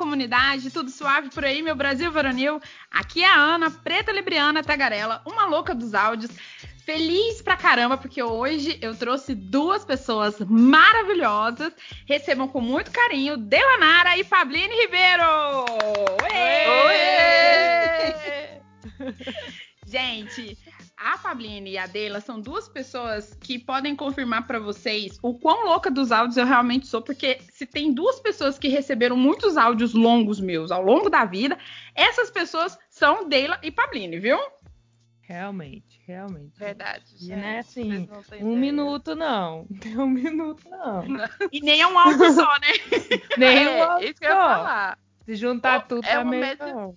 Comunidade! Tudo suave por aí, meu Brasil varonil? Aqui é a Ana, preta libriana tagarela, uma louca dos áudios. Feliz pra caramba, porque hoje eu trouxe duas pessoas maravilhosas. Recebam com muito carinho Delanara e Fabline Ribeiro! Oi! Oi! Gente, a Fabline e a Dela são duas pessoas que podem confirmar para vocês o quão louca dos áudios eu realmente sou, porque se tem duas pessoas que receberam muitos áudios longos meus ao longo da vida, essas pessoas são Dela e Fabline, viu? Realmente, realmente. Verdade. E não é assim, um minuto não. Tem um minuto não. E nem é um áudio só, né? nem é, um áudio isso que eu ia só. falar. Se juntar Ou tudo é é uma meio média- hora.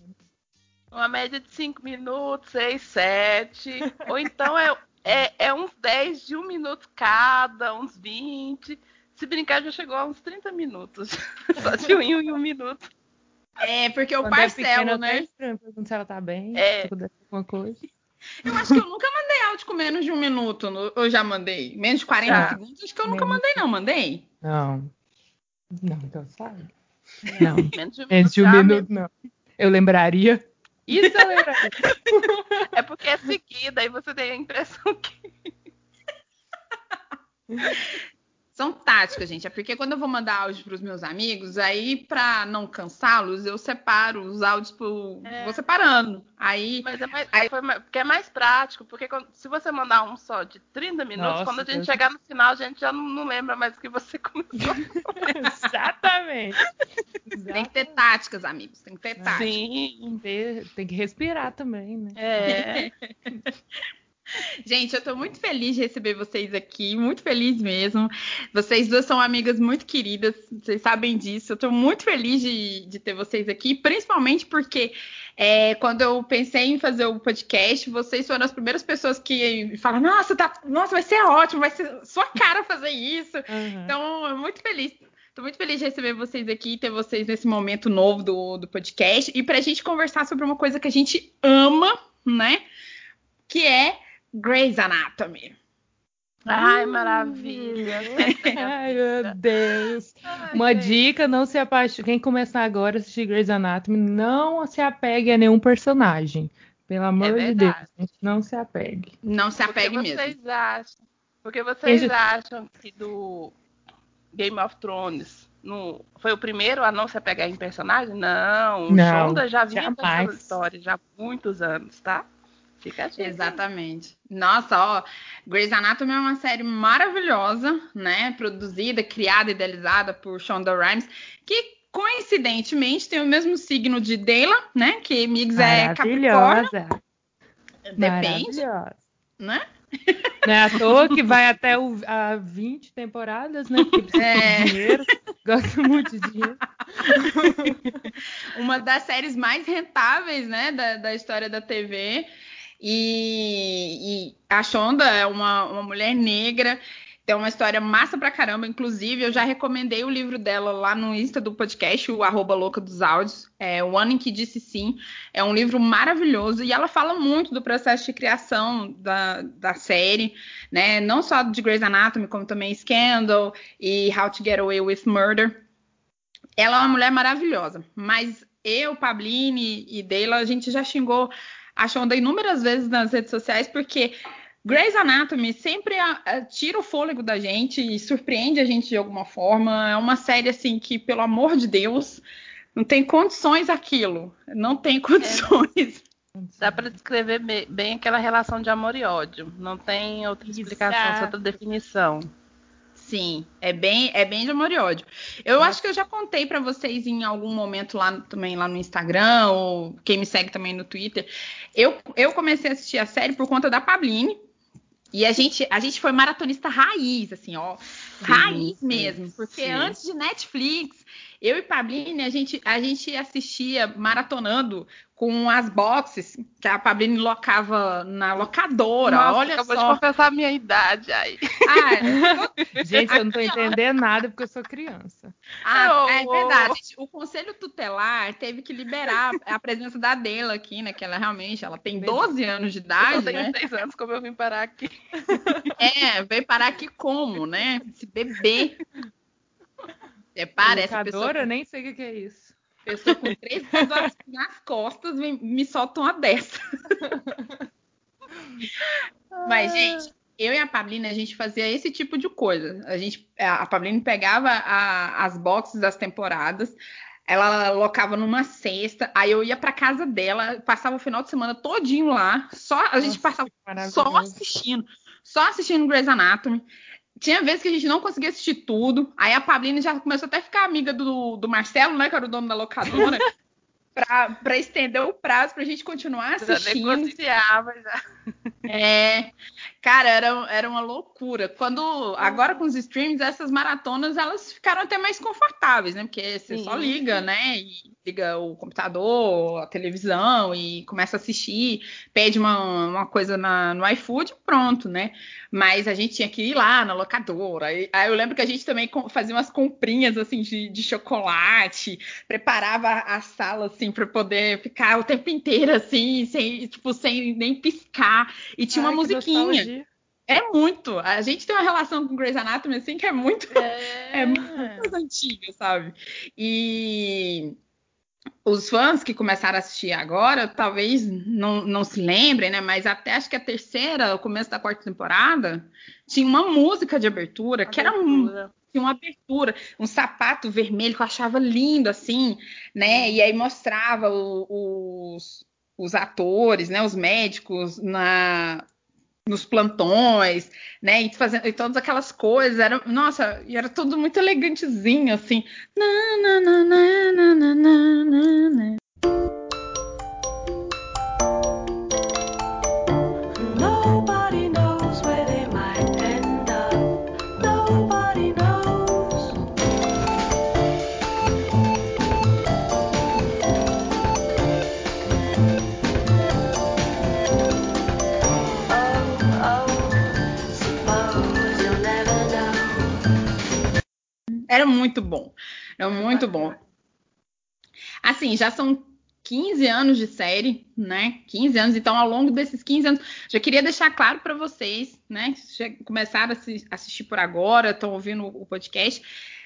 Uma média de 5 minutos, 6, 7. Ou então é, é, é uns 10 de um minuto cada, uns 20. Se brincar, já chegou a uns 30 minutos. Só de um em um minuto. É, porque eu Quando é pequena, parcelo, eu até né? estranho, pergunto se ela tá bem, É. se acontece alguma coisa. Eu acho que eu nunca mandei áudio com menos de um minuto. Eu já mandei. Menos de 40 Já. segundos, acho que eu nunca Menos. mandei, não. Mandei? Não. Não, então sabe. Não. Menos de um Menos de um minuto, não. Eu lembraria. Isso lembraria. É porque é seguida, aí você tem a impressão que. São táticas, gente. É porque quando eu vou mandar áudio pros meus amigos, aí pra não cansá-los, eu separo os áudios por. É. Vou separando. Aí. Mas é mais, Aí- foi mais- porque é mais prático, porque quando- se você mandar um só de 30 minutos, Nossa, quando a gente Deus. chegar no final, a gente já não, não lembra mais o que você começou. Exatamente. Tem que ter táticas, amigos. Tem que ter táticas. Sim. Tem, tem que respirar também, né? É. Gente, eu tô muito feliz de receber vocês aqui, muito feliz mesmo. Vocês duas são amigas muito queridas, vocês sabem disso. Eu tô muito feliz de, de ter vocês aqui, principalmente porque é, quando eu pensei em fazer o podcast, vocês foram as primeiras pessoas que falaram: Nossa, tá, nossa, vai ser ótimo, vai ser sua cara fazer isso. Aham. Então, eu muito feliz. Tô muito feliz de receber vocês aqui, ter vocês nesse momento novo do, do podcast e pra gente conversar sobre uma coisa que a gente ama, né? Que é Grey's Anatomy. Ai, maravilha. Ai, meu Deus. Ai, Uma gente. dica, não se apaixone. Quem começar agora a assistir Grey's Anatomy, não se apegue a nenhum personagem. Pelo amor de Deus, gente, não se apegue. Não se Porque apegue mesmo. vocês acham? Porque vocês Gente- acham que do Game of Thrones no, foi o primeiro a não se apegar em personagem? Não, o Não, Shonda já vinha contando história já há muitos anos, tá? Fica a dica. Exatamente. Nossa, ó, Grey's Anatomy é uma série maravilhosa, né? Produzida, criada, idealizada por Shonda Rhimes, que coincidentemente tem o mesmo signo de Dela, né? Que Migs é Capricórnio. Maravilhosa. Depende, Maravilhosa. né? Não é à toa que vai até o, a 20 temporadas, né? Porque precisa É. de dinheiro. Gosta muito de dinheiro. uma das séries mais rentáveis, né, da, da história da TV. E, e a Shonda é uma, uma mulher negra, tem uma história massa pra caramba. Inclusive, eu já recomendei o livro dela lá no Insta do podcast, o arroba louca dos áudios, é, O Ano em que Disse Sim. É um livro maravilhoso e ela fala muito do processo de criação da, da série, né? Não só de Grey's Anatomy, como também Scandal e How to Get Away with Murder. Ela é uma mulher maravilhosa, mas eu, Pabline e Deila, a gente já xingou a Shonda inúmeras vezes nas redes sociais, porque Grey's Anatomy sempre ah, ah, tira o fôlego da gente e surpreende a gente de alguma forma. É uma série, assim, que, pelo amor de Deus, não tem condições aquilo. Não tem condições. Dá pra descrever be- bem aquela relação de amor e ódio. Não tem outra explicação, outra definição. Sim, é bem, é bem de amor e ódio. Eu acho que eu já contei pra vocês em algum momento lá também lá no Instagram ou quem me segue também no Twitter. Eu, eu comecei a assistir a série por conta da Pabline. E a gente, a gente foi maratonista raiz, assim, ó. raiz sim, mesmo. Porque sim. antes de Netflix, eu e Pabline, a gente, a gente assistia maratonando com as boxes que a Pabline locava na locadora. Nossa, Olha acabou só. de confessar a minha idade aí. Ah, Gente, eu não tô entendendo nada porque eu sou criança. Ah, Oh. é verdade. O conselho tutelar teve que liberar a presença da Dela aqui, né? Que ela realmente ela tem 12 anos de Eu idade, tenho né? seis anos, como eu vim parar aqui. É, veio parar aqui como, né? Esse bebê. É, parece Locadora, pessoa... nem sei o que é isso. Pessoa com três graduações nas costas me, me solta uma dessa. Mas, gente, eu e a Pablina, a gente fazia esse tipo de coisa. A gente, a Pablina pegava a, as boxes das temporadas, ela locava numa cesta, aí eu ia para casa dela, passava o final de semana todinho lá, só a gente Nossa, passava só assistindo, só assistindo Grey's Anatomy. Tinha vezes que a gente não conseguia assistir tudo. Aí a Pablina já começou até a ficar amiga do, do Marcelo, né? Que era o dono da locadora. para estender o prazo pra gente continuar assistindo. Já negociava já. É, cara, era, era uma loucura. Quando agora com os streams, essas maratonas elas ficaram até mais confortáveis, né? Porque você sim, só liga, né? E liga o computador, a televisão e começa a assistir, pede uma, uma coisa na, no iFood, pronto, né? Mas a gente tinha que ir lá na locadora. Aí, aí eu lembro que a gente também fazia umas comprinhas assim de, de chocolate, preparava a sala assim para poder ficar o tempo inteiro assim, sem tipo sem nem piscar e tinha Ai, uma musiquinha. É muito. A gente tem uma relação com Grey's Anatomy assim que é muito é, é muito antiga, sabe? E os fãs que começaram a assistir agora, talvez não, não se lembrem, né? Mas até acho que a terceira, o começo da quarta temporada, tinha uma música de abertura, abertura. que era um, tinha uma abertura, um sapato vermelho que eu achava lindo, assim, né? E aí mostrava os, os atores, né? Os médicos na, nos plantões, né? E fazendo e todas aquelas coisas, era, nossa, e era tudo muito elegantezinho, assim. Na, na, na, Era muito bom. Era muito bom. Assim, já são 15 anos de série, né? 15 anos. Então, ao longo desses 15 anos, já queria deixar claro para vocês, né? Que começaram a assistir por agora, estão ouvindo o podcast.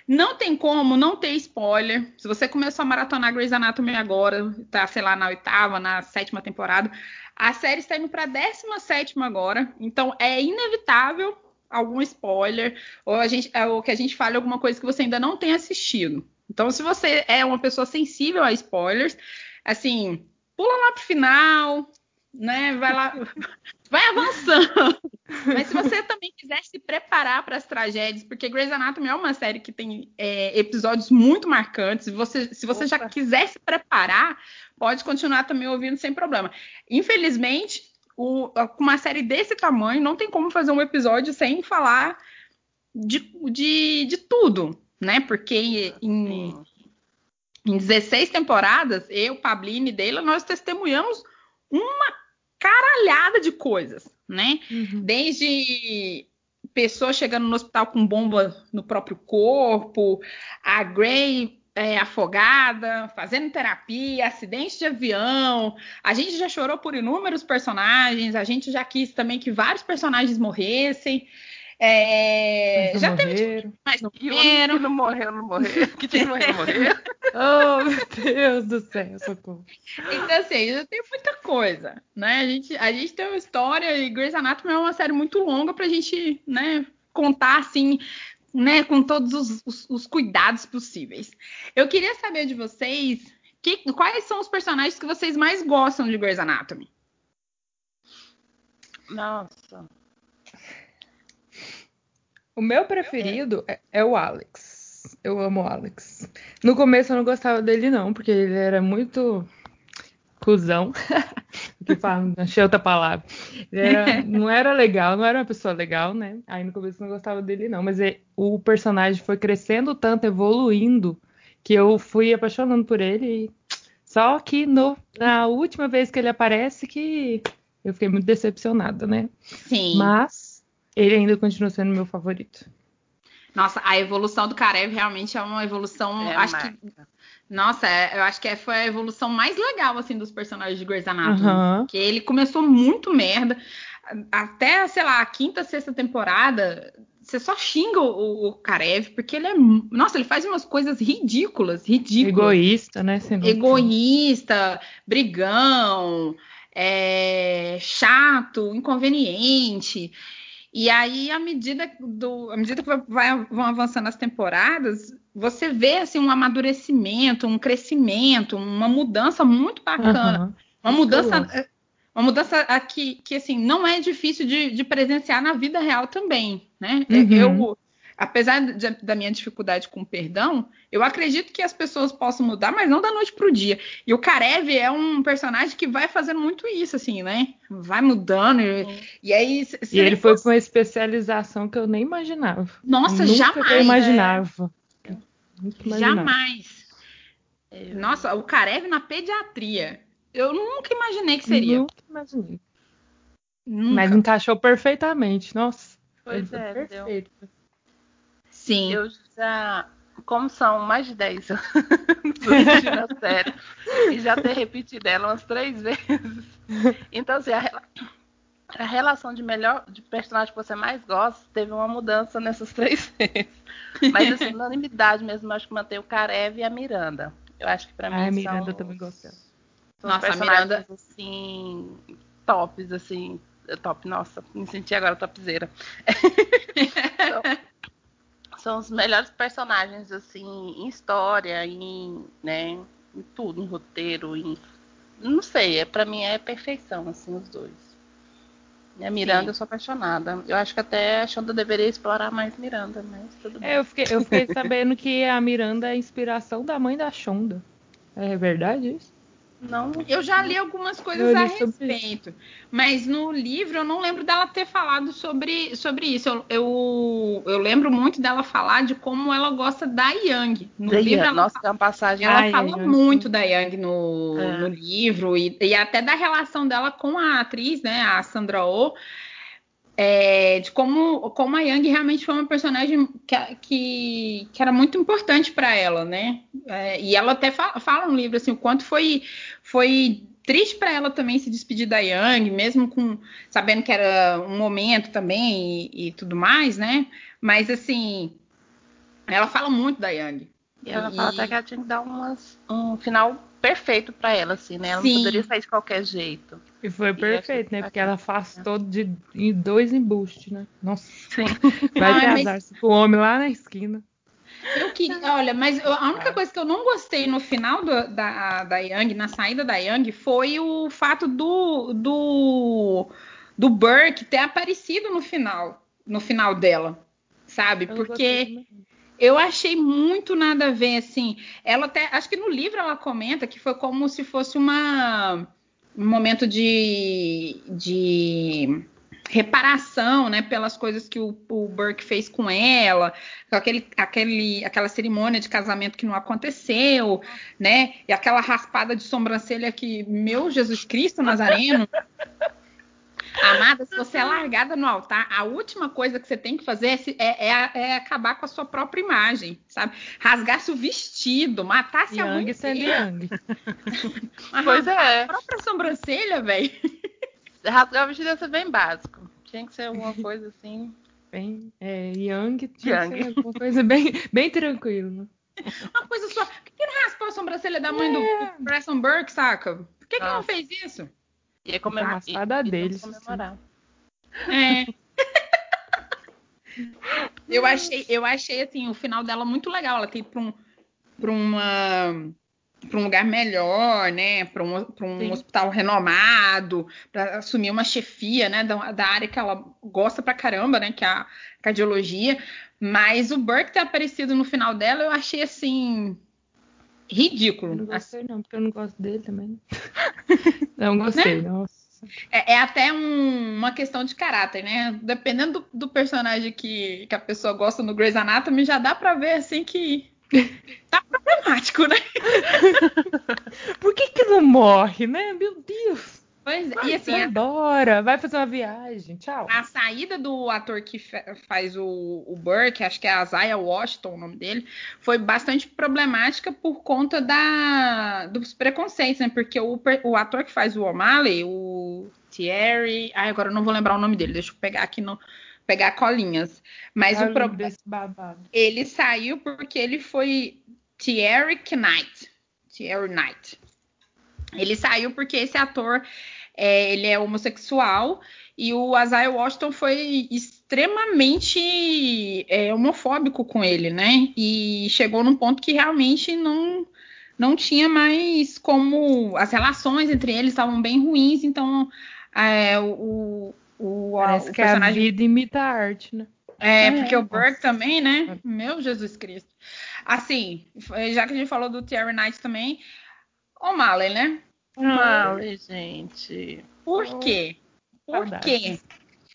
Não tem como não ter spoiler. Se você começou a maratonar Grey's Anatomy agora, tá, sei lá, na oitava, na sétima temporada, a série está indo para a 17 agora. Então, é inevitável algum spoiler, ou, a gente, é, ou que a gente fale alguma coisa que você ainda não tenha assistido. Então, se você é uma pessoa sensível a spoilers, assim, pula lá pro final, né? Vai lá, vai avançando. Mas se você também quiser se preparar para as tragédias, porque Grey's Anatomy é uma série que tem é, episódios muito marcantes, você, se você Opa. já quiser se preparar, pode continuar também ouvindo sem problema. Infelizmente, o, com uma série desse tamanho, não tem como fazer um episódio sem falar de, de, de tudo, né? Porque em, em 16 temporadas, eu, Pabline e Deila, nós testemunhamos uma caralhada de coisas, né? Uhum. Desde pessoas chegando no hospital com bomba no próprio corpo, a Grey é, afogada, fazendo terapia, acidente de avião. A gente já chorou por inúmeros personagens, a gente já quis também que vários personagens morressem. É, já morreram. teve mas não morreram. Que não morreu, não morreu. Que tinha morrer, não morreu. oh, meu Deus do céu, socorro. Então, assim, já tem muita coisa, né? A gente, a gente tem uma história e Grey's Anatomy é uma série muito longa pra gente, né, contar, assim, né, com todos os, os, os, cuidados possíveis. Eu queria saber de vocês que, quais são os personagens que vocês mais gostam de Grey's Anatomy. Nossa. O meu preferido é, é o Alex. Eu amo o Alex. No começo eu não gostava dele, não, porque ele era muito cuzão. que fala, achei outra palavra. Era, não era legal, não era uma pessoa legal, né? Aí no começo eu não gostava dele, não. Mas é, o personagem foi crescendo tanto, evoluindo, que eu fui apaixonando por ele. Só que no, na última vez que ele aparece, que eu fiquei muito decepcionada, né? Sim. Mas ele ainda continua sendo meu favorito. Nossa, a evolução do Karev realmente é uma evolução, é acho marca. que nossa, é, eu acho que foi a evolução mais legal, assim, dos personagens de Grey's Anatomy. Uhum. Que ele começou muito merda. Até, sei lá, a quinta, sexta temporada, você só xinga o, o Karev, porque ele é. Nossa, ele faz umas coisas ridículas, ridículas. Egoísta, né? Egoísta, brigão, é, chato, inconveniente. E aí, à medida, do, à medida que vai, vão avançando as temporadas, você vê assim, um amadurecimento, um crescimento, uma mudança muito bacana. Uhum. Uma mudança. Uma mudança aqui que assim não é difícil de, de presenciar na vida real também, né? Uhum. Eu, apesar de, da minha dificuldade com perdão, eu acredito que as pessoas possam mudar, mas não da noite para o dia. E o Karev é um personagem que vai fazendo muito isso, assim, né? Vai mudando. E, e aí. Se, se e ele, ele foi com uma especialização que eu nem imaginava. Nossa, Nunca jamais. Eu imaginava. É. Jamais. Nossa, o Karev na pediatria. Eu nunca imaginei que seria. Nunca imaginei. Nunca. Mas encaixou perfeitamente. Nossa. Pois é, perfeito. Deu. Sim. Eu já, como são mais de 10 anos na série, e já ter repetido ela umas três vezes. Então, assim, a, a relação de melhor de personagem que você mais gosta teve uma mudança nessas três vezes. Mas assim, unanimidade mesmo, acho que mantém o Karev e a Miranda. Eu acho que pra mim. Ah, a Miranda são, também gosta. São nossa, personagens Miranda... assim, tops, assim. Top, nossa, me senti agora topzera. então, são os melhores personagens, assim, em história, em, né, em tudo, em roteiro, em. Não sei, é, pra mim é perfeição, assim, os dois. A Miranda, Sim. eu sou apaixonada. Eu acho que até a Shonda deveria explorar mais Miranda, mas tudo bem. É, eu fiquei, eu fiquei sabendo que a Miranda é a inspiração da mãe da Shonda. É verdade isso? Não, eu já li algumas coisas li a respeito, mas no livro eu não lembro dela ter falado sobre, sobre isso. Eu, eu, eu lembro muito dela falar de como ela gosta da Yang. No da livro, Yang. Ela, Nossa, tem uma passagem. Ela Ai, fala Yang. muito da Yang no, é. no livro e, e até da relação dela com a atriz, né, a Sandra Oh é, de como, como a Yang realmente foi uma personagem que, que, que era muito importante para ela, né? É, e ela até fala, fala, no livro assim, o quanto foi, foi triste para ela também se despedir da Yang, mesmo com sabendo que era um momento também e, e tudo mais, né? Mas assim, ela fala muito da Yang. E ela e... fala até que ela tinha que dar umas, um final perfeito para ela, assim, né? Ela Sim. não poderia sair de qualquer jeito. E foi perfeito, né? Porque ela afastou de em dois embustes, né? Nossa. Sim. Vai ah, casar mas... com o homem lá na esquina. Eu queria, olha, mas a única coisa que eu não gostei no final do, da, da Yang, na saída da Yang, foi o fato do, do, do Burke ter aparecido no final, no final dela, sabe? Porque eu achei muito nada a ver, assim. Ela até, acho que no livro ela comenta que foi como se fosse uma um momento de, de reparação, né, pelas coisas que o, o, Burke fez com ela, aquele, aquele, aquela cerimônia de casamento que não aconteceu, né, e aquela raspada de sobrancelha que, meu Jesus Cristo Nazareno, Amada, se você é largada no altar, a última coisa que você tem que fazer é, é, é acabar com a sua própria imagem, sabe? Rasgar-se o vestido, matar-se a mãe. Yang. pois é. A própria sobrancelha, velho. Rasgar o vestido ia ser bem básico. Tinha que ser alguma coisa assim. Bem, é, Yang tinha yang. que ser alguma coisa bem, bem tranquila. Uma coisa só. Por que não raspou a sobrancelha da mãe é. do Preston Burke, saca? Por que, que não fez isso? Ia comemorar. Passada deles. Comemorar. É. eu achei, eu achei assim o final dela muito legal. Ela tem para um, para uma para um lugar melhor, né? Para um, um hospital renomado, para assumir uma chefia, né? Da, da, área que ela gosta pra caramba, né? Que é a cardiologia. Mas o Burke ter aparecido no final dela, eu achei assim ridículo. Eu não gostei, não, porque eu não gosto dele também. não gostei, né? nossa. É, é até um, uma questão de caráter, né? Dependendo do, do, personagem que, que a pessoa gosta no Grey's Anatomy, já dá pra ver assim que tá problemático, né? Por que que não morre, né? Meu Deus! Pois é. E assim, vai embora, vai fazer uma viagem. Tchau. A saída do ator que faz o, o Burke, acho que é a Zaya Washington, o nome dele, foi bastante problemática por conta da, dos preconceitos, né? Porque o, o ator que faz o O'Malley, o Thierry. Ai, agora eu não vou lembrar o nome dele, deixa eu pegar aqui no, pegar colinhas. Mas Ah, o problema. Ele saiu porque ele foi Thierry Knight. Thierry Knight. Ele saiu porque esse ator é, ele é homossexual e o Isaiah Washington foi extremamente é, homofóbico com ele, né? E chegou num ponto que realmente não não tinha mais como as relações entre eles estavam bem ruins, então é, o, o, a- Parece o que a personagem vida imita a arte, né? é, É, porque o nossa. Burke também, né? Meu Jesus Cristo. Assim, já que a gente falou do Terry Knight também, o Malen, né? Male, gente. Por quê? Por quê?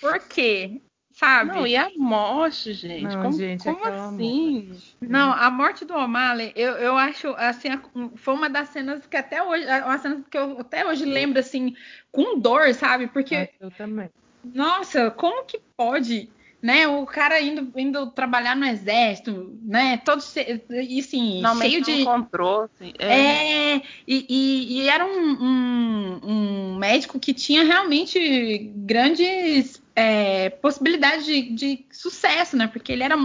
Por quê? Sabe? Não, e a morte, gente? Não, como gente, como assim? Não, a morte do O'Malley, eu, eu acho, assim, foi uma das cenas que até hoje, uma cena que eu até hoje lembro, assim, com dor, sabe? Porque, Ah, Eu também. nossa, como que pode, né? O cara indo, indo trabalhar no exército, né? Todo, e assim, Não, cheio de... não encontrou, assim. É. É, e, e- e era um, um- um médico que tinha realmente grandes é, possibilidades de, de sucesso, né? Porque ele era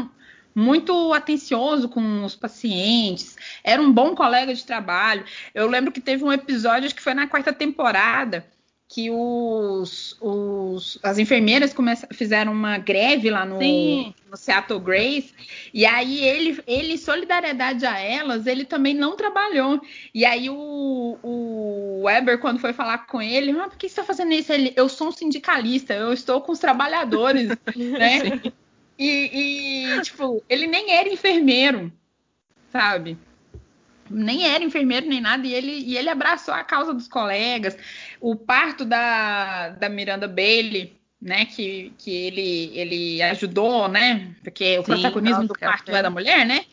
muito atencioso com os pacientes, era um bom colega de trabalho. Eu lembro que teve um episódio, acho que foi na quarta temporada, que os, os- as enfermeiras começa- fizeram uma greve lá no, Sim. no Seattle Grace, e aí ele, ele, em solidariedade a elas, ele também não trabalhou. E aí o, o Weber, quando foi falar com ele, ah, por que você está fazendo isso? Ele, eu sou um sindicalista, eu estou com os trabalhadores, né? E, e, tipo, ele nem era enfermeiro, sabe? Nem era enfermeiro nem nada, e ele, e ele abraçou a causa dos colegas. O parto da, da Miranda Bailey, né, que, que ele, ele ajudou, né? Porque o Sim, protagonismo nossa, do parto é da mulher, né?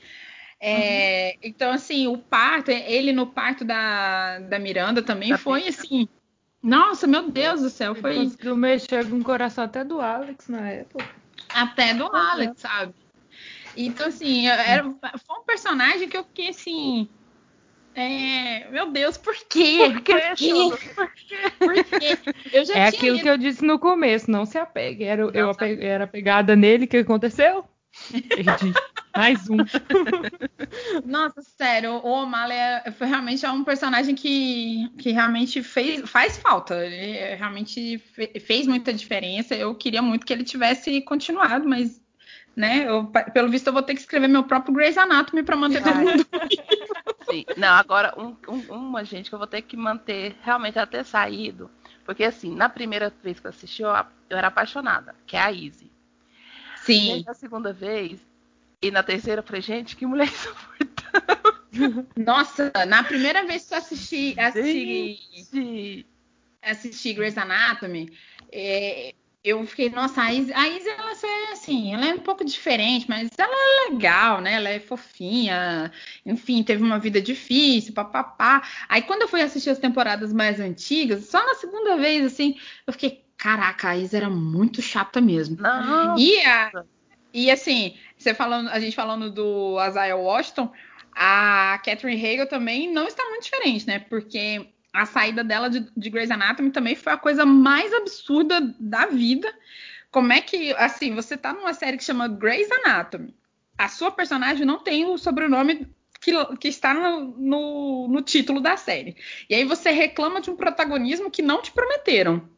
É, Então, assim, o parto, ele no parto da, da Miranda também Da foi assim. Nossa, meu Deus do céu, Ele foi conseguiu mexer com o coração até do Alex na época. até do é. Alex, sabe? Então, assim, era, foi um personagem que eu fiquei assim. É, meu Deus, por quê? Por que, Xanda? Por quê? Eu já É tinha aquilo lido- que eu disse no começo, não se apegue. Era, eu ape- era pegada nele, o que aconteceu? Perdi. Mais um. Nossa, sério, o O'Malley é- foi realmente é um personagem que, que realmente fez, faz falta. Ele é- realmente fe- fez muita diferença. Eu queria muito que ele tivesse continuado, mas, né, eu, pelo visto eu vou ter que escrever meu próprio Grey's Anatomy para manter todo mundo. Sim. Não, agora, um- um- uma, gente, que eu vou ter que manter realmente até saído. Porque, assim, na primeira vez que eu assisti, eu, eu era apaixonada, que é a Izzy. E aí, Sim. na segunda vez, e na terceira, eu falei, gente, que mulher insuportável. Nossa, na primeira vez que eu assisti, assisti, Gente. assisti Grey's Anatomy, é, eu fiquei, nossa, a Izzy, a Izzy, ela é assim, ela é um pouco diferente, mas ela é legal, né? Ela é fofinha, enfim, teve uma vida difícil, papapá. Aí quando eu fui assistir as temporadas mais antigas, só na segunda vez, assim, eu fiquei, caraca, a Izzy era muito chata mesmo. Não. E, a- e assim, você falando, a gente falando do Isaiah Washington, a Catherine Hagel também não está muito diferente, né? Porque a saída dela de, de Grey's Anatomy também foi a coisa mais absurda da vida. Como é que, assim, você tá numa série que chama Grey's Anatomy, a sua personagem não tem o sobrenome que, que está no, no, no título da série. E aí você reclama de um protagonismo que não te prometeram.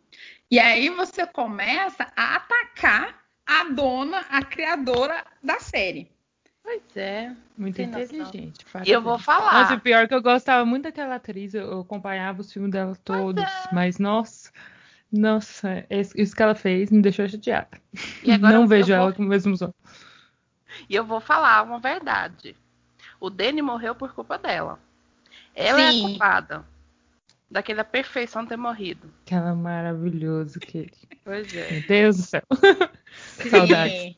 E aí você começa a atacar a dona, a criadora da série. Pois é. Muito Sem inteligente. E eu vou falar. Nossa, o pior é que eu gostava muito daquela atriz, eu, acompanhava os filmes dela todos, é. mas nossa, nossa, isso que ela fez me deixou chateada. E agora Não vejo vou- ela com o mesmo som. E eu vou falar uma verdade. O Danny morreu por culpa dela. Ela é a Sim. culpada daquela perfeição ter morrido. Aquela maravilhoso que ele. Pois é. Meu Deus do céu. Saudades.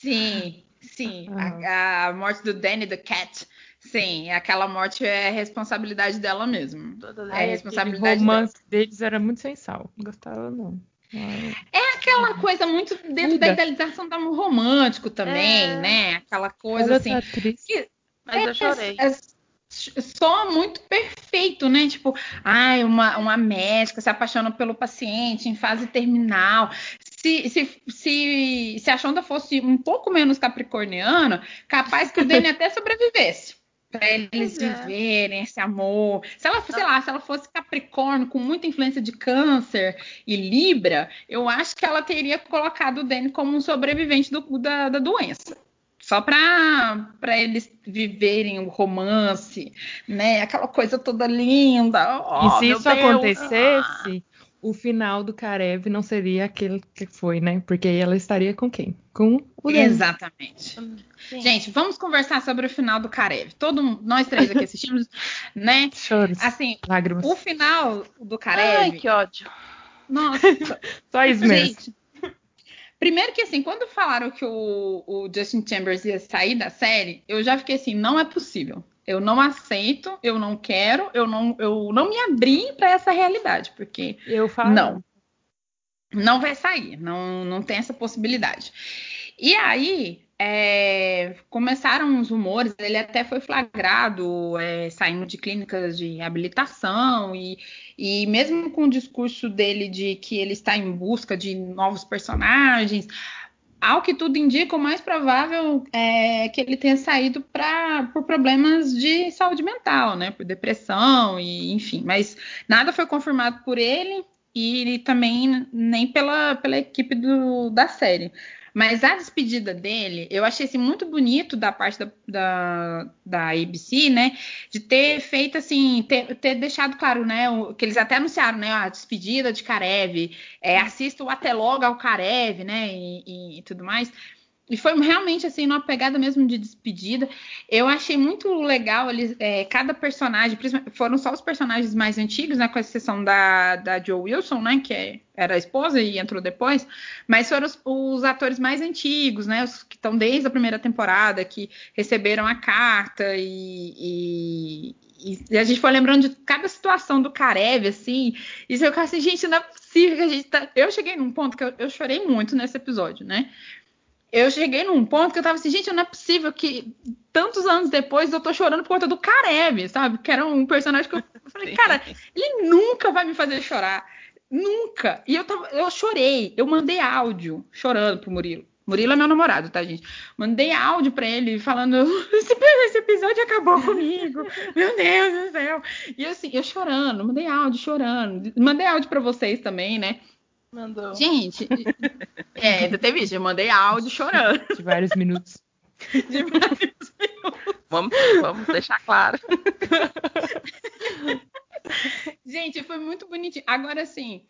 Sim, sim. Ah. A, a morte do Danny the Cat. Sim, aquela morte é responsabilidade dela mesmo. Toda É Aquele responsabilidade romance deles era muito sem sal. Não gostava, não. Ai, É aquela coisa muito dentro da Muda. idealização do amor romântico também, É. né? Aquela coisa Olha assim. atriz. que- Mas eu chorei. É, é, soa muito perfeito, né? Tipo, ai, uma, uma médica se apaixona pelo paciente em fase terminal, se se, se, se, a Shonda fosse um pouco menos capricorniana, capaz que o Danny até sobrevivesse. Pra eles é. viverem esse amor. Se ela, sei lá, se ela fosse Capricórnio, com muita influência de câncer e Libra, eu acho que ela teria colocado o Danny como um sobrevivente do, da, da doença só para eles viverem o romance, né? Aquela coisa toda linda. Oh, e se isso Deus. acontecesse, o final do Karev não seria aquele que foi, né? Porque aí ela estaria com quem? Com o Dan. Exatamente. Sim. Gente, vamos conversar sobre o final do Karev. Todo nós três aqui assistimos, né? Choros. Assim, lágrimas. O final do Karev. Ai, que ódio. Nossa. Só isso mesmo. Gente, Primeiro que assim, quando falaram que o, o, Justin Chambers ia sair da série, eu já fiquei assim, não é possível. Eu não aceito, eu não quero, eu não, eu não me abri para essa realidade, porque eu falo. não, não vai sair, não, não tem essa possibilidade. E aí é, começaram os rumores, ele até foi flagrado é, saindo de clínicas de reabilitação e, e mesmo com o discurso dele de que ele está em busca de novos personagens, ao que tudo indica, o mais provável é que ele tenha saído pra, por problemas de saúde mental, né? Por depressão e enfim. Mas nada foi confirmado por ele e também nem pela, pela equipe do, da série. Mas a despedida dele, eu achei assim, muito bonito da parte da, da, da ABC, né? De ter feito assim, ter, ter deixado claro, né? O, que eles até anunciaram, né? A despedida de Karev, é, assista o até logo ao Karev, né? E, e, e tudo mais. E foi realmente assim, uma pegada mesmo de despedida. Eu achei muito legal eles, é, cada personagem, foram só os personagens mais antigos, né? Com exceção da, da Joe Wilson, né? Que é, era a esposa e entrou depois, mas foram os, os atores mais antigos, né? Os que estão desde a primeira temporada, que receberam a carta e, e, e, a gente foi lembrando de cada situação do Karev, assim, e eu fiquei assim, gente, não é possível que a gente tá... Eu cheguei num ponto que eu, eu chorei muito nesse episódio, né? Eu cheguei num ponto que eu tava assim, gente, não é possível que tantos anos depois eu tô chorando por conta do Karev, sabe? Que era um personagem que eu, eu falei, cara, ele nunca vai me fazer chorar. Nunca. E eu tava, eu chorei, eu mandei áudio chorando pro Murilo. Murilo é meu namorado, tá, gente? Mandei áudio pra ele falando: esse, esse episódio acabou comigo. Meu Deus do céu. E assim, eu chorando, mandei áudio chorando. Mandei áudio pra vocês também, né? Mandou. Gente, é, ainda teve isso. Eu mandei áudio chorando. De vários minutos. De vários minutos. Vamos, vamos deixar claro. Gente, foi muito bonitinho. Agora, assim,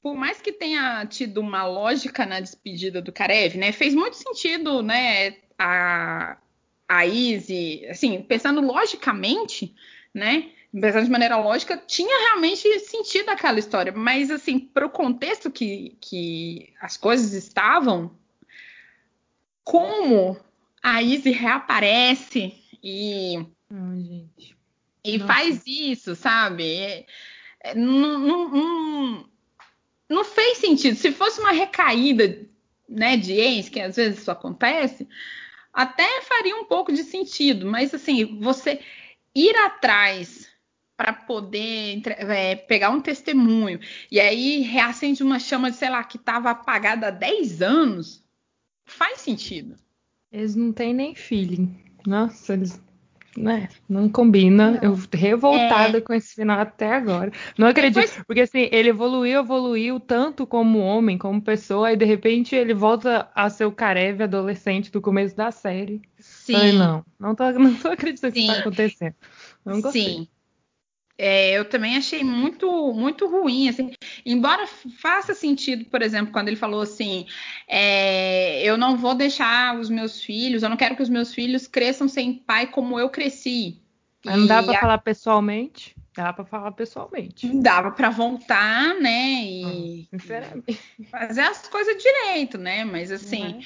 por mais que tenha tido uma lógica na despedida do Karev, né? Fez muito sentido, né? A, a Izzy, assim, pensando logicamente, né? Pensando de maneira lógica, tinha realmente sentido aquela história. Mas, assim, para o contexto que, que as coisas estavam, como a Izzy reaparece e, oh, e faz isso, sabe? É, é, não, não, não, não, fez sentido. Se fosse uma recaída né, de ex, que às vezes isso acontece, até faria um pouco de sentido. Mas, assim, você ir atrás para poder é, pegar um testemunho e aí reacende uma chama, sei lá, que estava apagada há 10 anos, faz sentido. Eles não têm nem feeling. Nossa, eles. Né, não combina. Não. Eu revoltada é. com esse final até agora. Não acredito. Depois... Porque assim, ele evoluiu, evoluiu tanto como homem, como pessoa, e de repente ele volta a ser o Karev adolescente do começo da série. Sim. Não, não tô, não tô acreditando que isso tá acontecendo. Não gostei. Sim. É, eu também achei muito muito ruim, assim, embora faça sentido, por exemplo, quando ele falou assim, é, eu não vou deixar os meus filhos, eu não quero que os meus filhos cresçam sem pai como eu cresci. Mas não dá para a... falar pessoalmente? Dá para falar pessoalmente. Dava para voltar, né? E ah, fazer as coisas direito, né? Mas assim, uhum.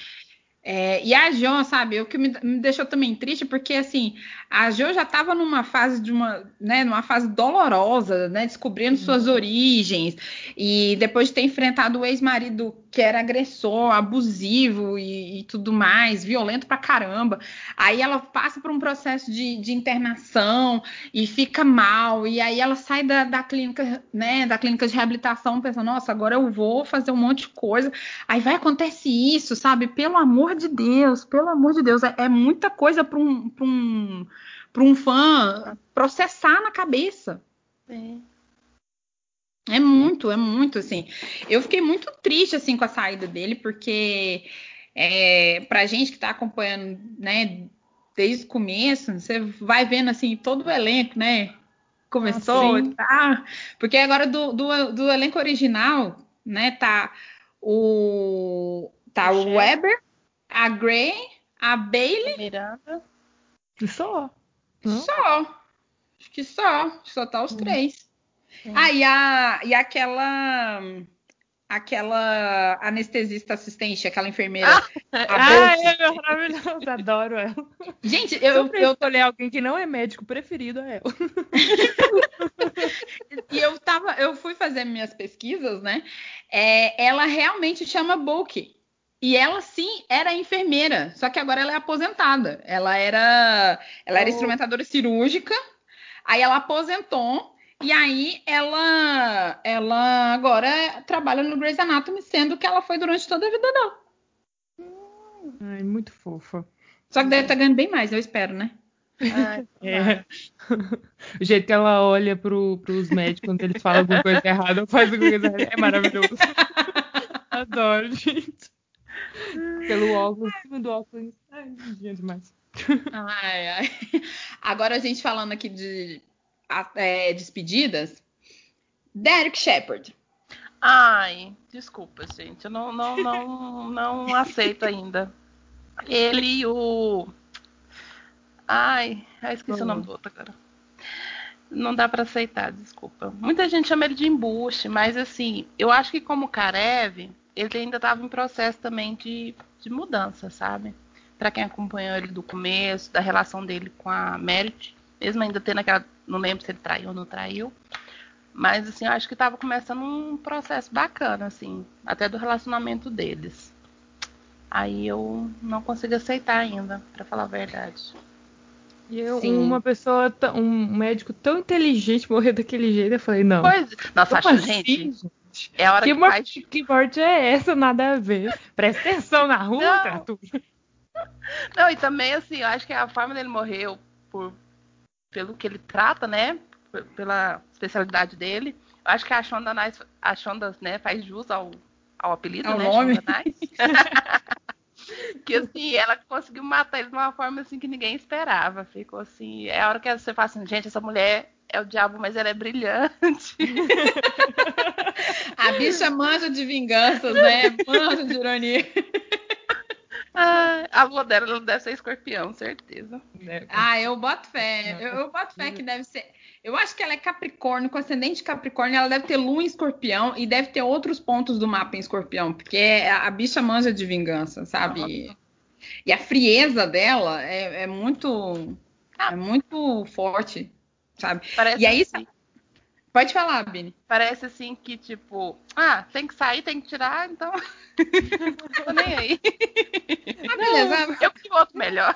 É, e a Jo, sabe, o que me, me, deixou também triste, porque assim, a Jo já estava numa fase de uma, né, numa fase dolorosa, né, descobrindo uhum. suas origens, e depois de ter enfrentado o ex-marido que era agressor, abusivo e, e, tudo mais, violento pra caramba. Aí ela passa por um processo de, de internação e fica mal, e aí ela sai da, da clínica, né, da clínica de reabilitação, pensando, nossa, agora eu vou fazer um monte de coisa. Aí vai acontecer isso, sabe? Pelo amor de Deus, pelo amor de Deus, é, é muita coisa para um, um, um fã processar na cabeça. É. É muito, é muito, assim. Eu fiquei muito triste, assim, com a saída dele, porque é, pra gente que tá acompanhando, né, desde o começo, você vai vendo, assim, todo o elenco, né, começou, ah, tá? Porque agora do, do, do, elenco original, né, tá o, tá o, o Weber, a Gray, a Bailey. A Miranda. E só. Só. Acho que só. Só tá os hum. três. Ah, e, a, e aquela aquela anestesista assistente, aquela enfermeira. Ah, ah é maravilhosa, adoro ela. Gente, eu, eu, escolher alguém que não é médico preferido é ela. e eu tava, eu fui fazer minhas pesquisas, né? É, ela realmente chama Book. E ela sim era enfermeira, só que agora ela é aposentada. Ela era, ela era oh. instrumentadora cirúrgica. Aí ela aposentou e aí ela, ela agora trabalha no Grey's Anatomy, sendo que ela foi durante toda a vida dela. Ai, muito fofa. Só que deve estar tá ganhando bem mais, eu espero, né? é. O jeito que ela olha pro, pros médicos quando eles falam alguma coisa errada ou faz alguma coisa errada é maravilhoso. Adoro, gente. Pelo óculos, em cima do óculos. Ai, demais. Ai, ai. Agora a gente falando aqui de é, despedidas, Derek Shepard. Ai, desculpa, gente. Eu não, não, não, não aceito ainda. Ele e o. Ai, ai esqueci o nome do outro agora. Não dá para aceitar, desculpa. Muita gente chama ele de embuste, mas assim, eu acho que como Karev, ele ainda estava em processo também de, de mudança, sabe? Para quem acompanhou ele do começo, da relação dele com a Merit, mesmo ainda tendo aquela. Não lembro se ele traiu ou não traiu. Mas, assim, eu acho que estava começando um processo bacana, assim, até do relacionamento deles. Aí eu não consigo aceitar ainda, para falar a verdade. E eu, uma pessoa, um médico tão inteligente morrer daquele jeito, eu falei, não. Pois, nossa, acho, assim, gente, gente, É a hora que, que, faz... que morte é essa? Nada a ver. Presta atenção na rua, não. criatura. Não, e também, assim, eu acho que a forma dele morrer por pelo que ele trata, né? Pela especialidade dele. Eu acho que a Shonda, Nice, a Shonda né, faz jus ao, ao apelido, ao né? Nome. Nice. que assim, ela conseguiu matar ele de uma forma assim que ninguém esperava. Ficou assim, é a hora que você fala assim, gente, essa mulher é o diabo, mas ela é brilhante. a bicha manja de vinganças, né? Manja de ironia. Ah, a avó dela deve ser escorpião, certeza. Ah, eu boto fé. Eu, eu boto fé que deve ser. Eu acho que ela é Capricórnio, com ascendente Capricórnio, ela deve ter lua em escorpião e deve ter outros pontos do mapa em escorpião, porque a bicha manja de vingança, sabe? Nossa. E a frieza dela é, é muito. É muito forte, sabe? Parece e aí, assim. Pode falar, Bini. Parece assim que, tipo, ah, tem que sair, tem que tirar, então. Tô nem aí. Ah, beleza. Eu que outro melhor.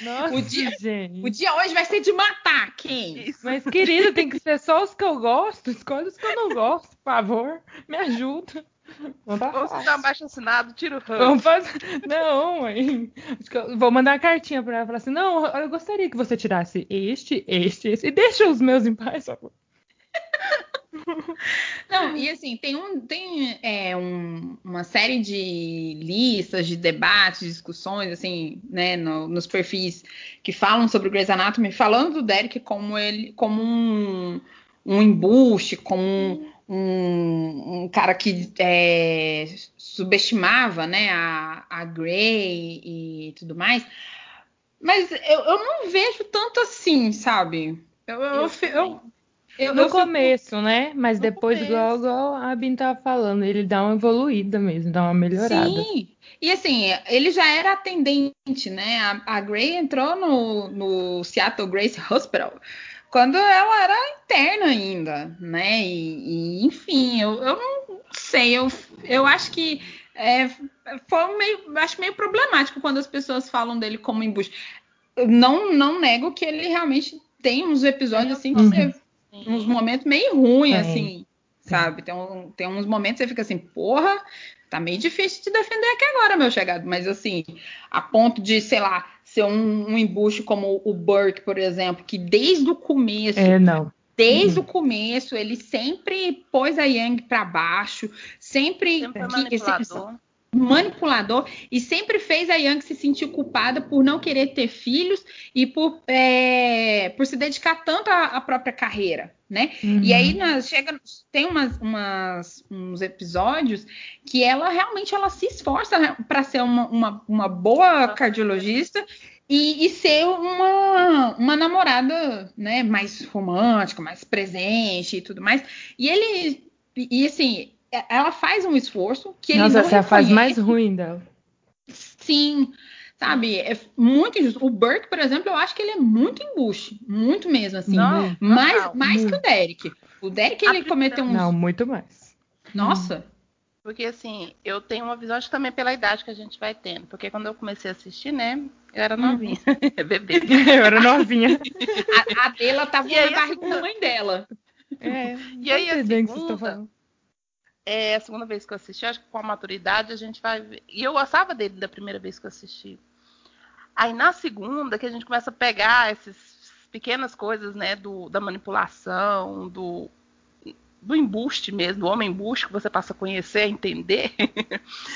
Nossa, o dia, gente. O dia hoje vai ser de matar quem? Mas, querido, tem que ser só os que eu gosto. Escolhe os que eu não gosto, por favor. Me ajuda. Ou se dá um baixo assinado, tira o Vamos fazer... Não, mãe. Vou mandar uma cartinha pra ela falar assim: não, eu gostaria que você tirasse este, este, este. E deixa os meus em paz, por favor. Não, e assim, tem, um, tem é, um, uma série de listas, de debates, de discussões, assim, né, no, nos perfis que falam sobre o Grey's Anatomy, falando do Derek como ele, como um, um embuste, como um, um, um cara que é, subestimava, né, a, a Grey e tudo mais. Mas eu, eu não vejo tanto assim, sabe? Eu, eu, eu, Eu, no eu começo, fico... né? Mas no depois, começo. igual, igual a Bin tava falando, ele dá uma evoluída mesmo, dá uma melhorada. Sim. E assim, ele já era atendente, né? A, a Gray entrou no, no Seattle Grace Hospital quando ela era interna ainda, né? E, e enfim, eu, eu não sei, eu, eu acho que é, foi meio, acho meio problemático quando as pessoas falam dele como embuste. não, não nego que ele realmente tem uns episódios assim que uhum. você, uns momentos meio ruins, é. assim, sabe? Tem, um, tem uns momentos que você fica assim, porra, tá meio difícil de defender aqui agora, meu chegado. Mas assim, a ponto de, sei lá, ser um, um embuste como o Burke, por exemplo, que desde o começo. É, não. Desde uhum. o começo, ele sempre pôs a Yang para baixo, sempre, sempre manipulador. Manipulador e sempre fez a Yang se sentir culpada por não querer ter filhos e por, é, por se dedicar tanto à, à própria carreira, né? Uhum. E aí nós chega, tem umas, umas, uns episódios que ela realmente ela se esforça para ser uma, uma, uma boa cardiologista e, e, ser uma, uma namorada né, mais romântica, mais presente e tudo mais. E ele, e assim, ela faz um esforço que ele Nossa, não essa faz mais ruim dela. Sim, sabe? É muito injusto. O Burke, por exemplo, eu acho que ele é muito embuste, muito mesmo, assim. Não, mais não, mais que o Derek. O Derek, ele cometeu um... Não, muito mais. Nossa... Porque assim, eu tenho uma visão, acho que também pela idade que a gente vai tendo. Porque quando eu comecei a assistir, né, eu era uhum. novinha. Uhum. Bebê. eu era novinha. a, a dela tava na barriga da mãe dela. É, e aí a segunda, é a segunda vez que eu assisti, acho que com a maturidade a gente vai ver. E eu gostava dele da primeira vez que eu assisti. Aí na segunda, que a gente começa a pegar essas pequenas coisas, né, do, da manipulação, do do embuste mesmo, do homem embuste, que você passa a conhecer, a entender.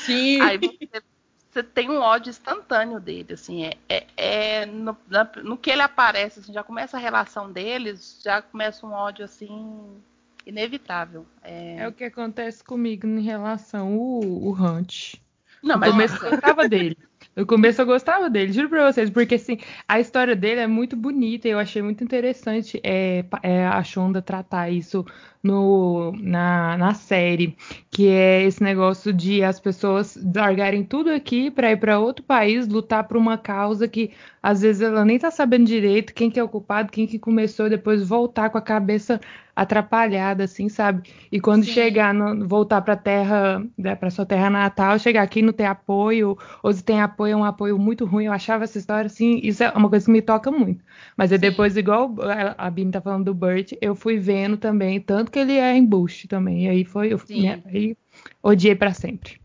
Sim. Aí você, você, tem um ódio instantâneo dele, assim, é, é, é no, na, no, que ele aparece, assim, já começa a relação deles, já começa um ódio, assim, inevitável. É, é o que acontece comigo em relação ao, ao Hunt. Não, mas... No começo eu gostava dele. No começo eu gostava dele, juro pra vocês, porque assim, a história dele é muito bonita e eu achei muito interessante é, é, a Shonda tratar isso no, na, na série, que é esse negócio de as pessoas largarem tudo aqui para ir para outro país, lutar por uma causa que às vezes ela nem tá sabendo direito quem que é o culpado, quem que começou, depois voltar com a cabeça atrapalhada, assim, sabe? E quando Sim. chegar, no, voltar para terra, né, para sua terra natal, chegar aqui e não ter apoio, ou se tem apoio, é um apoio muito ruim. Eu achava essa história, assim, isso é uma coisa que me toca muito. Mas é depois, igual a Bim tá falando do Burt, eu fui vendo também, tanto que ele é embuste também. E aí foi, eu né, aí odiei para sempre.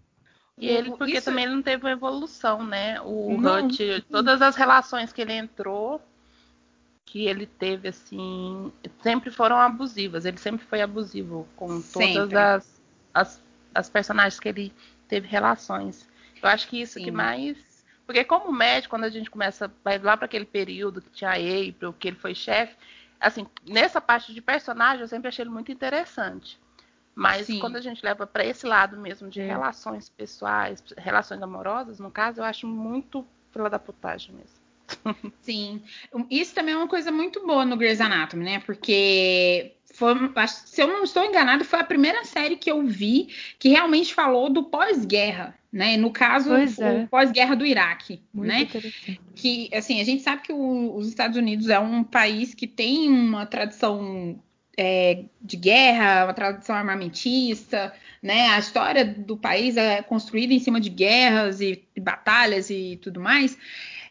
E ele, porque Isso... também ele não teve uma evolução, né? O Hut, todas as relações que ele entrou, que ele teve, assim, sempre foram abusivas. Ele sempre foi abusivo com todas as, as, as, personagens que ele teve relações. Eu acho que isso Sim. que mais. Porque como médico, quando a gente começa, vai lá para aquele período que tinha a April, que ele foi chefe, assim, nessa parte de personagem eu sempre achei ele muito interessante. Mas Sim. quando a gente leva para esse lado mesmo de é. relações pessoais, relações amorosas, no caso, eu acho muito fila da putagem mesmo. Sim, isso também é uma coisa muito boa no Grey's Anatomy, né? Porque foi, se eu não estou enganado, foi a primeira série que eu vi que realmente falou do pós-guerra, né? No caso, é. o pós-guerra do Iraque, Muito né? Que assim, a gente sabe que o, os Estados Unidos é um país que tem uma tradição é, de guerra, uma tradição armamentista, né? A história do país é construída em cima de guerras e, e batalhas e tudo mais.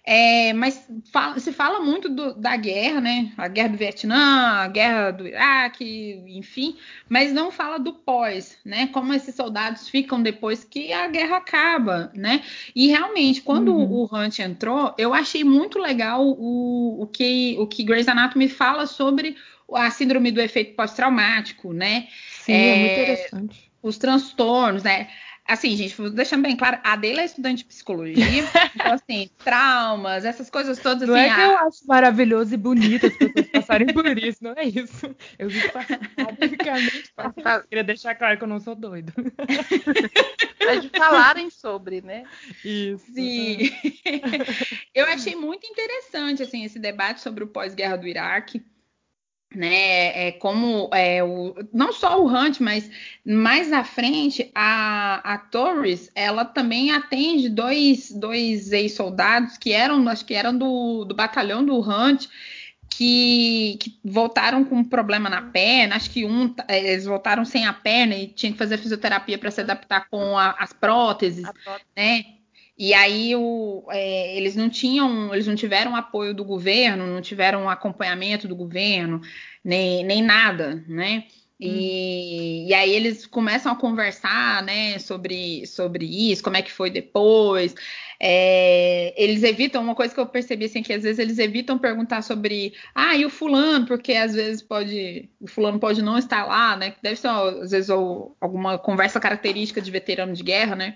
É, mas fala, se fala muito do, da guerra, né? A guerra do Vietnã, a guerra do Iraque, enfim, mas não fala do pós, né? Como esses soldados ficam depois que a guerra acaba, né? E realmente, quando uhum. o Hunt entrou, eu achei muito legal o, o, que, o que Grey's Anatomy fala sobre a síndrome do efeito pós-traumático, né? Sim, é, é, muito interessante. Os transtornos, né? Assim, gente, deixando bem claro, a Adela é estudante de psicologia, então, assim, traumas, essas coisas todas. Não assim, é que a... eu acho maravilhoso e bonito as pessoas passarem por isso, não é isso. Eu vi passar. Queria deixar claro que eu não sou doido. É de falarem sobre, né? Isso. Sim. eu achei muito interessante, assim, esse debate sobre o pós-guerra do Iraque né? É como é, o, não só o Hunt, mas mais à frente a, a Torres, ela também atende dois, dois ex-soldados que eram, acho que eram do, do batalhão do Hunt. Que, que, voltaram com um problema na perna. Acho que um é, eles voltaram sem a perna e tinha que fazer fisioterapia para se adaptar com a, as próteses, prótese. né? E aí o, é, eles não tinham, eles não tiveram apoio do governo, não tiveram acompanhamento do governo, nem, nem nada, né? E, hum. e, aí eles começam a conversar, né, sobre, sobre isso, como é que foi depois. É, eles evitam, uma coisa que eu percebi, assim, que às vezes eles evitam perguntar sobre, ah, e o fulano, porque às vezes pode, o fulano pode não estar lá, né, deve ser, às vezes, alguma conversa característica de veterano de guerra, né,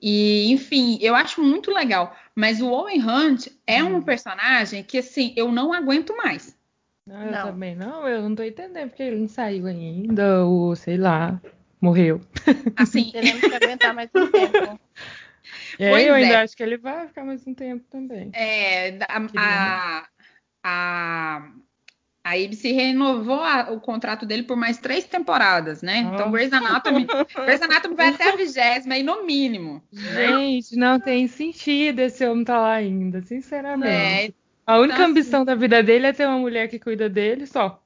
e, enfim, eu acho muito legal. Mas o Owen Hunt é um hum. personagem que, assim, eu não aguento mais. Não, eu não. também não. Eu não tô entendendo porque ele não saiu ainda, ou sei lá, morreu. Assim, teremos que aguentar mais um tempo. É, pois eu ainda é. acho que ele vai ficar mais um tempo também. É, a, a, a, a ABC renovou a, o contrato dele por mais três temporadas, né? Oh. Então, Grey's Anatomy, Grey's Anatomy vai até a vigésima aí no mínimo. Gente, não tem sentido esse homem estar tá lá ainda, sinceramente. É, a única então, ambição assim... da vida dele é ter uma mulher que cuida dele só.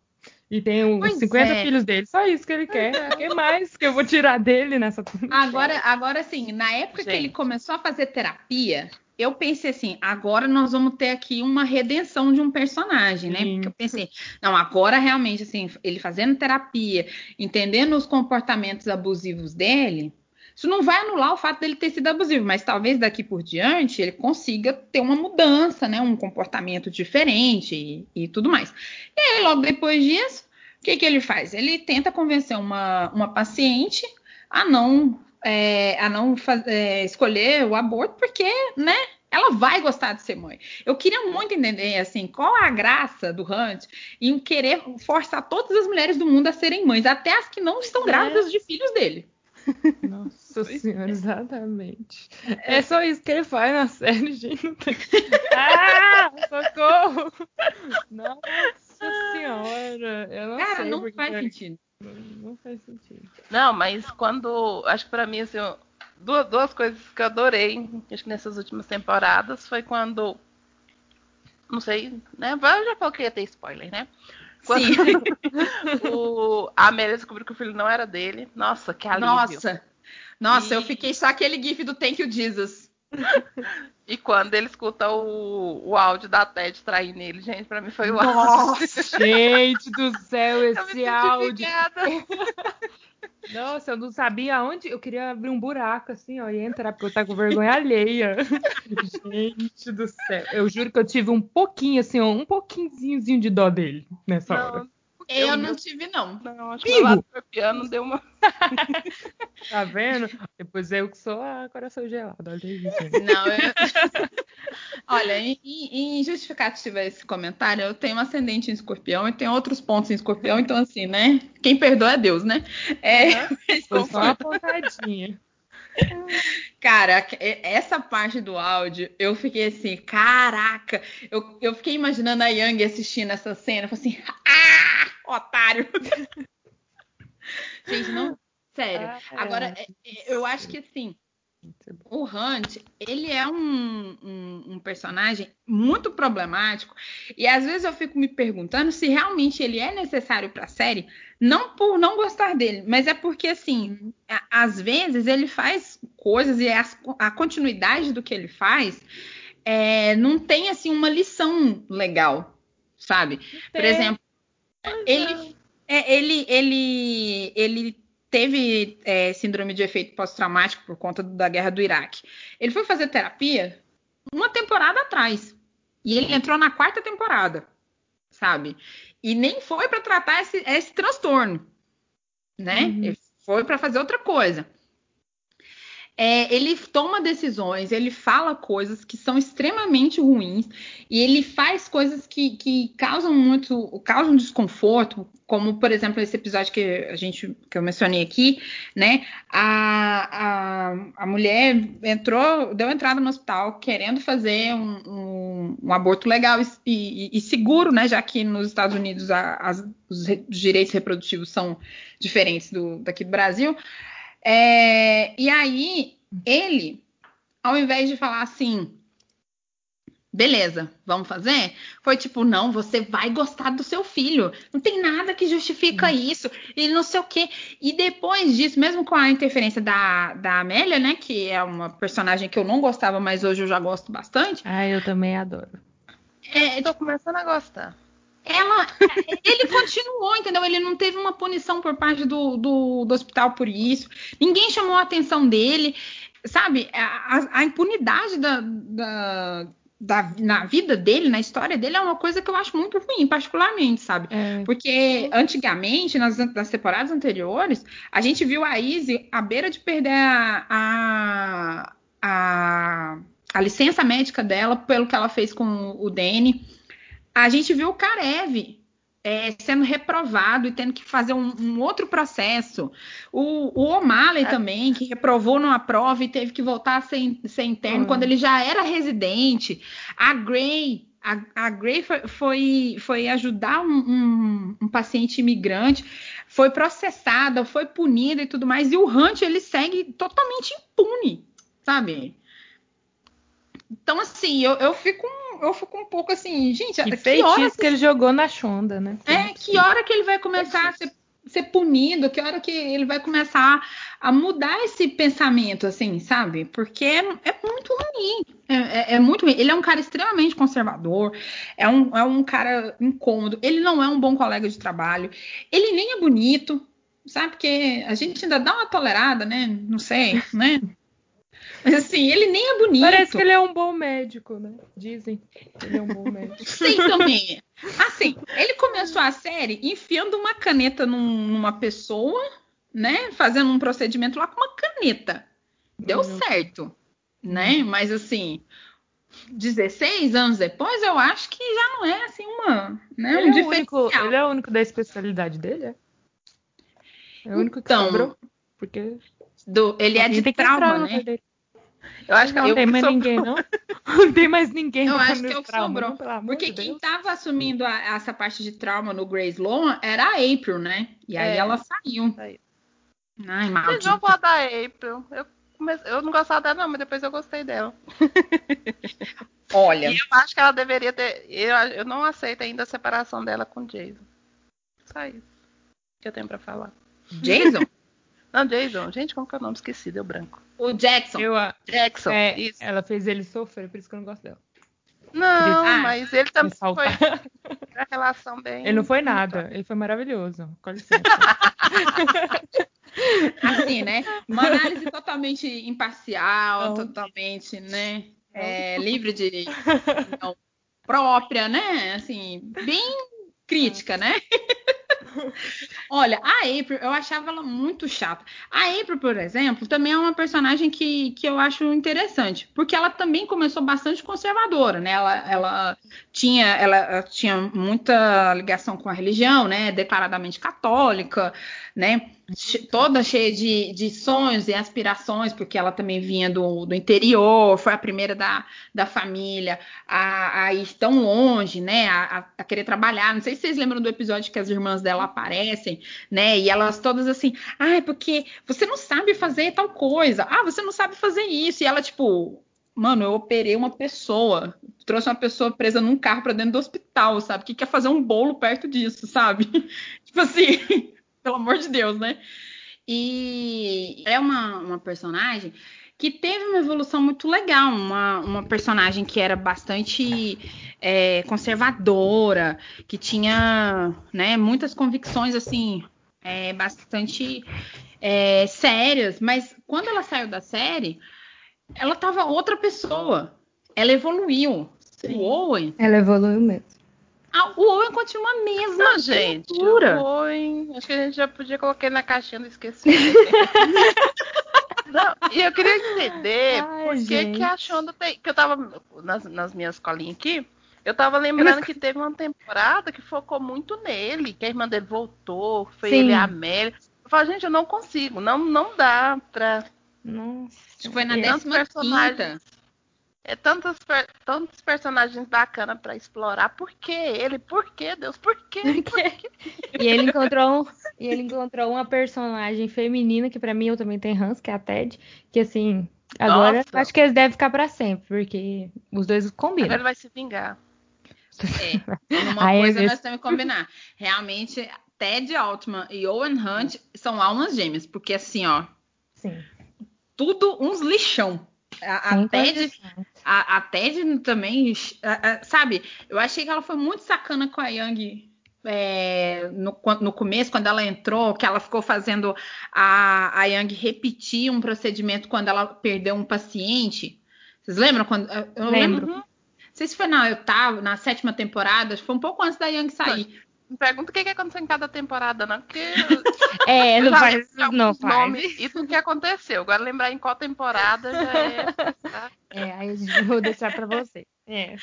E tem uns pois 50 é. filhos dele, só isso que ele quer. O que mais que eu vou tirar dele nessa Agora, agora sim, na época Gente. que ele começou a fazer terapia, eu pensei assim, agora nós vamos ter aqui uma redenção de um personagem, né? Porque eu pensei, não, agora realmente, assim, ele fazendo terapia, entendendo os comportamentos abusivos dele, isso não vai anular o fato dele ter sido abusivo, mas talvez daqui por diante ele consiga ter uma mudança, né? Um comportamento diferente e, e tudo mais. E aí, logo depois disso, o que, que ele faz? Ele tenta convencer uma, uma paciente a não é, a não é, escolher o aborto, porque, né, ela vai gostar de ser mãe. Eu queria muito entender, assim, qual é a graça do Hunt em querer forçar todas as mulheres do mundo a serem mães, até as que não estão grávidas de filhos dele. Nossa senhora, exatamente. É só isso que ele faz na série, gente. Não tem... Ah, socorro! Nossa senhora, eu não Cara, sei. não faz sentido. Não faz sentido. Não, mas quando. Acho que pra mim, assim, duas, duas coisas que eu adorei, acho que nessas últimas temporadas, foi quando. Não sei, né? Eu já falei que ia ter spoiler, né? Quando o, a Amélia descobriu que o filho não era dele. Nossa, que alívio. Nossa, nossa, e... eu fiquei só aquele gif do Thank You Jesus. E quando ele escuta o, o áudio da Ted traindo ele, gente, pra mim foi o áudio. gente do céu, esse áudio. Nossa, eu não sabia onde. Eu queria abrir um buraco assim, ó, e entrar, porque eu tava com vergonha alheia. gente do céu. Eu juro que eu tive um pouquinho, assim, ó, um pouquinhozinho de dó dele nessa não, hora. Eu, eu não tive, não. Não, acho Pigo. que o lado piano deu uma. tá vendo? Depois eu que sou a coração gelado. Olha isso. Não, eu... Olha, em, em justificativa esse comentário, eu tenho um ascendente em escorpião e tenho outros pontos em escorpião, então assim, né? Quem perdoa é Deus, né? É, Foi só uma pontadinha. Cara, essa parte do áudio, eu fiquei assim, caraca, eu, eu fiquei imaginando a Yang assistindo essa cena, eu falei assim, ah, otário. Gente, não, sério. Ah, é. Agora, é, eu acho que assim, o Hunt, ele é um, um, um, personagem muito problemático e às vezes eu fico me perguntando se realmente ele é necessário para a série, não por não gostar dele, mas é porque assim, a, às vezes ele faz coisas e as, a continuidade do que ele faz é, não tem assim uma lição legal, sabe? Por exemplo, ele, é, ele, ele, ele teve é, síndrome de efeito pós-traumático por conta da guerra do Iraque. Ele foi fazer terapia uma temporada atrás. E ele entrou na quarta temporada, sabe? E nem foi para tratar esse, esse, transtorno, né? Uhum. Ele foi para fazer outra coisa. É, ele toma decisões, ele fala coisas que são extremamente ruins e ele faz coisas que, que causam muito, causam desconforto, como por exemplo esse episódio que a gente que eu mencionei aqui, né? A, a, a mulher entrou, deu entrada no hospital querendo fazer um, um, um aborto legal e, e, e, seguro, né? Já que nos Estados Unidos a, as, os, os direitos reprodutivos são diferentes do, daqui do Brasil. É, e aí, ele, ao invés de falar assim, beleza, vamos fazer? Foi tipo, não, você vai gostar do seu filho. Não tem nada que justifica hum. isso. E não sei o quê. E depois disso, mesmo com a interferência da, da Amélia, né? Que é uma personagem que eu não gostava, mas hoje eu já gosto bastante. Ah, eu também adoro. É, Tô começando a gostar ela, ele continuou, entendeu? Ele não teve uma punição por parte do, do, do hospital por isso. Ninguém chamou a atenção dele, sabe? A, a impunidade da, da, da, na vida dele, na história dele, é uma coisa que eu acho muito ruim, particularmente, sabe? É. Porque antigamente, nas, nas, temporadas anteriores, a gente viu a Izzy à beira de perder a, a, a, a licença médica dela pelo que ela fez com o Danny a gente viu o Karev é, sendo reprovado e tendo que fazer um, um outro processo. O, o O'Malley é. também, que reprovou numa prova e teve que voltar a ser, ser interno uhum. quando ele já era residente. A Gray. A, a Gray foi, foi, foi ajudar um, um, um, paciente imigrante, foi processada, foi punida e tudo mais. E o Hunt, ele segue totalmente impune, sabe? Então, assim, eu, eu fico eu fico um pouco assim, gente, que que hora que ele jogou na Chonda, né? É, que hora que ele vai começar a ser, ser, punido, que hora que ele vai começar a mudar esse pensamento, assim, sabe? Porque é, é muito ruim. É, é, é, muito ruim. Ele é um cara extremamente conservador, é um, é um cara incômodo, ele não é um bom colega de trabalho, ele nem é bonito, sabe? Porque a gente ainda dá uma tolerada, né? Não sei, né? Assim, ele nem é bonito. Parece que ele é um bom médico, né? Dizem que ele é um bom médico. Sim, também. Assim, ele começou a série enfiando uma caneta num, numa pessoa, né? Fazendo um procedimento lá com uma caneta. Deu uhum. certo, né? Mas assim, 16 anos depois, eu acho que já não é assim uma, né, ele um é Único, ele é o único da especialidade dele, é? É o único que então, sobrou, porque do, ele é de trauma, né? Dele. Eu acho que não tem mais sobrou. ninguém, não. Não tem mais ninguém. Eu acho que é o que sobrou. Porque de quem estava assumindo a, essa parte de trauma no Grace Loan era a April, né? E aí é. ela saiu. Ai, maldita. Vocês vão falar da April. Eu, comecei, eu não gostava dela, não, mas depois eu gostei dela. Olha. E eu acho que ela deveria ter. Eu, eu não aceito ainda a separação dela com o Jason. Só isso que eu tenho pra falar. Jason? Não, Jason. Gente, como que é o nome? Esqueci, deu branco. O Jackson. Eu, Jackson. É, isso. Ela fez ele sofrer, por isso que eu não gosto dela. Não, ah, mas ele também foi a relação bem. Ele não foi nada, ele foi maravilhoso. Com licença. assim, né? Uma análise totalmente imparcial, não. totalmente, né? É, livre de não, própria, né? Assim, bem crítica, né? Olha, a April, eu achava ela muito chata. A April, por exemplo, também é uma personagem que, que eu acho interessante, porque ela também começou bastante conservadora, né? Ela, ela tinha, ela tinha muita ligação com a religião, né? Declaradamente católica, né? Toda cheia de, de, sonhos e aspirações, porque ela também vinha do, do interior, foi a primeira da, da família a, a, ir tão longe, né? A, a, querer trabalhar. Não sei se vocês lembram do episódio que as irmãs dela aparecem, né? E elas todas assim, ah, é porque você não sabe fazer tal coisa, ah, você não sabe fazer isso. E ela, tipo, mano, eu operei uma pessoa, trouxe uma pessoa presa num carro para dentro do hospital, sabe? Que quer fazer um bolo perto disso, sabe? tipo assim pelo amor de Deus, né? E é uma, uma personagem que teve uma evolução muito legal, uma, uma personagem que era bastante é, conservadora, que tinha né, muitas convicções assim é, bastante é, sérias, mas quando ela saiu da série, ela estava outra pessoa. Ela evoluiu. Sim. O Owen. Ela evoluiu mesmo. Ah, o Owen continua a mesma Não, gente. O Owen. Acho que a gente já podia colocar ele na caixinha do esquecimento. Não, e eu queria entender Ai, por que, que a Shonda tem. Que eu tava nas, nas minhas colinhas aqui, eu tava lembrando que teve uma temporada que focou muito nele, que a irmã dele voltou, foi Sim. ele e a Amélia. Eu falo, gente, eu não consigo, não, não dá pra. Nossa. Foi na décima quinta. É tantos, tantos personagens bacanas pra explorar. Por que ele? Por que, Deus? Por quê? E ele encontrou, um- e ele encontrou uma personagem feminina que pra mim eu também tenho Hans, que é a Ted, que assim, agora Nossa. acho que eles devem ficar pra sempre, porque os dois Agora combinam. ele vai se vingar. É, uma Aí, coisa às nós temos que combinar. Realmente, Ted Altman e Owen Hunt são almas gêmeas, porque assim, ó, Sim. tudo uns lixão. A, a Ted, a, a Ted também, a- sabe? Eu achei que ela foi muito sacana com a Young é, no, no começo, quando ela entrou, que ela ficou fazendo a, a Young repetir um procedimento quando ela perdeu um paciente. Vocês lembram? Quando, eu Lembro. lembro. Não sei se foi na oitava, na sétima temporada, foi um pouco antes da Young sair. Me pergunta o que, que aconteceu em cada temporada, não, porque É, não eu já faz, não faz. e tudo que aconteceu. Agora lembrar em qual temporada já é. tá? É, aí a gente vou deixar pra você. É.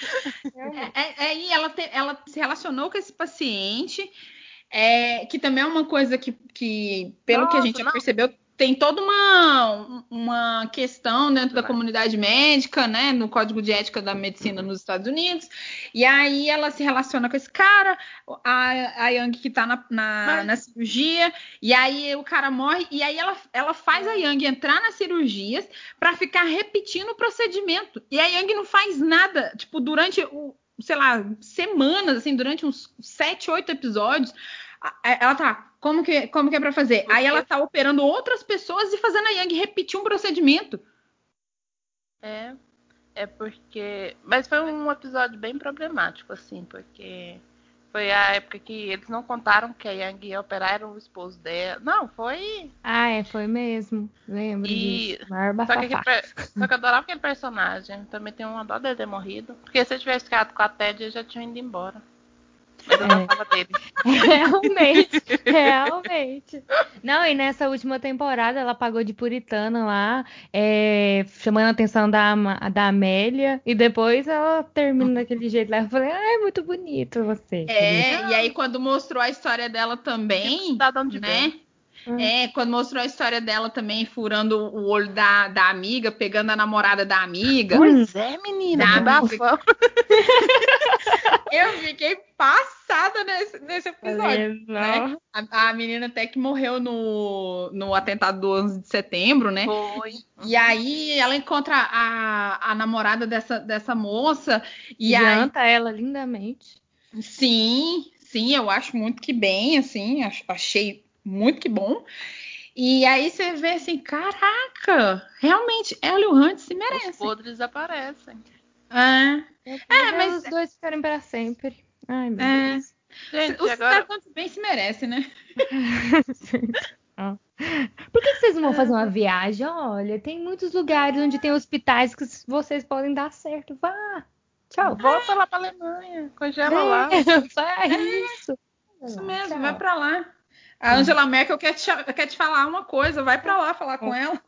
É, é, é, e ela, te- ela se relacionou com esse paciente, é, que também é uma coisa que, que pelo que a Nossa, gente já não. percebeu, tem toda uma, uma questão dentro da comunidade médica, né, no Código de Ética da Medicina nos Estados Unidos, e aí ela se relaciona com esse cara, a, a Yang que tá na, na, Mas- na cirurgia, e aí o cara morre, e aí ela, ela faz a Yang entrar nas cirurgias para ficar repetindo o procedimento, e a Yang não faz nada, tipo, durante o, sei lá, semanas, assim, durante uns sete, oito episódios, ela tá, como que, como que é pra fazer? Aí ela tá operando outras pessoas e fazendo a Yang repetir um procedimento. É, é porque. Mas foi um episódio bem problemático, assim, porque foi a época que eles não contaram que a Yang ia operar, era o esposo dela. Não, foi. Ah, é, foi mesmo. Lembro E- disso. Maior Só que, aquele Só que eu adorava aquele personagem. Também tem uma dó dele ter morrido. Porque se eu tivesse ficado com a Ted, eu já tinha ido embora. Mas eu É. dele. Realmente, realmente. Não, e nessa última temporada ela pagou de puritana lá, é, chamando a atenção da, da Amélia, e depois ela termina daquele jeito lá. Eu falei, ai, muito bonito você. querida." É, e aí quando mostrou a história dela também, Cidadão de né? bem. Hum. É, quando mostrou a história dela também, furando o olho da, da amiga, pegando a namorada da amiga. Pois é, menina, Dá que bafão. Eu fiquei passada nesse, nesse episódio. Né? A, a menina até que morreu no, no atentado do 11 de setembro, né? Foi. E aí ela encontra a, a namorada dessa, dessa moça. E aí, Janta ela lindamente. sim, sim, eu acho muito que bem, assim, ach- achei muito que bom. E aí você vê assim, caraca, realmente, ela e o Hunt se Os merecem. podres aparecem. É, É, mas- os dois ficarem para sempre. Ai, meu é. Deus. Gente, Os agora. cidadãos bem se merecem, né? Por que vocês não vão fazer uma viagem? Olha, tem muitos lugares onde tem hospitais que vocês podem dar certo. Vá. Tchau. Volta lá pra Alemanha. Congela lá. Faz isso. Isso mesmo, Tchau. vai pra lá. A Angela Merkel quer te, quer te falar uma coisa, vai pra lá falar com ela.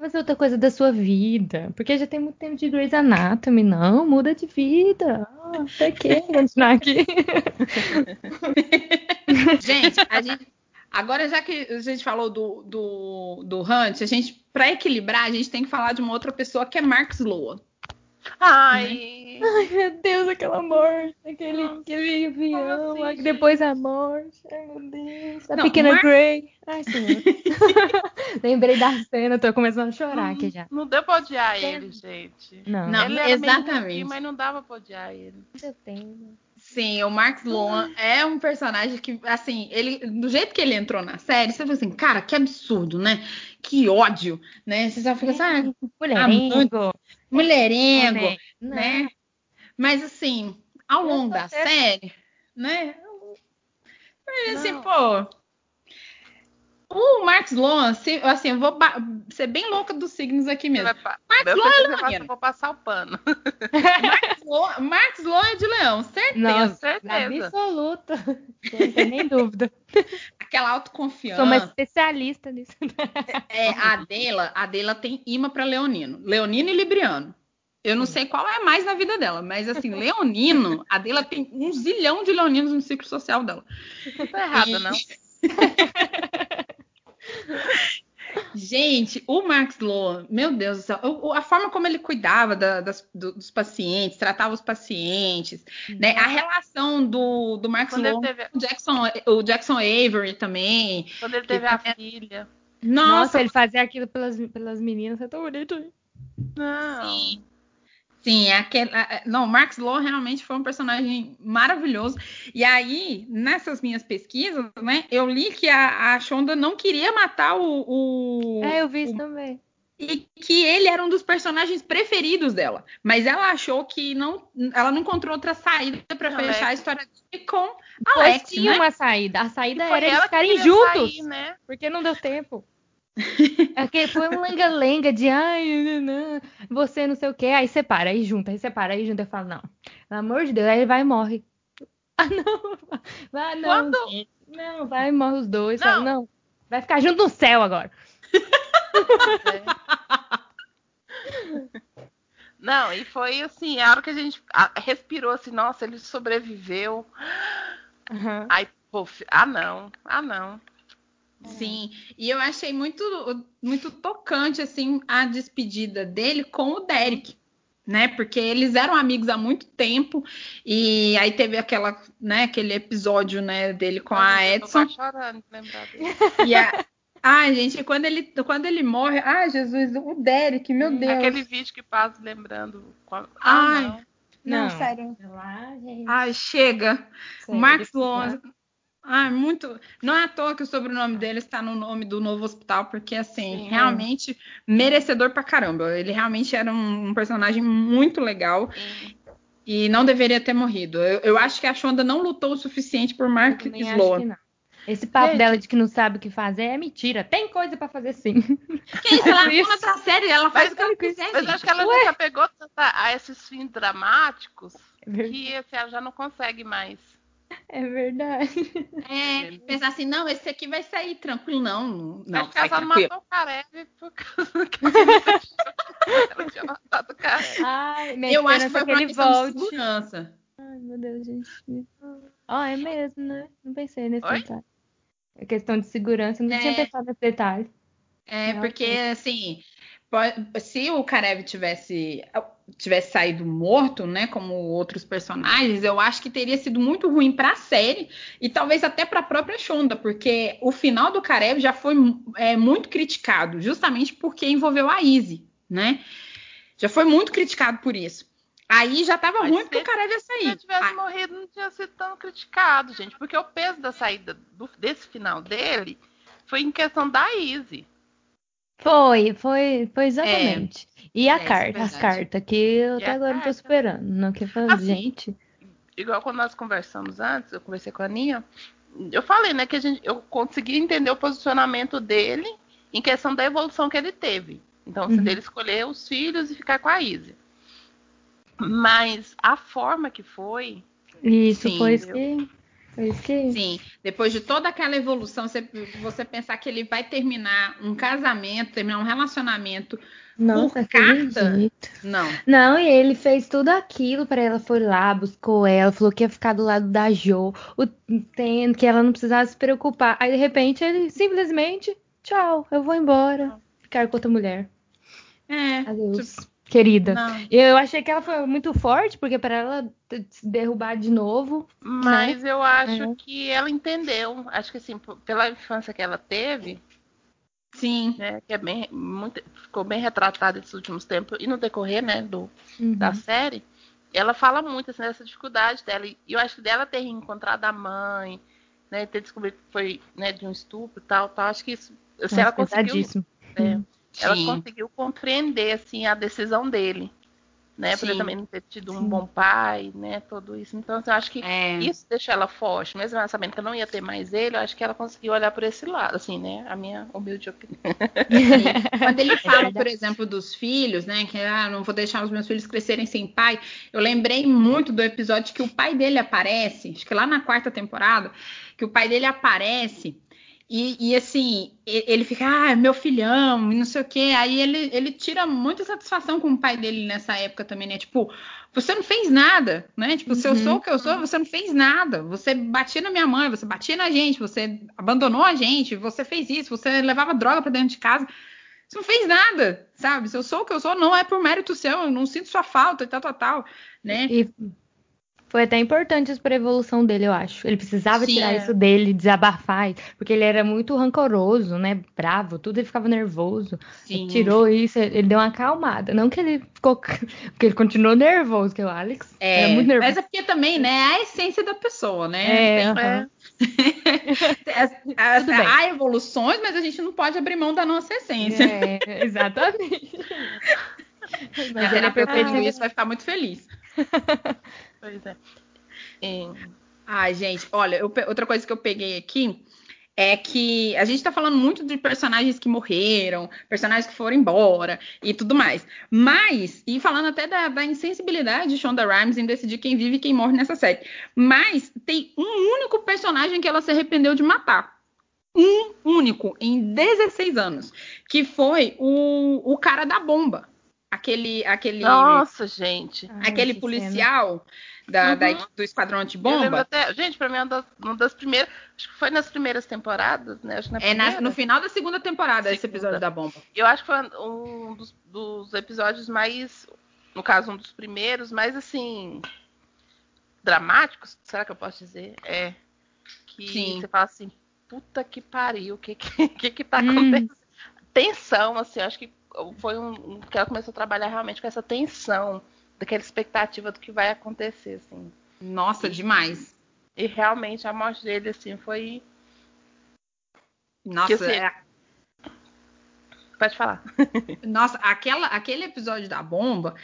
Fazer outra coisa da sua vida. Porque já tem muito tempo de Grey's Anatomy. Não, muda de vida. Ah, pra quê? Continuar aqui. Gente, a gente- agora já que a gente falou do, do, do Hunt, a gente, pra equilibrar, a gente tem que falar de uma outra pessoa que é Mark Sloan. Ai. Ai, meu Deus, aquela morte. Aquele, aquele avião. assim, gente? depois a morte. Ai, meu Deus. A Não, pequena Mar- Grey. Ai, senhor. Lembrei da cena, tô começando a chorar aqui já. Não deu pra odiar ele, gente. Não, Não. ele era meio exatamente. ruim, mas não dava pra odiar ele. eu tenho. Sim, o Mark Sloan é um personagem que, assim, ele, do jeito que ele entrou na série, você fala assim, cara, que absurdo, né? Que ódio, né? Você só fica assim, ah, Mulherengo. mulherengo, né? né? Mas assim, ao longo da série, né? Assim, Não. pô. O Marcos Lohan, assim, eu vou ser bem louca dos signos aqui mesmo. vai Lohan é leonino. fala, vou passar o pano. Lohan, Lohan é de leão, certeza. Nossa, certeza. absoluta. Não tem nem dúvida. Aquela autoconfiança. Sou uma especialista nisso. É, a Adela, a Adela tem imã para leonino. Leonino e libriano. Eu não sei qual é mais na vida dela, mas assim, leonino, a Adela tem um zilhão de leoninos no ciclo social dela. Não tá errado, E- não. Gente, o Marx Lohan, meu Deus do céu, a forma como ele cuidava da- das- do- dos pacientes, tratava os pacientes, né? A relação do, do Lohan teve, com o Jackson, o Jackson Avery também. quando ele teve a filha. Nossa, Nossa, ele fazia aquilo pelas, pelas meninas, é tão bonito. Não. Sim. Sim, é aquele, a- a- não, o Marx Law realmente foi um personagem maravilhoso. E aí, nessas minhas pesquisas, né, eu li que a, a Shonda não queria matar o, o- É, eu vi isso o- também. e que ele era um dos personagens preferidos dela. Mas ela achou que não, ela não encontrou outra saída para Alex. fechar a história dele com Pois Alex, tinha né? uma saída. A saída Foi era eles ficarem juntos. sair, né? Porque não deu tempo. É que foi um lenga-lenga de ai, não, você não sei o quê. Aí separa, aí junta, aí separa, aí junta. Eu falo, não, pelo amor de Deus, aí ele vai e morre. Ah, não, vai não. Quando- gente. Não, vai e morre os dois. Não. Falo, não, vai ficar junto no céu agora. Não, e foi assim, a hora que a gente respirou assim, nossa, ele sobreviveu. Aham. Aí, pô, ah não, ah não. Sim, e eu achei muito, muito tocante assim a despedida dele com o Derek, né? Porque eles eram amigos há muito tempo e aí teve aquela, né, aquele episódio, né, dele com a Ai, eu tô Edson. chorando lembrar dele. E a... Ai, gente, quando ele, quando ele morre, ai, Jesus, o Derek, meu Deus. Aquele vídeo que passa lembrando. quando- Ai. Ah, Não, Não. sério. Lá, gente. Ai, chega. O sério, Marcos lá. Lohan. Ai, muito. Não é à toa que o sobrenome dele está no nome do novo hospital, porque, assim, Sim. realmente merecedor pra caramba. Ele realmente era um, um personagem muito legal sim. e não deveria ter morrido. Eu, eu acho que a Shonda não lutou o suficiente por Mark Sloan. Esse papo Gente. dela de que não sabe o que fazer é mentira. Tem coisa pra fazer sim. Que isso? Ela Isso. é da série, ela faz Mas o que ela eu- quiser, Mas gente. acho que ela já se apegou tanto a esses fins dramáticos É que assim, ela já não consegue mais. É verdade. É, pensar assim, não, esse aqui vai sair tranquilo. Não, não, acho que ela sai só não tranquilo. matou o Karev por causa que ela tinha matado o Karev. Ai, minha Eu acho que foi é por que uma ele questão de volte. segurança. Ai, meu Deus, gente. Ó, é mesmo, né? Não pensei nesse Oi? detalhe. É questão de segurança, não É. tinha pensado nesse detalhe. É, Não, porque, sim. assim, se o Karev tivesse, tivesse saído morto, né, como outros personagens, eu acho que teria sido muito ruim para a série e talvez até para a própria Shonda, porque o final do Karev já foi é, muito criticado, justamente porque envolveu a Izzy, né? Já foi muito criticado por isso. Aí já tava Mas ruim porque o Karev ia Se ele sair. tivesse Ah, morrido, não tinha sido tão criticado, gente. Porque o peso da saída do- desse final dele foi em questão da Izzy. Foi, foi, foi exatamente. E a É, é carta, as verdade. cartas, que eu E até a agora não tô carta? esperando. Não quer fazer, Assim, gente. Igual quando nós conversamos antes, eu conversei com a Aninha. Eu falei, né, que a gente, eu consegui entender o posicionamento dele em questão da evolução que ele teve. Então, assim, Uhum. dele escolher os filhos e ficar com a Izzy. Mas a forma que foi, Isso Sim, foi isso que. Isso que. Sim, depois de toda aquela evolução, você, você pensar que ele vai terminar um casamento, terminar um relacionamento Nossa, por carta? Não. Não, e ele fez tudo aquilo pra ela, foi lá, buscou ela, falou que ia ficar do lado da Jo, o que ela não precisava se preocupar. Aí de repente ele simplesmente, tchau, eu vou embora, ficar com outra mulher. É. Adeus, querida. Não. Eu achei que ela foi muito forte, porque pra ela se derrubar de novo. mas eu acho É. que ela entendeu. Acho que assim, pela infância que ela teve, Sim. né, que é bem, muito, ficou bem retratada esses últimos tempos, e no decorrer, né, do, Uhum. da série, ela fala muito assim, dessa dificuldade dela. E eu acho que dela ter reencontrado a mãe, né, ter descoberto que foi né, de um estupro e tal, tal. Acho que isso, se Nossa, ela conseguiu, é, ela Sim. conseguiu compreender assim a decisão dele, né? Por Sim. ele também não ter tido um bom pai, né? Tudo isso. Então, assim, eu acho que É. isso deixou ela forte. Mesmo ela sabendo que eu não ia ter mais ele, eu acho que ela conseguiu olhar por esse lado, assim, né? A minha humilde opinião. Quando ele fala, verdade. por exemplo, dos filhos, né? Que ah, não vou deixar os meus filhos crescerem sem pai. Eu lembrei muito do episódio que o pai dele aparece, acho que lá na quarta temporada, que o pai dele aparece. E, e, assim, ele fica, ah, meu filhão, e não sei o quê. Aí ele, ele tira muita satisfação com o pai dele nessa época também, né? Tipo, você não fez nada, né? Tipo, se eu sou o que eu sou, você não fez nada. Você batia na minha mãe, você batia na gente, você abandonou a gente, você fez isso, você levava droga pra dentro de casa. Você não fez nada, sabe? Se eu sou o que eu sou, não é por mérito seu, eu não sinto sua falta e tal, tal, tal, né? E foi até importante isso pra evolução dele, eu acho. Ele precisava Sim, tirar é. isso dele, desabafar, porque ele era muito rancoroso, né? Bravo, tudo ele ficava nervoso. Sim. Tirou isso, ele deu uma acalmada. Não que ele ficou. Porque ele continuou nervoso, que o Alex É, era muito nervoso. mas é porque também, né, é a essência da pessoa, né? É, Tem- Tudo bem. há evoluções, mas a gente não pode abrir mão da nossa essência. É, exatamente. Mas é ouvindo perfeito. isso vai ficar muito feliz. Pois é. E- Ai, gente, olha, eu outra coisa que eu peguei aqui é que a gente tá falando muito de personagens que morreram, personagens que foram embora e tudo mais. Mas, e falando até da, da insensibilidade de Shonda Rhimes em decidir quem vive e quem morre nessa série. Mas tem um único personagem que ela se arrependeu de matar. Um único, em 16 anos. Que foi o, o cara da bomba. Aquele, aquele, Nossa, gente. Ai, aquele que policial da, da- Uhum. do esquadrão de até, gente, pra mim é uma das, uma das primeiras. Acho que foi nas primeiras temporadas, né? Acho que na É na- no final da segunda temporada esse Segunda. episódio da bomba. Eu acho que foi um dos, dos episódios mais. No caso, um dos primeiros, mais assim. dramáticos, será que eu posso dizer? É. Que Sim. você fala assim, puta que pariu, o que que, que, que tá Hum. acontecendo? Tensão, assim, acho que foi um, um que ela começou a trabalhar realmente com essa tensão, daquela expectativa do que vai acontecer, assim. Nossa, demais. E realmente a morte dele, assim, foi. Nossa, Que assim- é- Pode falar. nossa aquela, aquele episódio da bomba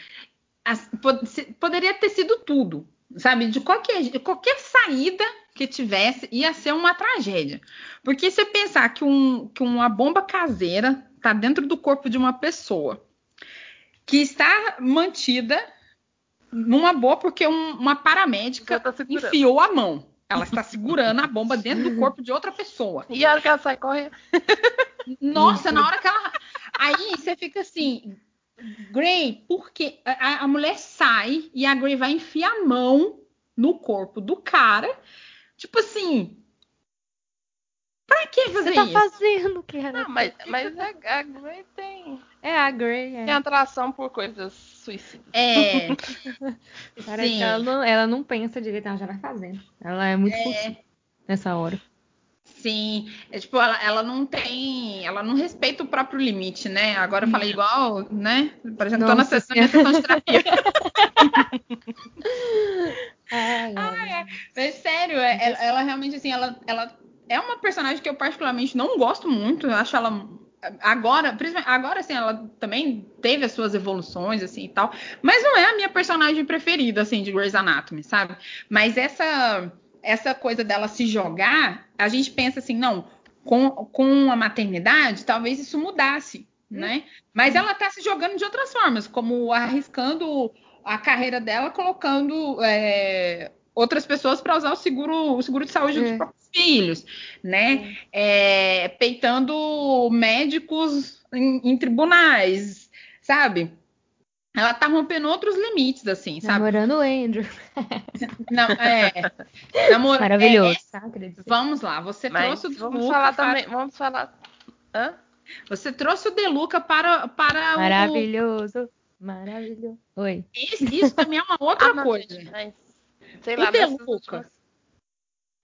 as- pod- se- poderia ter sido tudo, sabe? De qualquer, de qualquer saída que tivesse, ia ser uma tragédia. Porque você pensar que, um, que uma bomba caseira tá dentro do corpo de uma pessoa que está mantida numa boa porque um- uma paramédica tá enfiou a mão. Ela está segurando a bomba dentro do corpo de outra pessoa. E a hora que ela sai correndo. Nossa, na hora que ela. Aí você fica assim. Gray, porque a, a mulher sai e a Gray vai enfiar a mão no corpo do cara. Tipo assim. Pra que Você fazer tá isso? fazendo, cara? Não, mas, mas a, a Grey tem, É a Grey, é. tem atração por coisas suicidas. É. Parece sim. que ela não, ela não pensa direito, ela já vai fazendo. Ela é muito furtiva nessa hora. Sim, é tipo, ela, ela não tem, ela não respeita o próprio limite, né? Agora eu falei igual, né? Tô na, Nossa sessão- na minha sessão de terapia. Ai, é. Mas sério, é- ela, ela realmente, assim, ela, ela é uma personagem que eu particularmente não gosto muito. Eu acho ela. Agora, agora, assim, ela também teve as suas evoluções, assim, e tal. Mas não é a minha personagem preferida, assim, de Grey's Anatomy, sabe? Mas essa, essa coisa dela se jogar, a gente pensa assim, não, com, com a maternidade, talvez isso mudasse, né? Mas ela tá se jogando de outras formas, como arriscando a carreira dela, colocando é, outras pessoas para usar o seguro, o seguro de saúde dos É. próprios filhos, né? É, peitando médicos em, em tribunais, sabe? Ela tá rompendo outros limites, assim, sabe? namorando o Andrew. Não, é, namor- Maravilhoso, é? Queria dizer. vamos lá, você Mas trouxe o vamos Deluca falar para, também. Vamos falar. Hã? você trouxe o Deluca para para o Maravilhoso. Maravilhoso. Oi. isso, isso também é uma outra Ah, não, coisa. gente, mas, sei O lá, últimas-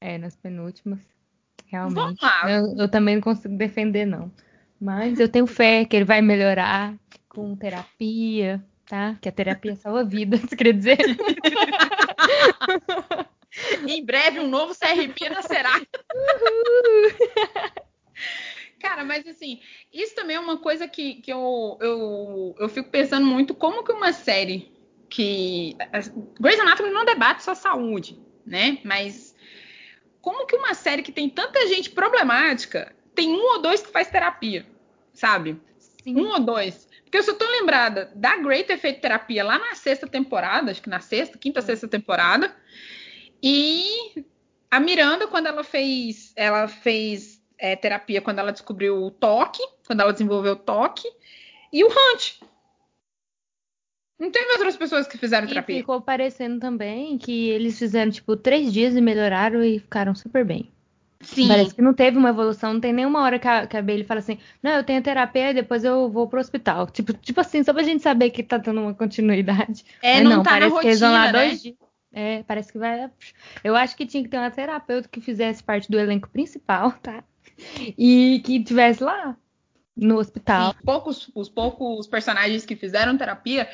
É, nas penúltimas. Vamos Realmente. lá. Eu, eu também não consigo defender, não. Mas eu tenho fé que ele vai melhorar com terapia, tá? Que a terapia salva vidas, quer dizer. Em breve um novo CRP nascerá. Cara, mas assim, isso também é uma coisa que, que eu, eu, eu fico pensando muito, como que uma série que Grey's Anatomy não debate só saúde, né? Mas como que uma série que tem tanta gente problemática tem um ou dois que faz terapia, sabe? Sim. Um ou dois. Porque eu só tô lembrada da Grey ter feito terapia lá na sexta temporada, acho que na sexta, quinta, é. sexta temporada. E a Miranda, quando ela fez, ela fez é, terapia quando ela descobriu o toque, quando ela desenvolveu o toque, e o Hunt. Não teve outras pessoas que fizeram terapia. E ficou parecendo também que eles fizeram, tipo, três dias e melhoraram e ficaram super bem. Sim. Parece que não teve uma evolução, não tem nenhuma hora que a, que a Bailey fala assim, não, eu tenho terapia e depois eu vou pro hospital. Tipo, tipo assim, só pra gente saber que tá dando uma continuidade. É, não, não, tá parece na rotina, que eles vão lá né? dois dias. É, parece que vai. Eu acho que tinha que ter uma terapeuta que fizesse parte do elenco principal, tá? E que tivesse lá no hospital. Poucos, os poucos personagens que fizeram terapia,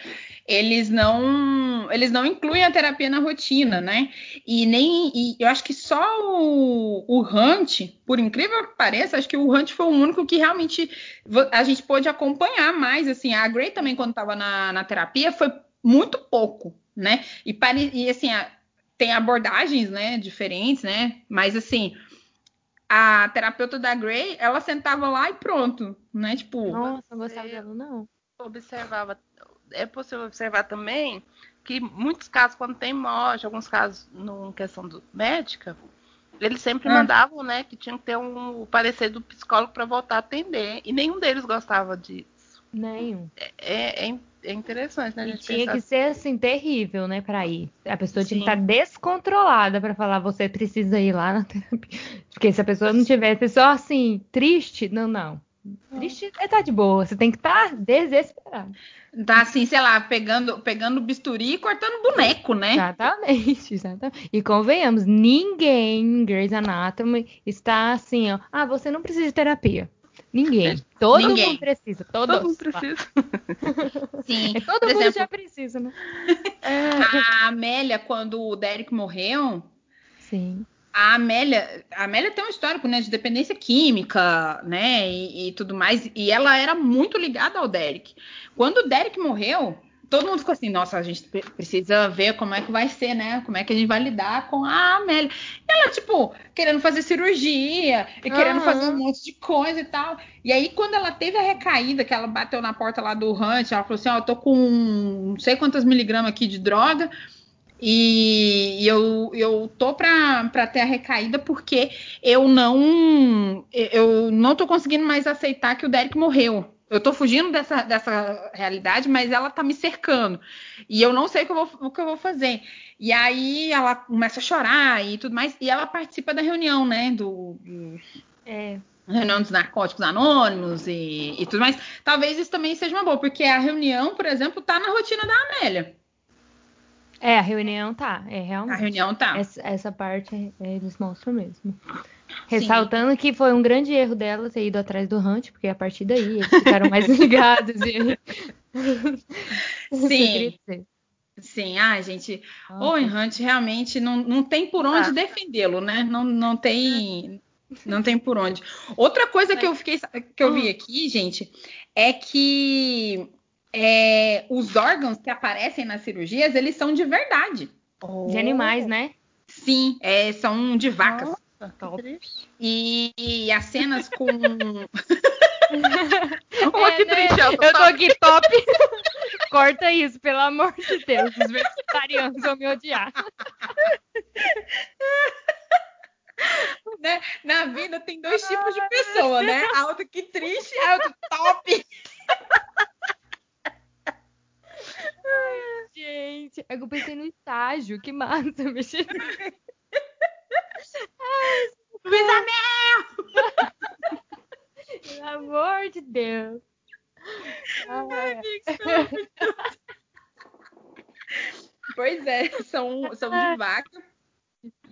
eles não, eles não incluem a terapia na rotina, né? E nem, e eu acho que só o, o Hunt, por incrível que pareça, acho que o Hunt foi o único que realmente a gente pôde acompanhar mais, assim. A Grey também quando estava na, na terapia foi muito pouco, né? E, pare, e assim, a, tem abordagens, né, diferentes, né? Mas assim, a terapeuta da Grey, ela sentava lá e pronto, né? Tipo. Nossa, não gostava dela, não. Observava. É possível observar também que muitos casos, quando tem morte, alguns casos no questão do médica, eles sempre ah. mandavam, né, que tinha que ter um parecer do psicólogo para voltar a atender. E nenhum deles gostava disso. Nenhum. É, é, é é interessante, né? E tinha pensar... que ser assim, terrível, né, para ir. A pessoa Sim. tinha que estar descontrolada para falar, você precisa ir lá na terapia. Porque se a pessoa não tivesse só assim, triste, não, não. Triste é tá de boa, você tem que estar tá desesperado. Tá assim, sei lá, pegando, pegando bisturi e cortando boneco, né? Exatamente, exatamente. E convenhamos, ninguém em Grey's Anatomy está assim, ó. Ah, você não precisa de terapia. Ninguém. Todo Ninguém. mundo precisa. Todos. Todo mundo precisa. Sim. É, todo mundo exemplo, já precisa, né? A Amélia, quando o Derek morreu. Sim. A Amélia, a Amélia tem um histórico, né, de dependência química, né, e, e tudo mais. E ela era muito ligada ao Derek. Quando o Derek morreu, todo mundo ficou assim, nossa, a gente precisa ver como é que vai ser, né? Como é que a gente vai lidar com a Amélia. E ela, tipo, querendo fazer cirurgia e uhum. querendo fazer um monte de coisa e tal. E aí, quando ela teve a recaída, que ela bateu na porta lá do Hunt, ela falou assim, ó, oh, eu tô com não sei quantas miligramas aqui de droga. E, eu, eu tô pra, pra ter a recaída porque eu não eu não tô conseguindo mais aceitar que o Derek morreu. Eu tô fugindo dessa, dessa realidade, mas ela tá me cercando. E eu não sei o que eu, vou, o que eu vou fazer. E aí ela começa a chorar e tudo mais. E ela participa da reunião, né? Do. do é. Reunião dos narcóticos anônimos e, e, tudo mais. Talvez isso também seja uma boa, porque a reunião, por exemplo, tá na rotina da Amélia. É, a reunião tá, é realmente. A reunião tá. Essa, essa parte é, eles mostram mesmo. Ressaltando Sim. que foi um grande erro dela ter ido atrás do Hunt, porque a partir daí eles ficaram mais ligados. E... Sim. Sim, ah, gente, o Owen Hunt realmente não, não tem por onde ah. defendê-lo, né? Não, não tem. Não tem por onde. Outra coisa que eu fiquei que eu vi ah. aqui, gente, é que é, os órgãos que aparecem nas cirurgias, eles são de verdade. De animais, né? Sim, é, são de vacas. Top. E, e as cenas com. Que é, né? triste, eu tô aqui top. Corta isso, pelo amor de Deus. Os vegetarianos vão me odiar. Né? Na vida tem dois tipos de pessoa, né? Alto que triste e alto top. Ai, gente, é que eu pensei no estágio, que massa, mexer. Luísa Mel! Pelo amor de Deus. Ai, pois é, são, são de vaca.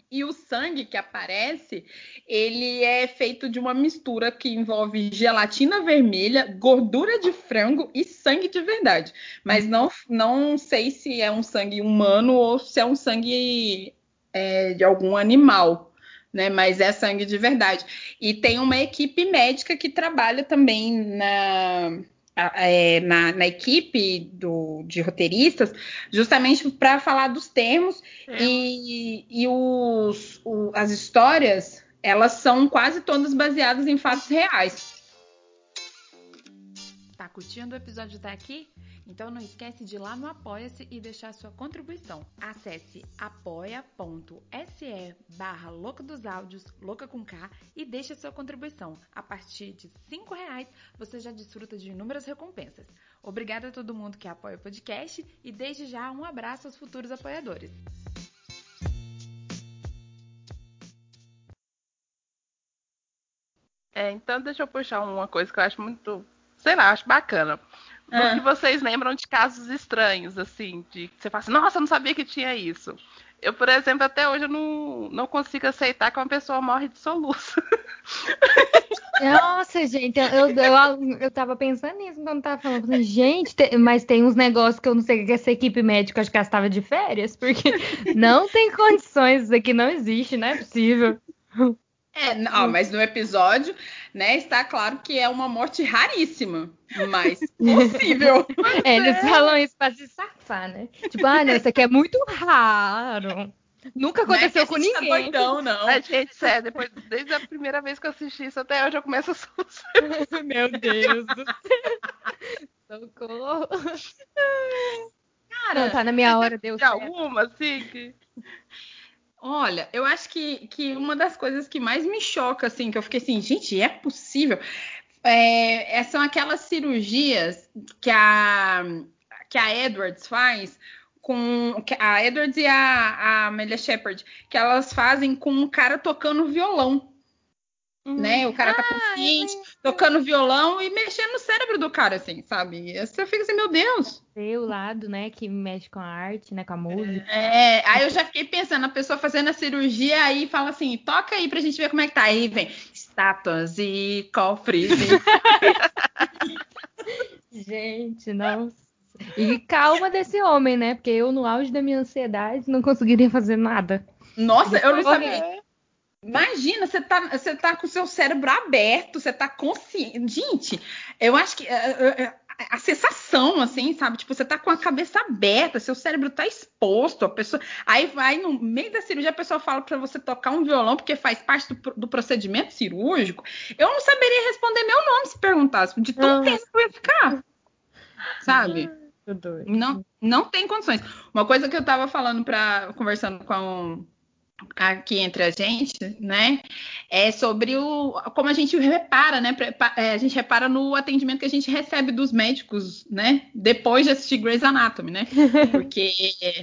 E o sangue que aparece, ele é feito de uma mistura que envolve gelatina vermelha, gordura de frango e sangue de verdade. Mas não, não sei se é um sangue humano ou se é um sangue é, de algum animal né? Mas é sangue de verdade. E tem uma equipe médica que trabalha também na, é, na, na, equipe do, de roteiristas, justamente para falar dos termos é. e, e os, o, as histórias, elas são quase todas baseadas em fatos reais. Tá curtindo o episódio até aqui? Então não esquece de ir lá no Apoia-se e deixar sua contribuição. Acesse apoia.se barra Louca dos Áudios, Louca com K, e deixe sua contribuição. A partir de R$ reais você já desfruta de inúmeras recompensas. Obrigada a todo mundo que apoia o podcast e desde já um abraço aos futuros apoiadores. É, então deixa eu puxar uma coisa que eu acho muito, sei lá, acho bacana. É. que vocês lembram de casos estranhos, assim, de que você fala assim, nossa, eu não sabia que tinha isso. Eu, por exemplo, até hoje eu não, não consigo aceitar que uma pessoa morre de soluço. Nossa, gente, eu, eu, eu tava pensando nisso quando tava falando. Gente, tem, mas tem uns negócios que eu não sei que essa equipe médica acho que ela estava de férias, porque não tem condições, isso aqui não existe, não é possível. É, não, mas no episódio, né, está claro que é uma morte raríssima, mas possível. é, eles falam isso para se safar, né? Tipo, ah, não, isso aqui é muito raro. Nunca aconteceu não é com tá ninguém. Tá doidão, não. A gente, sério, depois, desde a primeira vez que eu assisti isso até hoje, eu começo a soluçar. Meu Deus do céu. Socorro. Cara, não, tá na minha hora, Deus. alguma, assim, que... Olha, eu acho que, que uma das coisas que mais me choca, assim, que eu fiquei assim, gente, é possível? É, é, são aquelas cirurgias que a, que a Edwards faz com a Edwards e a, a Amelia Shepard, que elas fazem com um cara tocando violão. Uhum. Né? O cara tá consciente, ah, tocando violão e mexendo no cérebro do cara, assim, sabe? E você fica assim, meu Deus. O lado, né, que mexe com a arte, né, com a música. É, aí eu já fiquei pensando, a pessoa fazendo a cirurgia aí fala assim, toca aí pra gente ver como é que tá. Aí vem estátuas e cofres. E... gente, nossa. E calma desse homem, né? Porque eu, no auge da minha ansiedade, não conseguiria fazer nada. Nossa, eu não sabia. Imagina, você tá, você tá com o seu cérebro aberto, você tá consciente. Gente, eu acho que a, eh, a, eh, eh, a, sensação, assim, sabe? Tipo, você tá com a cabeça aberta, seu cérebro tá exposto, a pessoa. Aí vai no meio da cirurgia, a pessoa fala para você tocar um violão, porque faz parte do, do, procedimento cirúrgico. Eu não saberia responder meu nome se perguntasse, de tão tempo que eu ia ficar. Sabe? Não, não tem condições. Uma coisa que eu tava falando para conversando com aqui entre a gente, né? É sobre o como a gente repara, né? É, a gente repara no atendimento que a gente recebe dos médicos, né? Depois de assistir Grey's Anatomy, né? Porque,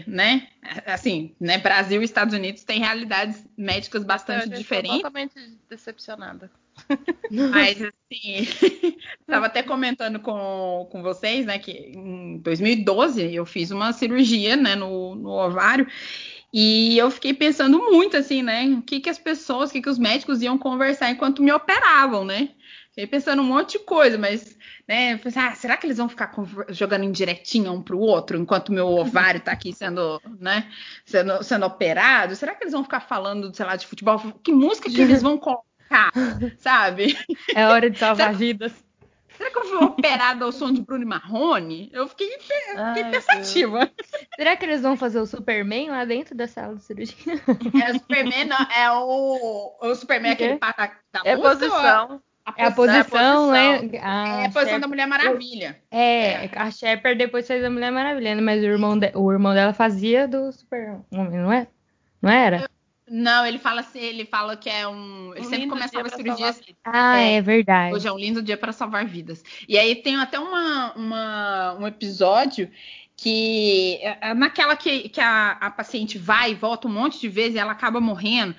né? Assim, né? Brasil e Estados Unidos têm realidades médicas bastante eu diferentes. Totalmente decepcionada. Mas assim, estava até comentando com, com vocês, né? Que em 2012 eu fiz uma cirurgia, né? No, no ovário. E eu fiquei pensando muito assim, né? O que, que as pessoas, o que, que os médicos iam conversar enquanto me operavam, né? Fiquei pensando um monte de coisa, mas, né? Pensei, ah, será que eles vão ficar jogando indiretinha um pro outro enquanto meu ovário tá aqui sendo, né? Sendo, sendo operado? Será que eles vão ficar falando, sei lá, de futebol? Que música que eles vão colocar, sabe? É hora de salvar vidas. Será que eu fui operada ao som de Bruno Marrone? Eu fiquei, fiquei Ai, pensativa. Deus. Será que eles vão fazer o Superman lá dentro da sala de cirurgia? É o Superman, não, é o, o Superman, é aquele pata da é posição. A é a posição, né? é a posição da Mulher Maravilha. É, é, a Shepard depois fez a Mulher Maravilha, né? mas o irmão, de, o irmão dela fazia do Super-Homem, não é? Não era? Não, ele fala assim, ele fala que é um. Ele um sempre começava a cirurgia. Ah, é, é, verdade. Hoje é um lindo dia para salvar vidas. E aí tem até uma, uma um episódio que é naquela que, que a, a paciente vai e volta um monte de vezes e ela acaba morrendo.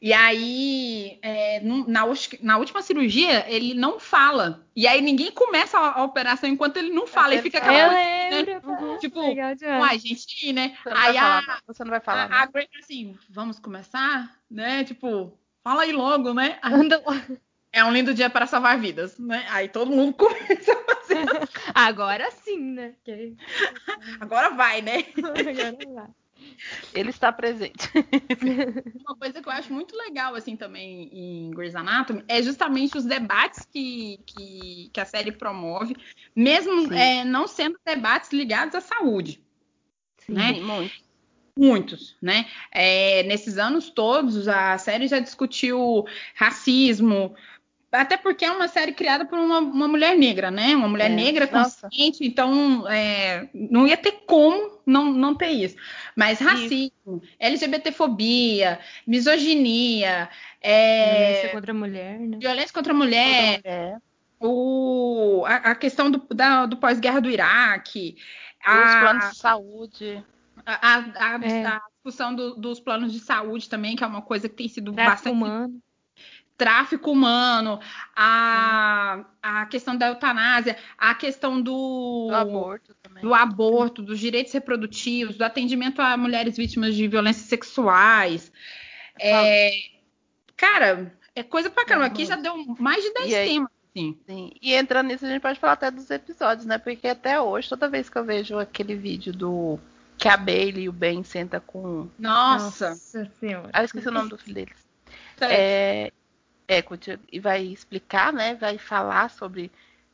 E aí, é, na, na, última cirurgia, ele não fala. E aí ninguém começa a, a operação enquanto ele não fala. É, e fica aquela eu lembro, né? Tipo, uai, gente, né? Você aí a, falar, você não vai falar. A, a Grace assim, vamos começar? Né? Tipo, fala aí logo, né? É um lindo dia para salvar vidas, né? Aí todo mundo começa a fazer. Agora sim, né? Agora vai, né? Agora vai. Ele está presente. Uma coisa que eu acho muito legal, assim, também em Grey's Anatomy é justamente os debates que, que, que a série promove, mesmo é, não sendo debates ligados à saúde. né? Sim, muito. Muitos, né? É, nesses anos todos, a série já discutiu racismo, até porque é uma série criada por uma, uma mulher negra, né? Uma mulher É, negra nossa. consciente, então é, não ia ter como não, não ter isso. Mas racismo, LGBTfobia, misoginia, é, Violência contra a mulher, né? violência contra a mulher, Toda mulher. o, a, a questão do, da- do pós-guerra do Iraque, Os a, planos de saúde. a, a- a- É. a discussão do- dos planos de saúde também, que é uma coisa que tem sido Tráfico bastante humano. Tráfico humano, a, a questão da eutanásia, a questão do, Do aborto também. do aborto, dos direitos reprodutivos, do atendimento a mulheres vítimas de violências sexuais. É, cara, é coisa pra caramba. Aqui já deu mais de 10 E aí? temas. Assim. Sim. E entrando nisso, a gente pode falar até dos episódios, né? Porque até hoje, toda vez que eu vejo aquele vídeo do que a Bailey e o Ben senta com. Nossa. senhora. Ah, eu esqueci o nome do filho deles. É, É, e vai explicar, né? Vai falar sobre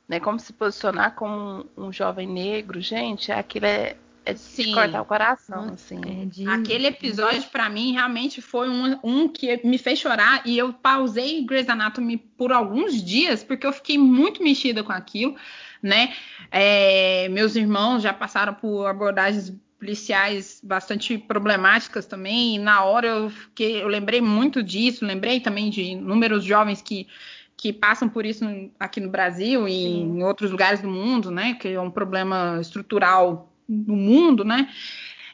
né, como se posicionar como um, um jovem negro. Gente, aquilo é, é de Sim. cortar o coração, assim. é de- Aquele episódio, pra mim, realmente foi um, um que me fez chorar e eu pausei Grey's Anatomy por alguns dias porque eu fiquei muito mexida com aquilo, né? É, meus irmãos já passaram por abordagens policiais bastante problemáticas também. E na hora eu fiquei, eu lembrei muito disso, lembrei também de inúmeros jovens que que passam por isso aqui no Brasil e em outros lugares do mundo, né? Que é um problema estrutural no mundo, né?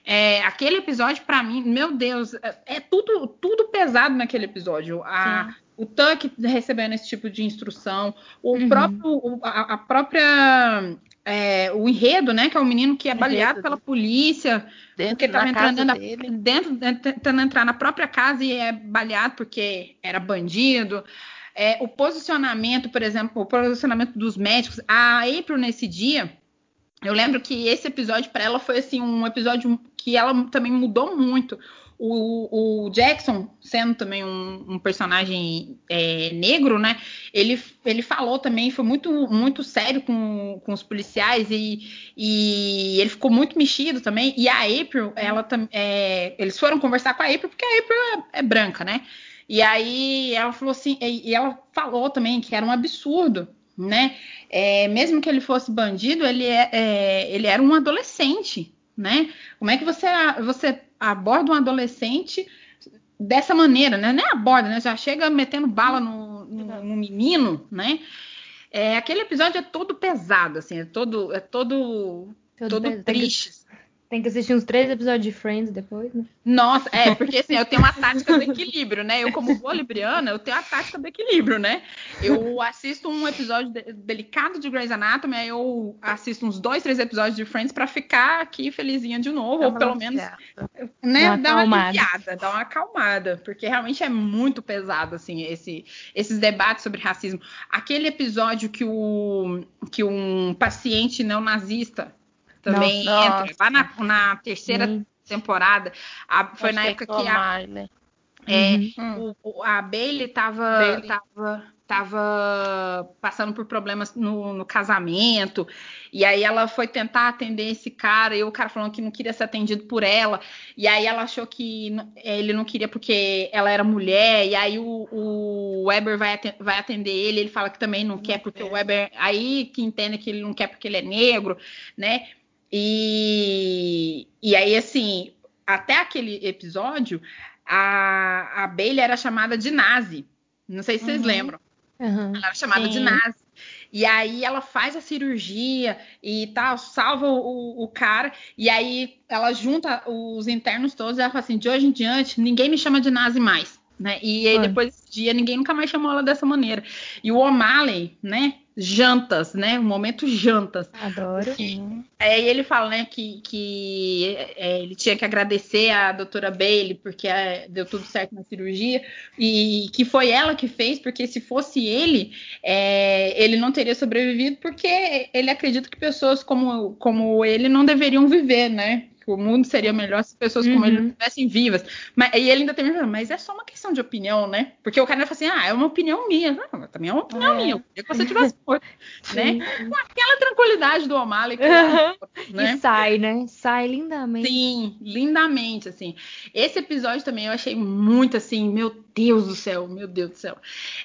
É, aquele episódio, pra mim, meu Deus, é, é tudo, tudo pesado naquele episódio. A- o Tuck recebendo esse tipo de instrução, o Uhum. próprio, a, a própria. É, o enredo, né? Que é o menino que é baleado do- pela polícia, Dentro porque tava da entrando casa dentro, dentro- tentando entrar na própria casa e é baleado porque era bandido. É, o posicionamento, por exemplo, o posicionamento dos médicos. A April nesse dia, eu lembro que esse episódio para ela foi assim um episódio que ela também mudou muito. O, o Jackson, sendo também um, um personagem é, negro, né? Ele, ele falou também, foi muito, muito sério com, com os policiais e, e ele ficou muito mexido também. E a April, ela é, eles foram conversar com a April porque a April é, é branca, né? E aí ela falou assim, e e ela falou também que era um absurdo, né? É, mesmo que ele fosse bandido, ele, é, é, ele era um adolescente, né? Como é que você, você aborda um adolescente dessa maneira, né? Nem aborda, né? Já chega metendo bala no, no- no menino, né? É, aquele episódio é todo pesado, assim, é todo, é todo, Todo todo triste. Tem que assistir uns três episódios de Friends depois, né? Nossa, é, porque assim, eu tenho uma tática do equilíbrio, né? Eu, como boa libriana, eu tenho a tática do equilíbrio, né? Eu assisto um episódio de- delicado de Grey's Anatomy, aí eu assisto uns dois, três episódios de Friends pra ficar aqui felizinha de novo, ou pelo menos, né, Dá uma dar uma aliviada, dar uma acalmada, porque realmente é muito pesado, assim, esse, esses debates sobre racismo. Aquele episódio que, o, que um paciente neonazista também Nossa. entra, lá na, na terceira Sim. temporada, a- foi na época que a, é, Hum. o- a Bailey tava, Bailey. tava, tava passando por problemas no, no casamento, e aí ela foi tentar atender esse cara, e o cara falando que não queria ser atendido por ela, e aí ela achou que ele não queria porque ela era mulher, e aí o, o Weber vai, vai atender ele, ele fala que também não, quer porque o Weber, aí que entende que ele não quer porque ele é negro, né? E, e aí, assim, até aquele episódio, a, a Bailey era chamada de nazi. Não sei se vocês Uhum. lembram. Aham. Ela era chamada de Sim. nazi. E aí ela faz a cirurgia e tal, salva o, o cara. E aí ela junta os internos todos e ela fala assim: de hoje em diante, ninguém me chama de nazi mais. Né? E aí, Foi. depois desse dia, ninguém nunca mais chamou ela dessa maneira. E o O'Malley, né? Jantas, né? O momento jantas. Adoro. Sim. Aí ele fala, né, que, que é, ele tinha que agradecer a doutora Bailey porque é, deu tudo certo na cirurgia e que foi ela que fez, porque se fosse ele, é, ele não teria sobrevivido porque ele acredita que pessoas como, como ele não deveriam viver, né? Que o mundo seria melhor se pessoas como ele Uhum. não estivessem vivas. Mas, e ele ainda termina, mas é só uma questão de opinião, né? Porque o cara fala assim, ah, é uma opinião minha. Não, também é uma opinião É. minha. Eu queria que você tivesse morto, né? Com aquela tranquilidade do O'Malley, que né? E sai, né? Sai lindamente. Sim, lindamente, assim. Esse episódio também eu achei muito assim, meu Deus do céu, meu Deus do céu.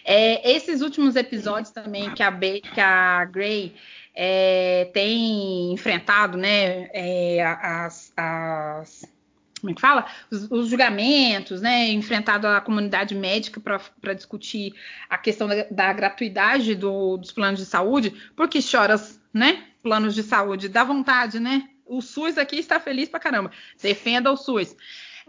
É, esses últimos episódios também que a, Be que a Grey é, tem enfrentado, né, é, as, as- como é que fala? Os, os julgamentos, né, enfrentado a comunidade médica para discutir a questão da, da gratuidade do- dos planos de saúde, porque choras, né, planos de saúde, dá vontade, né? O SUS aqui está feliz pra caramba. Defenda o SUS.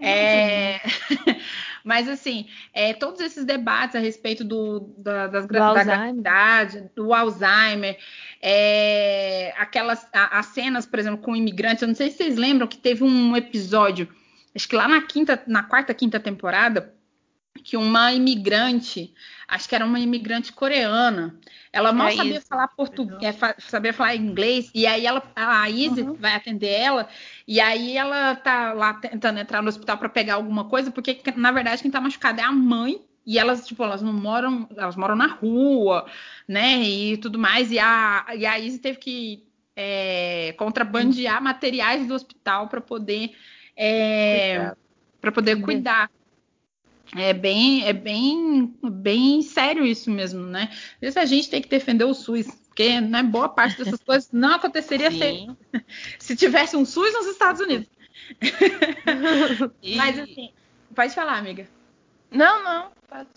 É, Mas assim, é, todos esses debates a respeito do, da, das Do da Alzheimer. gratuidade, do Alzheimer, é, aquelas a- as cenas, por exemplo, com imigrantes. Eu não sei se vocês lembram que teve um episódio, acho que lá na quinta, na quarta, quinta temporada, que uma imigrante, acho que era uma imigrante coreana, ela mal É sabia falar português, sabia falar inglês, e aí ela, a Izzy Uhum. vai atender ela, e aí ela tá lá tentando entrar no hospital para pegar alguma coisa, porque na verdade quem tá machucada é a mãe, e elas, tipo, elas não moram, elas moram na rua, né, e tudo mais, e a, e a Izzy teve que é, contrabandear materiais do hospital para poder Cuidado. para poder Uhum. cuidar. É bem, é bem, bem sério isso mesmo, né? Isso a gente tem que defender o SUS, porque né, boa parte dessas coisas não aconteceria se, se tivesse um SUS nos Estados Unidos. E- Mas assim, pode falar, amiga. Não, não. pode.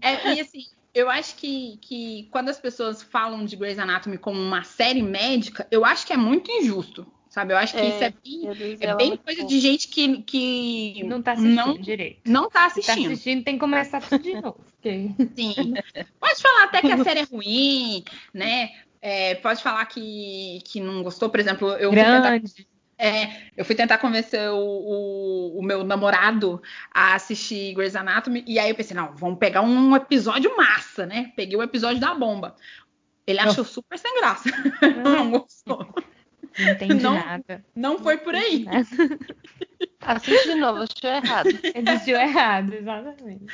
É, e assim, eu acho que, que quando as pessoas falam de Grey's Anatomy como uma série médica, eu acho que é muito injusto, sabe? Eu acho que É, isso é bem, é bem muito coisa pouco. de gente que, que Não tá assistindo não, direito. não tá Se tá assistindo. assistindo, tem que começar tudo de novo. porque- Sim. Pode falar até que a série é ruim, né? É, pode falar que, que não gostou, por exemplo, eu fui tentar, Grande. é, eu fui tentar convencer o, o, o meu namorado a assistir Grey's Anatomy, e aí eu pensei, não, vamos pegar um episódio massa, né? Peguei o episódio da bomba. Ele achou super sem graça. Não gostou. Não entendi Não. nada. Não foi por aí. Assiste de novo, assistiu errado. Ele assistiu errado, exatamente.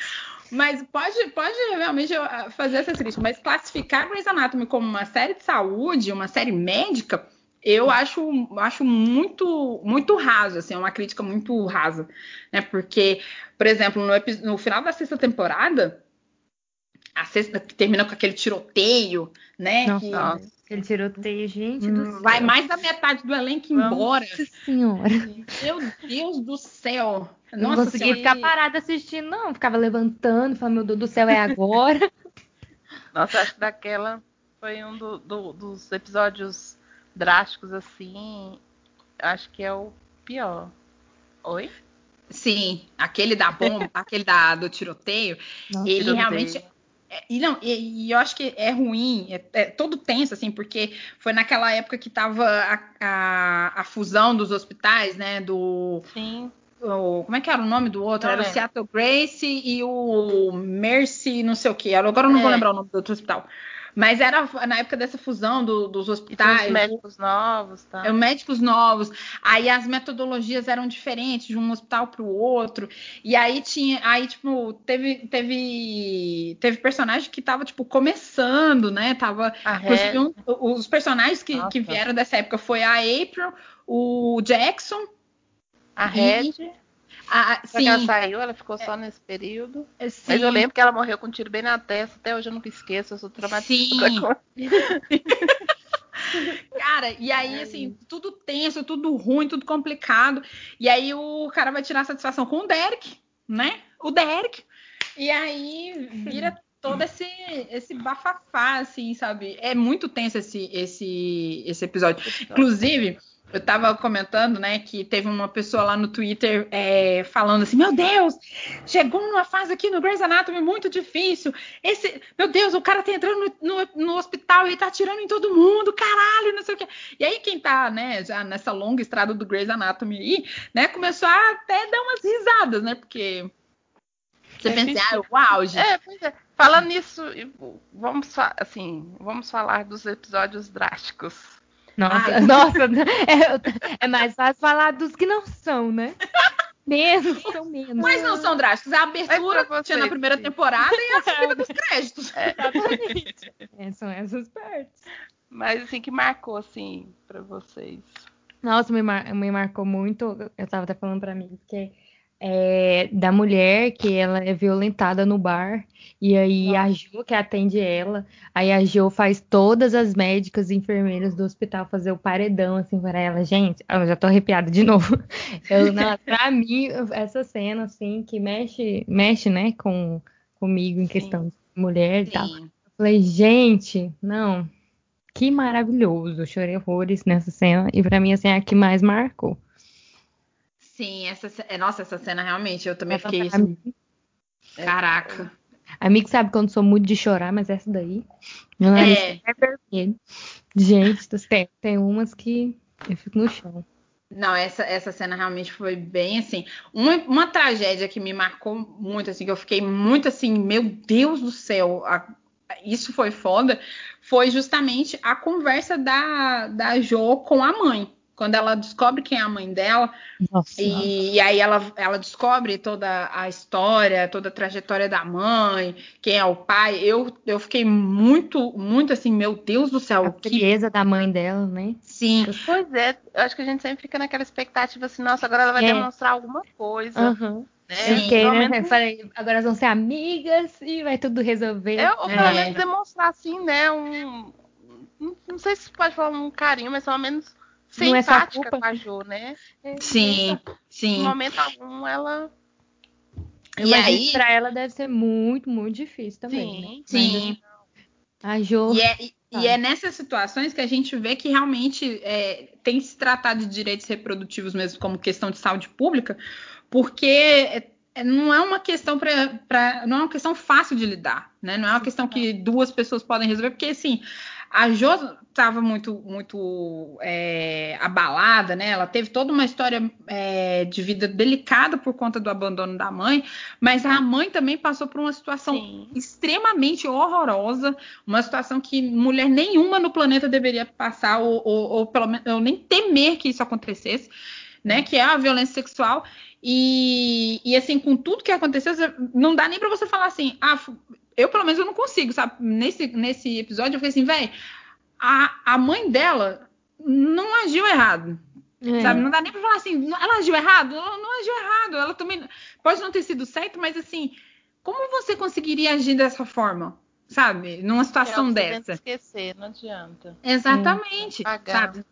Mas pode, pode realmente ah, fazer essa crítica, mas classificar Grey's Anatomy como uma série de saúde, uma série médica, eu acho, acho muito, muito raso, assim, é uma crítica muito rasa, né? Porque, por exemplo, no, no final da sexta temporada, a sexta que termina com aquele tiroteio, né? Nossa, que Nossa. Ele tiroteio, gente do hum, céu. vai mais da metade do elenco embora. Nossa senhora. Meu Deus do céu! não Nossa conseguia senhora. ficar parada assistindo, não. Ficava levantando, falando, meu Deus do céu, é agora. Nossa, acho que daquela foi um do- do- dos episódios drásticos, assim. Acho que é o pior. Oi? Sim, aquele da bomba, aquele da, do tiroteio, Nossa, ele Tiroteio. realmente. É- e, não, e, e eu acho que é ruim, é, é todo tenso, assim, porque foi naquela época que tava a, a, a fusão dos hospitais, né? Do. Sim. o- como é que era o nome do outro? Não era o. Seattle Grace e o Mercy, não sei o que. Agora eu não vou É. lembrar o nome do outro hospital. Mas era na época dessa fusão do- dos E tem os hospitais. médicos novos, tá? É, médicos novos, aí as metodologias eram diferentes de um hospital para o outro, e aí tinha, aí tipo, teve teve teve personagem que tava tipo começando, né? Tava um- os personagens que, Nossa. que vieram dessa época foi a April, o Jackson, a e- Red. a, Que ela sim, saiu, ela ficou só nesse período. sim, Mas eu lembro que ela morreu com um tiro bem na testa. Até hoje eu nunca esqueço, eu sou traumatizada. Sim. com- Cara, e aí, assim, tudo tenso, tudo ruim, tudo complicado. E aí o cara vai tirar satisfação com o Derek, né? O Derek. E aí vira todo esse, esse bafafá, assim, sabe? É muito tenso esse, esse, esse episódio. Inclusive, eu tava comentando, né, que teve uma pessoa lá no Twitter é, falando assim: Meu Deus, chegou numa fase aqui no Grey's Anatomy muito difícil. Esse, meu Deus, o cara tá entrando no, no, no hospital e tá atirando em todo mundo, caralho, não sei o quê. E aí, quem tá, né, já nessa longa estrada do Grey's Anatomy aí, né, começou a até dar umas risadas, né, porque você É pensa, difícil. ah, o auge. É, pois é. Falando nisso, vamos, assim, vamos falar dos episódios drásticos. Nossa, Ai. nossa, é, é mais fácil falar dos que não são, né? Menos, são menos. Mas não são drásticos. A abertura Mas pra tinha na primeira sim. temporada e a subida dos créditos. Exatamente. É, são essas partes. Mas assim, que marcou, assim, pra vocês. Nossa, me, mar- me marcou muito. Eu tava até falando pra mim, porque é da mulher que ela é violentada no bar. E aí a Jo que atende ela. Aí a Jo faz todas as médicas e enfermeiras do hospital fazer o paredão, assim, para ela. Gente, eu já tô arrepiada de novo. Eu, não, pra mim, essa cena, assim, que mexe, mexe, né, com, comigo em questão de mulher e tal. Sim. Eu falei, gente, não. Que maravilhoso. Eu chorei horrores nessa cena. E pra mim, assim, é a que mais marcou. Sim, essa, é, nossa, essa cena realmente, eu também Ela fiquei pra assim, mim- caraca. Amigo sabe quando sou muito de chorar, mas essa daí. Meu nariz É. é vermelho. Gente, tem, tem umas que eu fico no chão. Não, essa, essa cena realmente foi bem assim. Uma, uma tragédia que me marcou muito, assim, que eu fiquei muito assim, meu Deus do céu, a- isso foi foda, foi justamente a conversa da, da Jo com a mãe. Quando ela descobre quem é a mãe dela, Nossa. E, e aí ela, ela descobre toda a história, toda a trajetória da mãe, quem é o pai. Eu, eu fiquei muito, muito assim, meu Deus do céu, A que frieza da mãe dela, né? sim. Pois é, eu acho que a gente sempre fica naquela expectativa assim, nossa, agora ela vai É. demonstrar alguma coisa. Aham. Né? Sim. Eu fiquei, Pelo né? menos- falei, agora elas vão ser amigas e vai tudo resolver. É, ou pelo É. menos demonstrar assim, né? Um. Não, não sei se pode falar um carinho, mas pelo menos ser Não é empática culpa. com a Jo, né? Sim, Em sim. momento algum ela. Eu E aí- pra ela deve ser muito, muito difícil também, né? Sim. Sim. A Jo. E é, e- é nessas situações que a gente vê que realmente é, tem que se tratar de direitos reprodutivos mesmo como questão de saúde pública, porque é- é- não é uma questão para não é uma questão fácil de lidar, né? Não é uma questão que duas pessoas podem resolver, porque assim a Jo estava muito muito é, abalada, né? Ela teve toda uma história é, de vida delicada por conta do abandono da mãe, mas a mãe também passou por uma situação Sim. extremamente horrorosa, uma situação que mulher nenhuma no planeta deveria passar, ou, ou, ou pelo menos ou nem temer que isso acontecesse, né? Que é a violência sexual. E, e assim, com tudo que aconteceu, não dá nem pra você falar assim, ah, eu pelo menos eu não consigo, sabe? Nesse, nesse episódio eu falei assim, velho, a, a mãe dela não agiu errado. É. Sabe? Não dá nem pra falar assim, ela agiu errado? Ela não agiu errado. Ela também pode não ter sido certo, mas assim, como você conseguiria agir dessa forma? Sabe? Numa situação É dessa. esquecer, não adianta. Exatamente. Pagar. Sabe?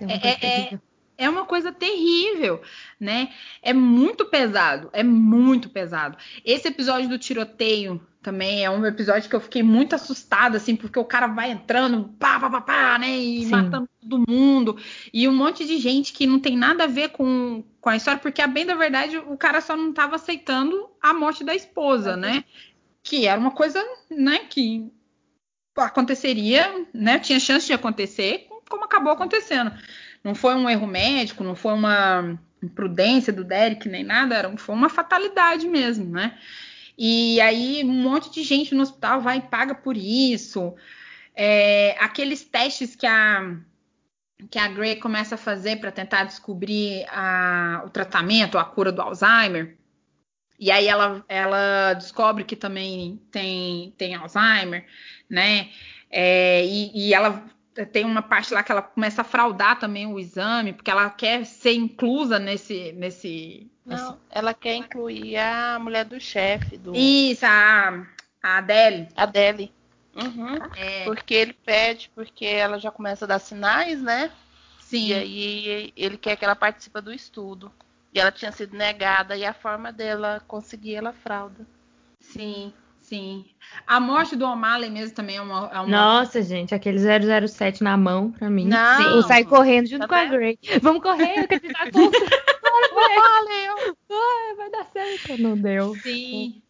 É uma É- coisa é- é- terrível. É uma coisa terrível, né? É muito pesado, é muito pesado. Esse episódio do tiroteio também é um episódio que eu fiquei muito assustada, assim, porque o cara vai entrando, pá, pá, pá, pá, né? E Sim. matando todo mundo. E um monte de gente que não tem nada a ver com, com a história, porque, a bem da verdade, o cara só não estava aceitando a morte da esposa, né? Que era uma coisa, né, que aconteceria, né? Tinha chance de acontecer, como acabou acontecendo. Não foi um erro médico, não foi uma imprudência do Derek nem nada, era, foi uma fatalidade mesmo, né? E aí um monte de gente no hospital vai e paga por isso. É, aqueles testes que a que a Grey começa a fazer para tentar descobrir a, o tratamento, a cura do Alzheimer. E aí ela, ela descobre que também tem, tem Alzheimer, né? É, e, e ela tem uma parte lá que ela começa a fraudar também o exame, porque ela quer ser inclusa nesse. nesse, Não, ela quer incluir a mulher do chefe, do Isso, a, a Adele. Adele. Uhum. É, Porque ele pede, porque ela já começa a dar sinais, né? sim. E aí ele quer que ela participe do estudo. E ela tinha sido negada, e a forma dela conseguir ela frauda. Sim, sim. A morte do O'Malley mesmo também é uma. é uma- Nossa, gente, aquele 007 na mão, pra mim. Não. Eu saio correndo junto Tá com a vendo? Grey. Vamos correr, que a gente tá contra. Valeu! Ai, vai dar certo. Não deu. Sim.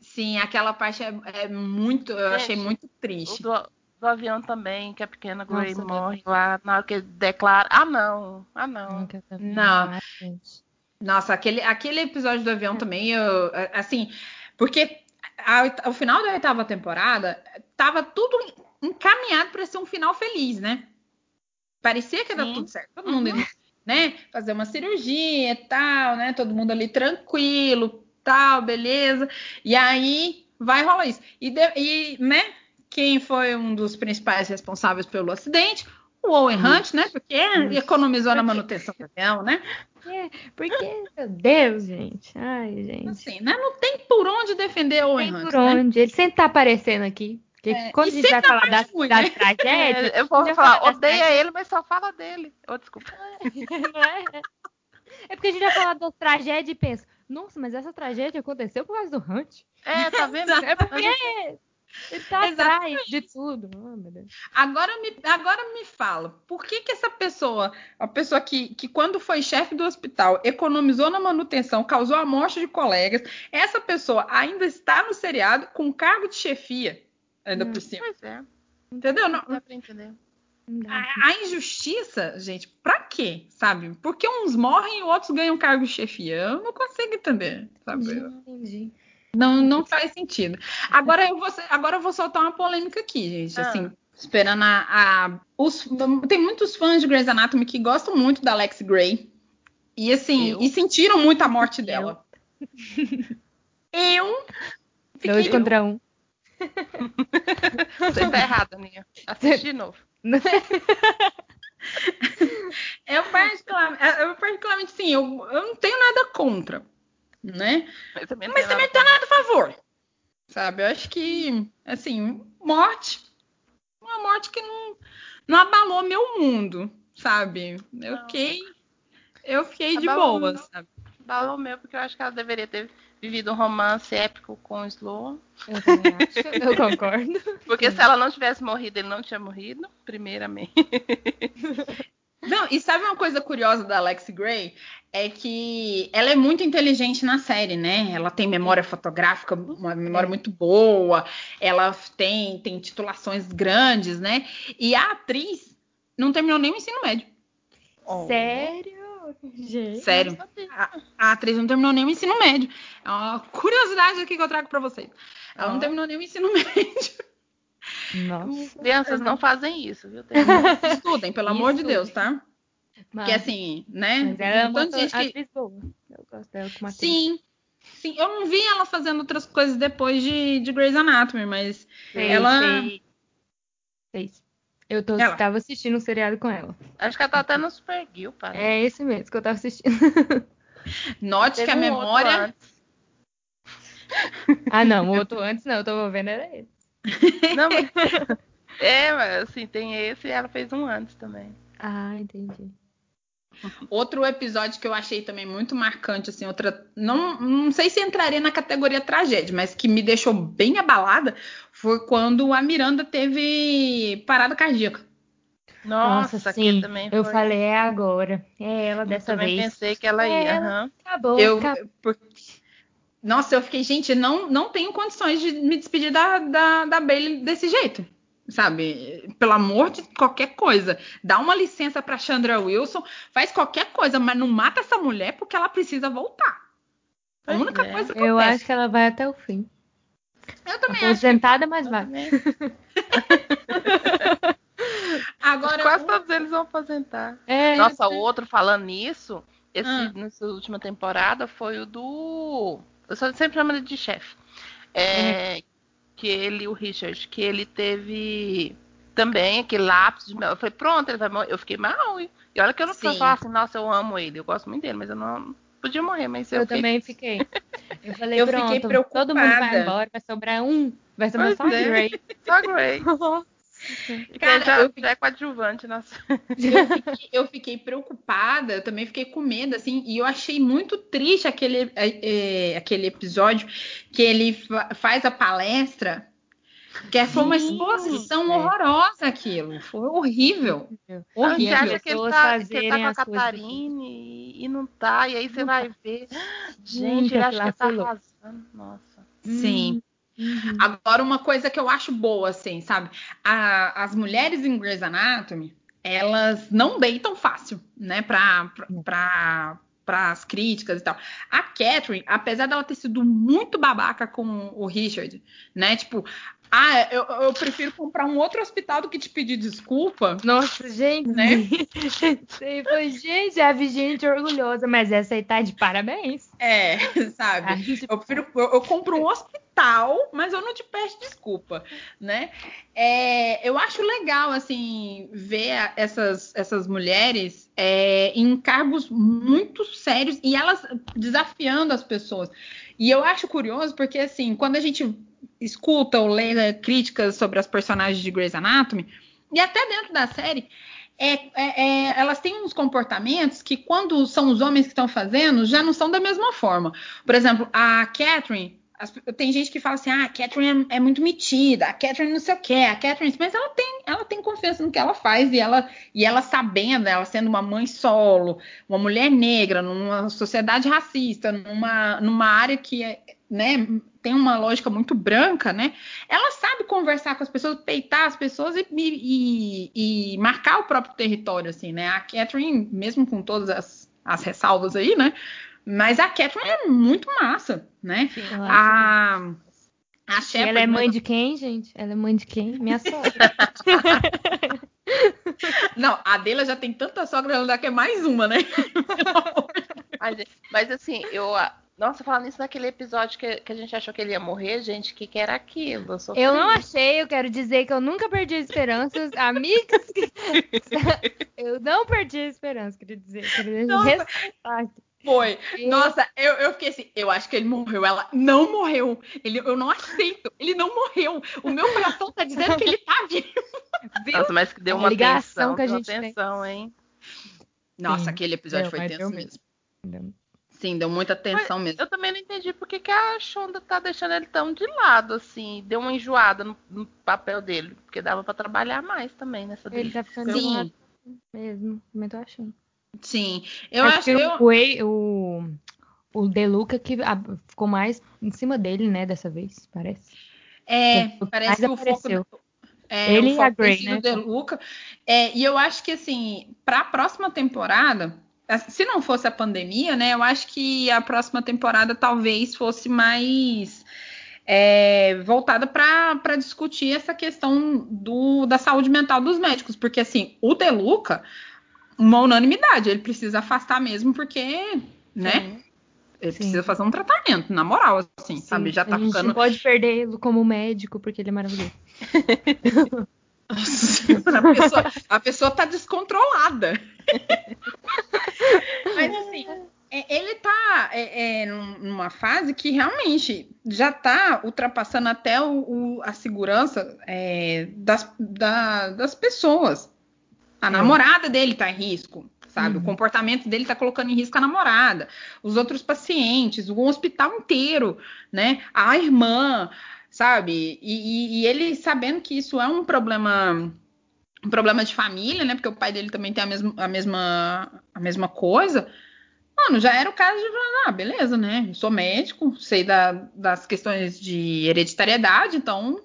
Sim, aquela parte é, é muito. Eu Gente, achei muito O triste. do, do avião também, que a pequena Grey Nossa, morre lá na hora que ele declara. Ah, não! Ah, não! Não. Nossa, aquele, aquele episódio do avião também, eu, assim, porque a- o final da oitava temporada tava tudo encaminhado para ser um final feliz, né? parecia que ia dar tudo certo. Todo mundo indo, né, fazer uma cirurgia e tal, né? Todo mundo ali tranquilo, tal, beleza. E aí vai rolar isso. E, de- e, né, quem foi um dos principais responsáveis pelo acidente? O Owen Hunt, né? Porque economizou na manutenção do avião, né? Porque, meu Deus, gente. Ai, gente. Assim, né? Não tem por onde defender o Owen Tem Hunt, por né? onde. Ele sempre tá aparecendo aqui. É, quando a gente vai falar das, ruim, das né? tragédias, eu vou falar, fala das odeia ele, mas só fala dele. Oh, desculpa. não é? É porque a gente vai falar das tragédias e pensa, nossa, mas essa tragédia aconteceu por causa do Hunt. É, tá vendo? É porque ele tá Exatamente. atrás de tudo. Oh. Agora me, agora me fala, por que que essa pessoa, a pessoa que, que quando foi chefe do hospital, economizou na manutenção, causou a morte de colegas, essa pessoa ainda está no seriado com cargo de chefia, ainda Hum. por cima, Pois é, entendeu? Não- dá pra entender. Não a, a injustiça, gente, pra quê, sabe? Porque uns morrem e outros ganham cargo de chefia. Eu não consigo entender, sabe? Entendi. Não, não faz sentido. Agora eu vou, agora eu vou soltar uma polêmica aqui, gente. Ah. Assim, esperando a, a- os, tem muitos fãs de Grey's Anatomy que gostam muito da Alex Grey e assim Eu? e sentiram muito a morte dela. Eu fiquei Dois contra um. Você tá errada, Aninha. Assiste de novo. eu particularmente, eu particularmente sim, eu, eu não tenho nada contra, né? Mas também não Mas também não tenho nada a favor. Sabe? Eu acho que, assim, morte. Uma morte que não, não abalou meu mundo, sabe? Eu Não. fiquei. Eu fiquei de Abalou boa, não. sabe? Balou meu, porque eu acho que ela deveria ter vivido um romance épico com o Sloan. Eu acho. Eu concordo. Porque se ela não tivesse morrido, ele não tinha morrido, primeiramente. Não, e sabe uma coisa curiosa da Alex Gray? É que ela é muito inteligente na série, né? Ela tem memória fotográfica, uma memória É. muito boa, ela tem, tem titulações grandes, né? E a atriz não terminou nem o ensino médio. Sério? Gente. Sério. A, a atriz não terminou nem o ensino médio. É uma curiosidade aqui que eu trago pra vocês. Ela não terminou nem o ensino médio. Nossa. Crianças não fazem isso, viu? Tem- Estudem, pelo amor de. Deus, tá? Mas, Porque assim, né? mas ela é uma que- boa. Eu gosto dela como atriz. Sim. Sim, eu não vi ela fazendo outras coisas depois de, de Grey's Anatomy, mas Fez, ela. fez. Fez. Eu tô, Ela. tava assistindo um seriado com ela. Acho que ela tá até no Super Gil, parece. É esse mesmo que eu tava assistindo. Note Teve que a um memória. ah, não. O outro antes não. Eu tava vendo era ele. Não, mas... É, mas assim, tem esse e ela fez um antes também. Ah, entendi. Outro episódio que eu achei também muito marcante, assim, outra. Não, não sei se entraria na categoria tragédia, mas que me deixou bem abalada foi quando a Miranda teve parada cardíaca. Nossa, Nossa, sim. também Eu foi. falei, é agora. É ela Eu dessa também vez. pensei que ela É ia. ela. aham. Acabou. Eu, acabou. por- Nossa, eu fiquei, gente, não, não tenho condições de me despedir da, da, da Bailey desse jeito. Sabe? Pelo amor de qualquer coisa. Dá uma licença pra Chandra Wilson, faz qualquer coisa, mas não mata essa mulher porque ela precisa voltar. A única é. coisa que Eu acontece. acho que ela vai até o fim. Eu também acho. Aposentada, mas vai. Agora, Quase todos eles vão aposentar. É, Nossa, o outro falando nisso, esse, Ah. nessa última temporada foi o do. Eu só sempre chamo ele de chefe. É, Que ele, o Richard, que ele teve também aquele lápis de. Eu falei, pronto, ele vai morrer. Eu fiquei mal. E olha que eu não fui falar assim, nossa, eu amo ele, eu gosto muito dele, mas eu não podia morrer, mas eu, eu fiquei- também fiquei. Eu falei, Eu fiquei pronto, todo mundo vai preocupada. embora, vai sobrar um. Vai sobrar Pois só a é. Grey. Só Grey. Que Cara, já, eu já é coadjuvante, nossa. eu fiquei, eu fiquei preocupada, eu também fiquei com medo, assim, e eu achei muito triste aquele, é, é, aquele episódio que ele fa- faz a palestra, que foi uma exposição é. horrorosa aquilo. Foi horrível. Você Horrível. acha que ele tá, que ele fazerem tá com a as Catarine e, e não tá, e aí você vai ver. Gente, Gente, ele acha que tá arrasando. Nossa. Sim. Uhum. Agora, uma coisa que eu acho boa, assim, sabe? A- as mulheres em Grey's Anatomy, elas não deitam fácil, né? Pra, pra, pra, pras críticas e tal. A Catherine, apesar dela ter sido muito babaca com o Richard, né? Tipo, Ah, eu, eu prefiro comprar um outro hospital do que te pedir desculpa. Nossa, gente. Né? Sei, foi, gente, vi gente orgulhosa, mas essa aí tá de parabéns. É, sabe? A gente- Eu, prefiro, eu, eu compro um hospital, mas eu não te peço desculpa, né? É, eu acho legal, assim, ver a- essas, essas mulheres é, em cargos muito sérios e elas desafiando as pessoas. E eu acho curioso porque, assim, quando a gente escuta ou lê né, críticas sobre as personagens de Grey's Anatomy, e até dentro da série, é, é- é, elas têm uns comportamentos que, quando são os homens que estão fazendo, já não são da mesma forma. Por exemplo, a Catherine. as- tem gente que fala assim, ah, a Catherine é, é muito metida, a Catherine não sei o quê, a Catherine, mas ela tem, ela tem confiança no que ela faz e ela, e ela sabendo, ela sendo uma mãe solo, uma mulher negra, numa sociedade racista, numa, numa área que é, né, tem uma lógica muito branca, né? Ela sabe conversar com as pessoas, peitar as pessoas e, e- e- marcar o próprio território, assim, né? A Catherine, mesmo com todas as, as ressalvas aí, né? Mas a Catherine é muito massa, né? Acho. A, a Shepard, ela é mãe de quem, gente? Ela é mãe de quem? Minha sogra. Não, a dela já tem tanta sogra, ela quer mais uma, né? Mas, mas, assim, eu. Nossa, falando isso naquele episódio que, que a gente achou que ele ia morrer, gente, o que, que era aquilo? sofri. Eu não achei, eu quero dizer que eu nunca perdi as esperanças. Amigas, que- eu não perdi a esperança, queria dizer. Queria Nossa. Foi. Eu- Nossa, eu, eu fiquei assim, eu acho que ele morreu. Ela não morreu. Ele, eu não aceito. Ele não morreu. O meu coração tá dizendo que ele tá vivo. Viu? Nossa, mas que deu uma ligação tensão, que a deu uma gente tem. tensão, hein? Nossa, Sim. aquele episódio Deu, foi tenso mesmo. mesmo. Sim, deu muita tensão mesmo. Eu também não entendi por que, que a Shonda tá deixando ele tão de lado, assim. Deu uma enjoada no, no papel dele. Porque dava pra trabalhar mais também nessa Ele dele. tá ficando Sim. mesmo, também tô achando. Sim. Eu Acho acho que eu, o, o, o Deluca que a- ficou mais em cima dele, né, dessa vez, parece. é, que parece que o foco é, Ele o e a foco Grey, né? o De Luca. É, e eu acho que assim, para a próxima temporada, se não fosse a pandemia, né, eu acho que a próxima temporada talvez fosse mais é, voltada para discutir essa questão do, da saúde mental dos médicos, porque assim, o De Luca, uma unanimidade, ele precisa afastar mesmo, porque, né? Ele Sim. precisa fazer um tratamento, na moral, assim, sabe? Já tá a gente ficando. não pode perdê-lo como médico, porque ele é maravilhoso. a, pessoa, a pessoa tá descontrolada. Mas assim, é, ele tá é, é, num- numa fase que realmente já tá ultrapassando até o, o- a segurança é, das, da- das pessoas. A É. namorada dele tá em risco, sabe? Uhum. O comportamento dele tá colocando em risco a namorada, os outros pacientes, o hospital inteiro, né? A irmã, sabe? E, e- e ele sabendo que isso é um problema um problema de família, né? Porque o pai dele também tem a mesma, a mesma, a mesma coisa. Mano, já era o caso de falar, ah, beleza, né? Eu sou médico, sei da- das questões de hereditariedade, então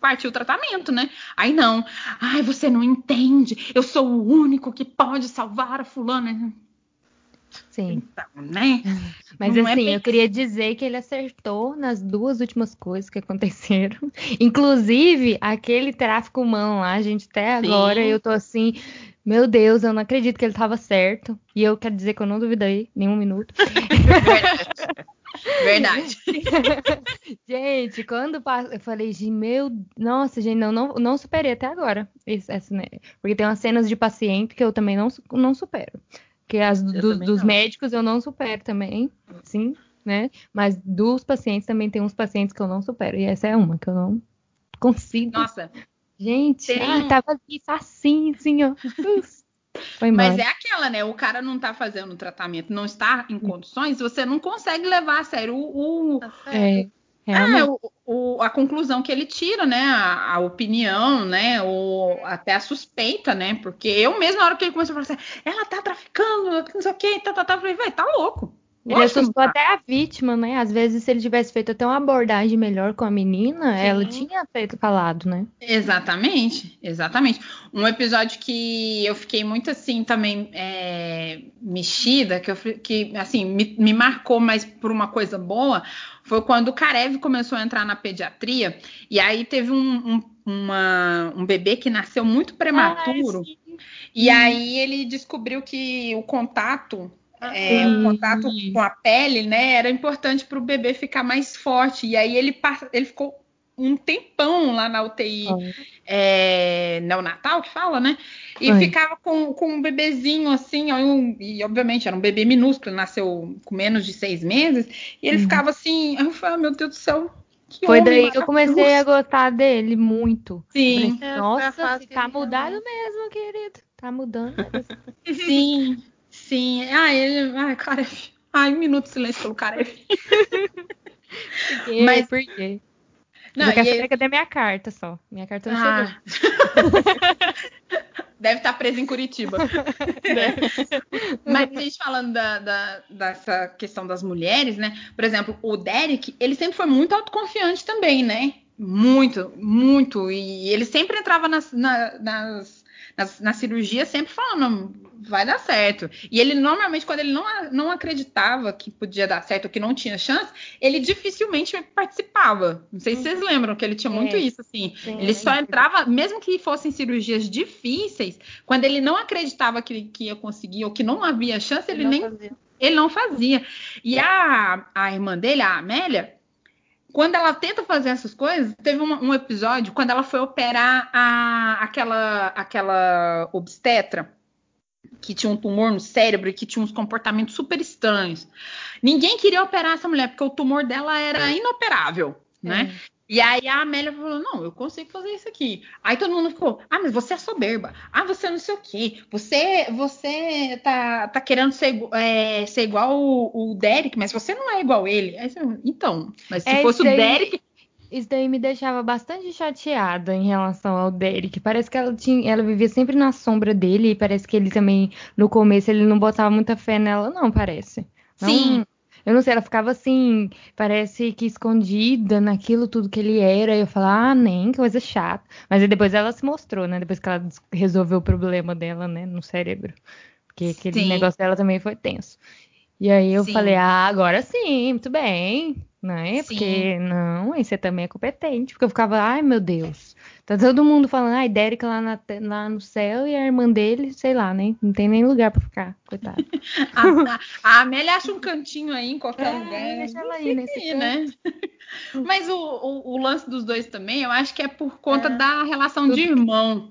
partiu o tratamento, né? Aí não, ai, você não entende, eu sou o único que pode salvar a fulana. Sim. Então, né? Mas Não é assim, bem eu queria dizer que ele acertou nas duas últimas coisas que aconteceram. Inclusive, aquele tráfico humano lá, gente, até Sim. agora eu tô assim, meu Deus, eu não acredito que ele tava certo. E eu quero dizer que eu não duvidei nenhum minuto. Verdade. Gente, quando pa- eu falei, meu, nossa, gente, não, não, não superei até agora. Esse- essa, né? Porque tem umas cenas de paciente que eu também não, não supero. Que as do- dos- não. médicos eu não supero também, sim, né? Mas dos pacientes também tem uns pacientes que eu não supero. E essa é uma que eu não consigo. Nossa, Gente, tem ah, tava ali facinho, assim, ó. Uf. Foi. Mas é aquela, né? O cara não tá fazendo o tratamento, não está em condições, você não consegue levar a sério o, o- Tá certo. É, é, realmente. o- o- a conclusão que ele tira, né? A, a opinião, né? Ou até a suspeita, né? Porque eu mesmo, na hora que ele começou a falar assim, ela tá traficando, não sei o que, tá, tá, tá, eu falei, vai, tá louco. Ele assustou até a vítima, né? Às vezes, se ele tivesse feito até uma abordagem melhor com a menina, Sim. ela tinha feito calado, né? Exatamente, exatamente. Um episódio que eu fiquei muito assim também é, mexida, que, eu, que assim me, me marcou, mas por uma coisa boa, foi quando o Karev começou a entrar na pediatria e aí teve um, um, uma- um bebê que nasceu muito prematuro Ah, e aí ele descobriu que o contato é, Sim. o contato com a pele, né, era importante para o bebê ficar mais forte. E aí ele, ele ficou um tempão lá na UTI é, neonatal, que fala, né? E Foi. ficava com, com um bebezinho assim, ó, e um- e obviamente era um bebê minúsculo, nasceu com menos de seis meses, e ele Uhum. ficava assim, eu falei, ah, meu Deus do céu, que Foi homem daí que eu comecei a gostar dele muito. Sim, Falei, É, Nossa, que tá mudado mesmo, querido. Tá mudando. sim, sim. Ah, ele, ai, cara, ai, um minuto de silêncio pelo cara. Por quê? Mas- Por quê? Não, eu quero saber cadê minha carta só. Minha carta não Ah. chegou. Deve estar preso em Curitiba. Mas a gente falando da, da- dessa questão das mulheres, né? Por exemplo, o Derek, ele sempre foi muito autoconfiante também, né? Muito, muito. E ele sempre entrava nas, na, nas, nas, na cirurgia sempre falando, vai dar certo. E ele normalmente, quando ele não, não acreditava que podia dar certo que não tinha chance, ele dificilmente participava. Não sei se vocês lembram que ele tinha muito É. isso, assim. Sim, Ele só entrava, mesmo que fossem cirurgias difíceis, quando ele não acreditava que, que ia conseguir ou que não havia chance, ele, não nem fazia. ele não fazia. E a, a irmã dele, a Amélia, quando ela tenta fazer essas coisas, teve um, um episódio quando ela foi operar a, aquela, aquela obstetra que tinha um tumor no cérebro e que tinha uns comportamentos super estranhos. Ninguém queria operar essa mulher porque o tumor dela era inoperável, né? E aí a Amélia falou: Não, eu consigo fazer isso aqui. Aí todo mundo ficou: Ah, mas você é soberba. Ah, você não sei o quê. Você, você tá, tá querendo ser, é, ser igual o, o Derek, mas você não é igual ele. Aí você, então, mas se É, fosse o Derek. Isso daí me deixava bastante chateada em relação ao Derek. Parece que ela tinha, ela vivia sempre na sombra dele e parece que ele também, no começo, ele não botava muita fé nela, não, parece. Não- Sim. eu não sei, ela ficava assim, parece que escondida naquilo tudo que ele era. E eu falava, ah, nem, que coisa chata. Mas aí depois ela se mostrou, né? Depois que ela resolveu o problema dela, né, no cérebro. Porque aquele Sim. negócio dela também foi tenso. E aí eu Sim. falei, ah, agora sim, muito bem, né? Sim. Porque não, aí você também é competente. Porque eu ficava, ai meu Deus, tá todo mundo falando, ai, Derek lá, na lá no céu e a irmã dele, sei lá, né? Não tem nem lugar pra ficar, coitada. A, a- a Amélia acha um cantinho aí em qualquer É, lugar. deixa ela aí nesse né? Mas o, o- o lance dos dois também, eu acho que é por conta É. da relação de irmão,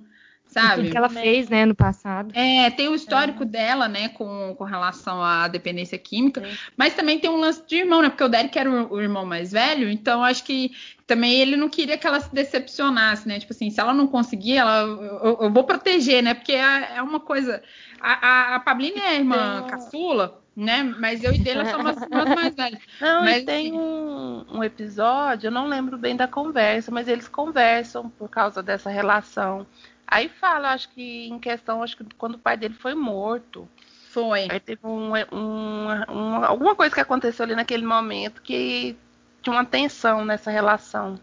Tudo sabe? que ela fez, né, no passado. É, tem o histórico dela, né, com, com relação à dependência química, Sim. mas também tem um lance de irmão, né, porque o Derek era o, o irmão mais velho, então acho que também ele não queria que ela se decepcionasse, né, tipo assim, se ela não conseguir, ela, eu, eu vou proteger, né, porque é, é uma coisa, a, a, a Pablina é a irmã um- caçula, né, mas eu e dele somos mais velhas. Não, Mas, e tem um, um episódio, eu não lembro bem da conversa, mas eles conversam por causa dessa relação. Aí fala, acho que em questão, acho que quando o pai dele foi morto. Foi. Aí teve um, um- um- alguma coisa que aconteceu ali naquele momento que tinha uma tensão nessa relação.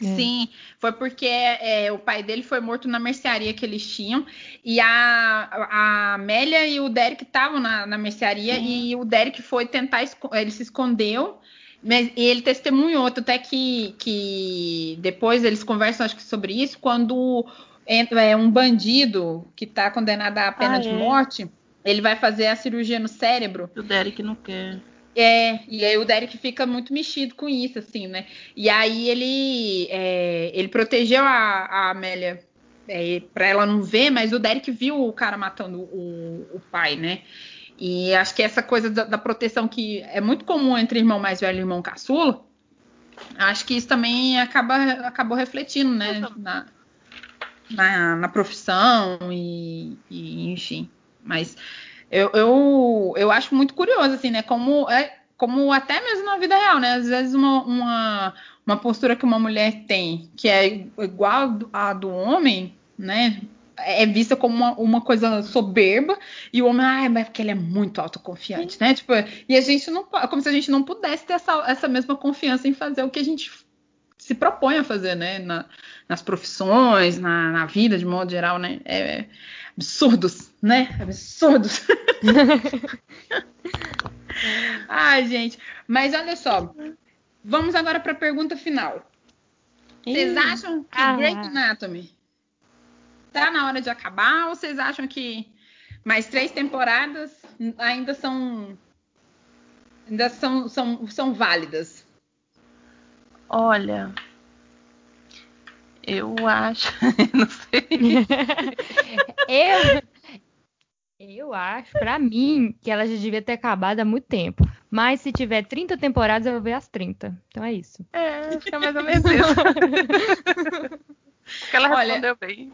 É. Sim, foi porque é, o pai dele foi morto na mercearia que eles tinham e a, a Amélia e o Derek estavam na, na mercearia e o Derek foi tentar, ele se escondeu, mas e ele testemunhou, até que, que depois eles conversam, acho que sobre isso, quando entra é, um bandido que está condenado à pena Ah, de é. morte, ele vai fazer a cirurgia no cérebro O Derek não quer. é, e aí o Derek fica muito mexido com isso, assim, né? E aí ele, é, ele protegeu a, a Amélia é, pra ela não ver, mas o Derek viu o cara matando o, o pai, né? E acho que essa coisa da, da proteção que é muito comum entre irmão mais velho e irmão caçula, acho que isso também acaba, acabou refletindo, né? Na, na, na profissão e, e, enfim. Mas eu, eu, eu acho muito curioso, assim, né? Como, é, como até mesmo na vida real, né? Às vezes uma, uma, uma postura que uma mulher tem, que é igual à do homem, né? é vista como uma, uma coisa soberba e o homem, ah, mas é porque ele é muito autoconfiante, né? Tipo, e a gente não pode, como se a gente não pudesse ter essa, essa mesma confiança em fazer o que a gente se propõe a fazer, né? Na, nas profissões, na, na, vida de modo geral, né? É, é absurdos, né? Absurdos. Ai, gente. Mas olha só. Vamos agora para a pergunta final. Vocês acham que ah. Great Anatomy tá na hora de acabar ou vocês acham que mais três temporadas ainda são ainda são, são, são válidas? Olha, eu acho, não sei. eu, eu acho, pra mim, que ela já devia ter acabado há muito tempo. Mas se tiver 30 temporadas, eu vou ver as 30. Então é isso. É, fica mais ou menos isso. ela respondeu Olha, bem.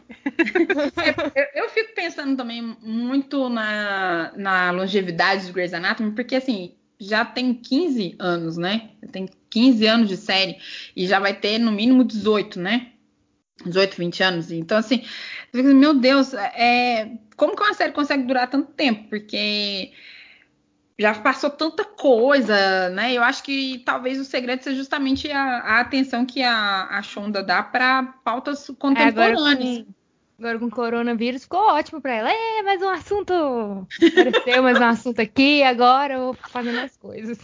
eu, eu, fico pensando também muito na, na longevidade de Grey's Anatomy, porque assim, já tem 15 anos, né? Tem 15 anos de série e já vai ter no mínimo 18, né? 18, 20 anos. Então, assim, meu Deus, é, como que uma série consegue durar tanto tempo? Porque já passou tanta coisa, né? Eu acho que talvez o segredo seja justamente a, a atenção que a, a Shonda dá para pautas contemporâneas. É, agora, com, o coronavírus ficou ótimo para ela. É, mais um assunto. Apareceu mais um assunto aqui, agora eu vou fazendo as coisas.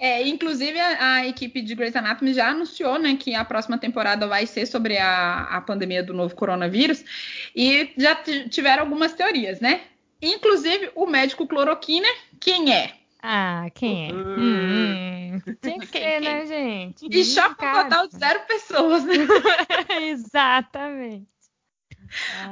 É, inclusive, a, a, equipe de Grey's Anatomy já anunciou né, que a próxima temporada vai ser sobre a, a pandemia do novo coronavírus e já tiveram algumas teorias, né? Inclusive, o médico cloroquina, quem é? Ah, quem é? Hum, Tinha que ser, né, gente? E com um total de zero pessoas, né? Exatamente.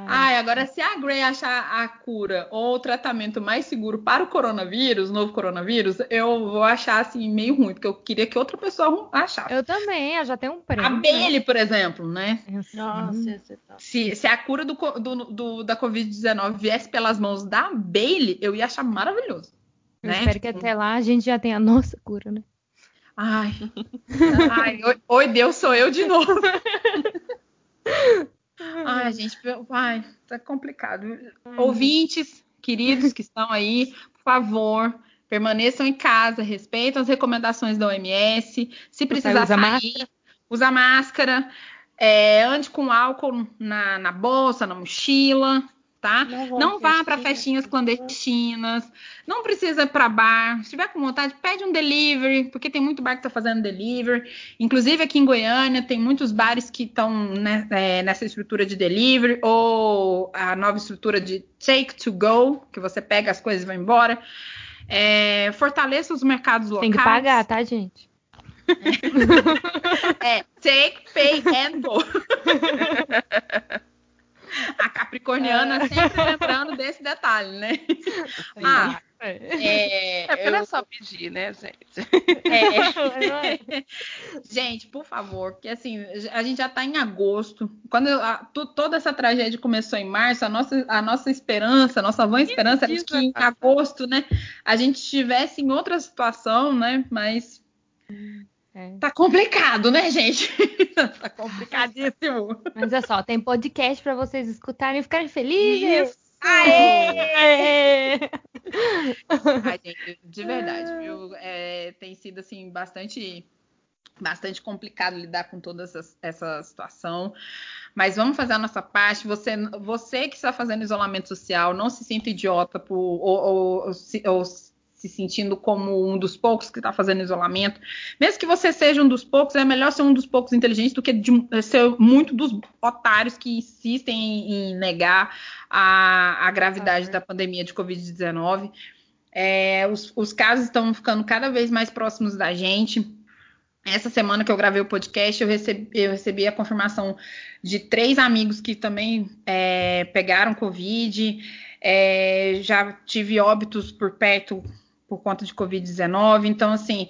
Ai, agora se a Grey achar a cura ou o tratamento mais seguro para o coronavírus, novo coronavírus, eu vou achar assim meio ruim, porque eu queria que outra pessoa achasse. Eu também, eu já tenho um prêmio. A Bailey, por exemplo, né? Nossa, se, se a cura do, do, do da Covid-19 viesse pelas mãos da Bailey, eu ia achar maravilhoso. Eu né? espero que até lá a gente já tenha a nossa cura, né? Ai, ai oi, oi Deus, sou eu de novo. Ai, gente, ai, tá complicado. Ouvintes, queridos que estão aí, por favor, permaneçam em casa, respeitem as recomendações da OMS. Se precisar usa sair, máscara. usa máscara. É, ande com álcool na, na bolsa, na mochila, tá? Não, não vá para festinhas clandestinas, não precisa ir para bar. Se tiver com vontade, pede um delivery, porque tem muito bar que está fazendo delivery. Inclusive aqui em Goiânia tem muitos bares que estão é, nessa estrutura de delivery ou a nova estrutura de take to go, que você pega as coisas e vai embora. É, fortaleça os mercados locais. Tem que pagar, tá, gente? é, take, pay and go. A capricorniana é. sempre lembrando desse detalhe, né? Sim. Ah, é, é porque eu... é só pedir, né, gente? É. gente, por favor, porque assim, a gente já está em agosto. Quando a, toda essa tragédia começou em março, a nossa, a nossa esperança, a nossa vã esperança era de que em agosto, né, a gente estivesse em outra situação, né? Mas é. Tá complicado, né, gente? tá complicadíssimo. Mas é só, tem podcast para vocês escutarem e ficarem felizes. Isso. Aê! Ai, gente, de verdade, viu? É, tem sido assim bastante bastante complicado lidar com toda essa, essa situação. Mas vamos fazer a nossa parte. Você, você que está fazendo isolamento social, não se sinta idiota por, ou, ou, ou, ou se sentindo como um dos poucos que está fazendo isolamento. Mesmo que você seja um dos poucos, é melhor ser um dos poucos inteligentes do que de, eh, ser muito dos otários que insistem em, em negar a, a gravidade da pandemia de Covid-19. É, os, os casos estão ficando cada vez mais próximos da gente. Essa semana que eu gravei o podcast, eu recebi, eu recebi a confirmação de três amigos que também é, pegaram Covid. É, já tive óbitos por perto por conta de Covid-19. Então, assim,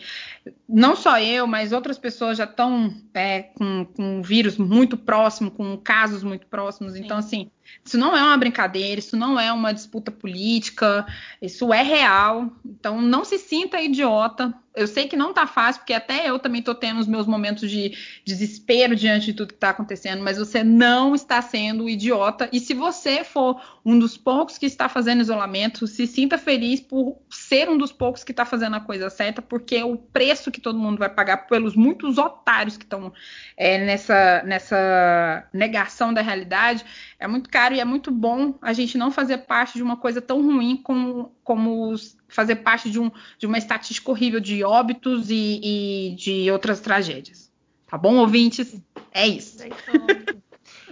não só eu, mas outras pessoas já estão é, com, com um vírus muito próximo, com casos muito próximos. Sim. Então, assim, Isso não é uma brincadeira, isso não é uma disputa política, isso é real. Então não se sinta idiota. Eu sei que não tá fácil, porque até eu também tô tendo os meus momentos de desespero diante de tudo que tá acontecendo, mas você não está sendo idiota. E se você for um dos poucos que está fazendo isolamento, se sinta feliz por ser um dos poucos que está fazendo a coisa certa, porque o preço que todo mundo vai pagar pelos muitos otários que estão é, nessa, nessa negação da realidade é muito caro e é muito bom a gente não fazer parte de uma coisa tão ruim como, como fazer parte de, um, de uma estatística horrível de óbitos e, e de outras tragédias. Tá bom, ouvintes? É isso.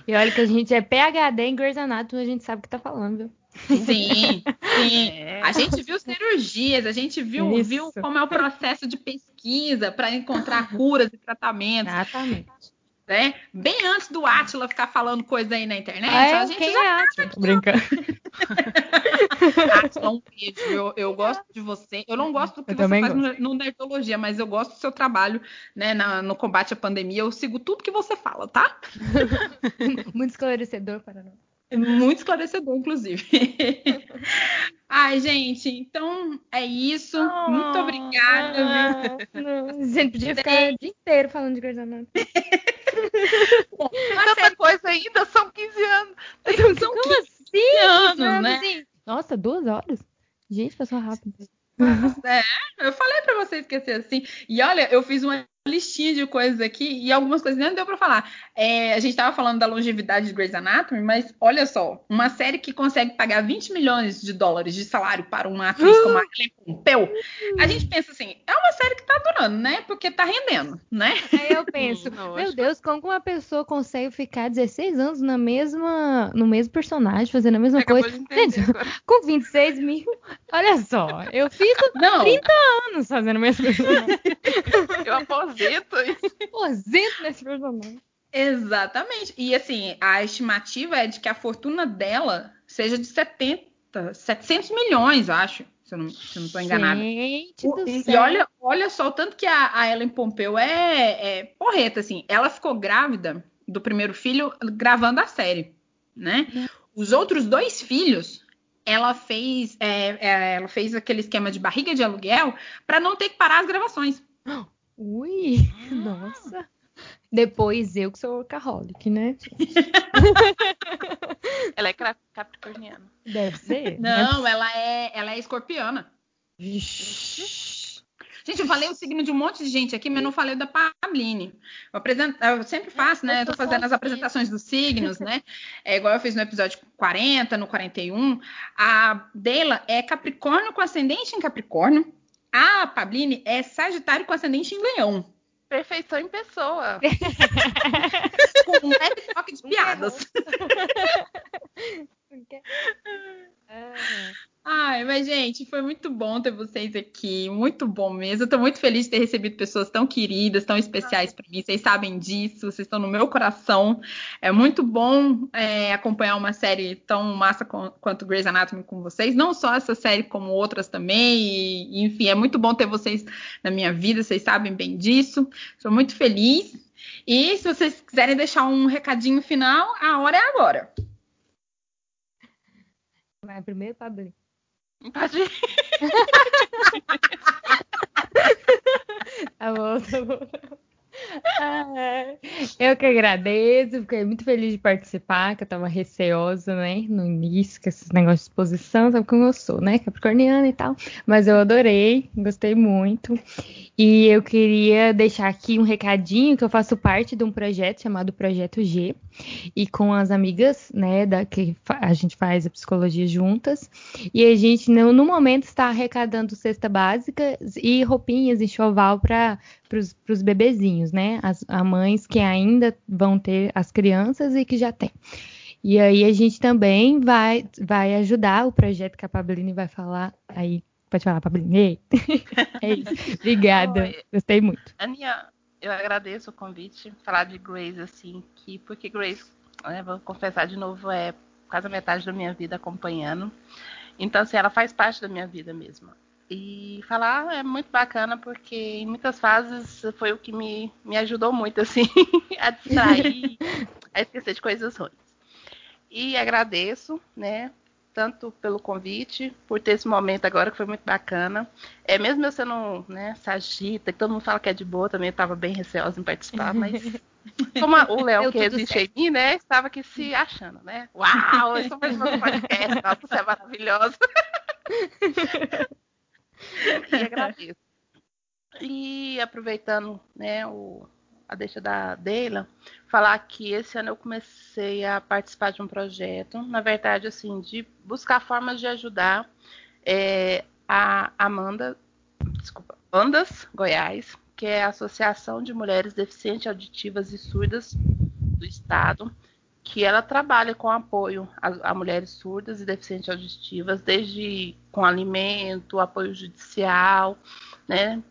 E olha que a gente é PHD em Grey's Anatomy, a gente sabe o que tá falando, viu? Sim, sim. É. A gente viu cirurgias, a gente viu, viu como é o processo de pesquisa para encontrar curas e tratamentos. Exatamente. Né? Bem antes do Atila ficar falando coisa aí na internet, é? a gente Quem já é Atila? Tô brincando. Atila, um beijo. Eu, eu gosto de você. Eu não gosto do que Eu você faz no, no Nerdologia, mas eu gosto do seu trabalho né, na- no combate à pandemia. Eu sigo tudo que você fala, tá? Muito esclarecedor para nós. É Muito esclarecedor, inclusive. Ai, gente, então é isso. Muito obrigada, não. Gente podia ficar o dia inteiro falando de Anatomy. Uma Tanta série coisa ainda, são 15 anos. são Como 15 assim? anos, né? assim, Nossa, duas horas? Gente, passou rápido. Eu falei pra você esquecer assim. E olha, eu fiz uma listinha de coisas aqui e algumas coisas nem deu pra falar. É, a gente tava falando da longevidade de Grey's Anatomy, mas olha só, uma série que consegue pagar 20 milhões de dólares de salário para uma atriz como a Ellen Pompeu, a gente pensa assim, é uma série que tá durando, né? Porque tá rendendo, né? Aí eu penso, meu Deus, como uma pessoa consegue ficar 16 anos na mesma, no mesmo personagem, fazendo a mesma Acabou coisa? Gente, com 26 mil, olha só, eu fico Não, 30 anos fazendo a mesma personagem. Eu aposento. Aposento nesse personagem. exatamente. E assim, a estimativa é de que a fortuna dela seja de 70, 700 milhões, acho, se eu não, se eu não tô enganada. Gente O- do e, céu. e olha, olha só o tanto que a, a Ellen Pompeu é, é porreta, assim. Ela ficou grávida do primeiro filho gravando a série, né? Os outros dois filhos, ela fez, é, é, ela fez aquele esquema de barriga de aluguel para não ter que parar as gravações. Ui, nossa. Depois eu que sou workaholic, né? Ela é capricorniana. Deve ser. Não, ela é, ela é escorpiana. Vixe. Gente, eu falei o signo de um monte de gente aqui, mas não falei da Pabline. Eu, apresento, eu sempre faço, né? Eu tô fazendo as apresentações dos signos, né? É igual eu fiz no episódio 40, no 41. A dela é Capricórnio com ascendente em Capricórnio. A Pabline é Sagitário com ascendente em Leão. Perfeição em pessoa. Com um leve toque de piadas. Ah, Ai, mas, gente, foi muito bom ter vocês aqui. Muito bom mesmo. Eu tô muito feliz de ter recebido pessoas tão queridas, tão especiais para mim. Vocês sabem disso, vocês estão no meu coração. É muito bom é, acompanhar uma série tão massa com- quanto Grey's Anatomy com vocês. Não só essa série, como outras também. E, enfim, é muito bom ter vocês na minha vida. Vocês sabem bem disso. Sou muito feliz. E se vocês quiserem deixar um recadinho final, a hora é agora. Vai primeiro, Pablo. Pode ir. Tá bom, tá bom. Eu que agradeço, fiquei muito feliz de participar, que eu tava receosa, né, no início, com esses negócios de exposição, sabe como eu sou, né, capricorniana e tal, mas eu adorei, gostei muito, e eu queria deixar aqui um recadinho, que eu faço parte de um projeto chamado Projeto G, e com as amigas, né, da, que a gente faz a psicologia juntas, e a gente, no, no momento, está arrecadando cesta básica e roupinhas, enxoval para os bebezinhos, né? As mães que ainda vão ter as crianças e que já têm. E aí a gente também vai, vai ajudar o projeto que a Pabline vai falar. Aí, pode falar, Pabline. Ei. É isso. Obrigada. Oi. Gostei muito. Aninha, eu agradeço o convite. Falar de Grace, assim, que porque Grace, né, vou confessar de novo, é quase a metade da minha vida acompanhando. Então, assim, ela faz parte da minha vida mesmo. E falar é muito bacana, porque em muitas fases foi o que me, me ajudou muito, assim, a distrair, a esquecer de coisas ruins. e agradeço, né? Tanto pelo convite, por ter esse momento agora que foi muito bacana. É mesmo eu sendo, né, sagita, que todo mundo fala que é de boa, também estava bem receosa em participar, mas como a- o Léo que tudo existe em mim, né, estava aqui se achando, né? Uau, eu estou participando do podcast, nossa, você é maravilhosa. e agradeço. E aproveitando, né, o, a deixa da Deila, falar que esse ano eu comecei a participar de um projeto, na verdade, assim, de buscar formas de ajudar é, a Amanda, desculpa, Andas Goiás, que é a Associação de Mulheres Deficientes Auditivas e Surdas do Estado, que ela trabalha com apoio a, a mulheres surdas e deficientes auditivas, desde com alimento, apoio judicial, né?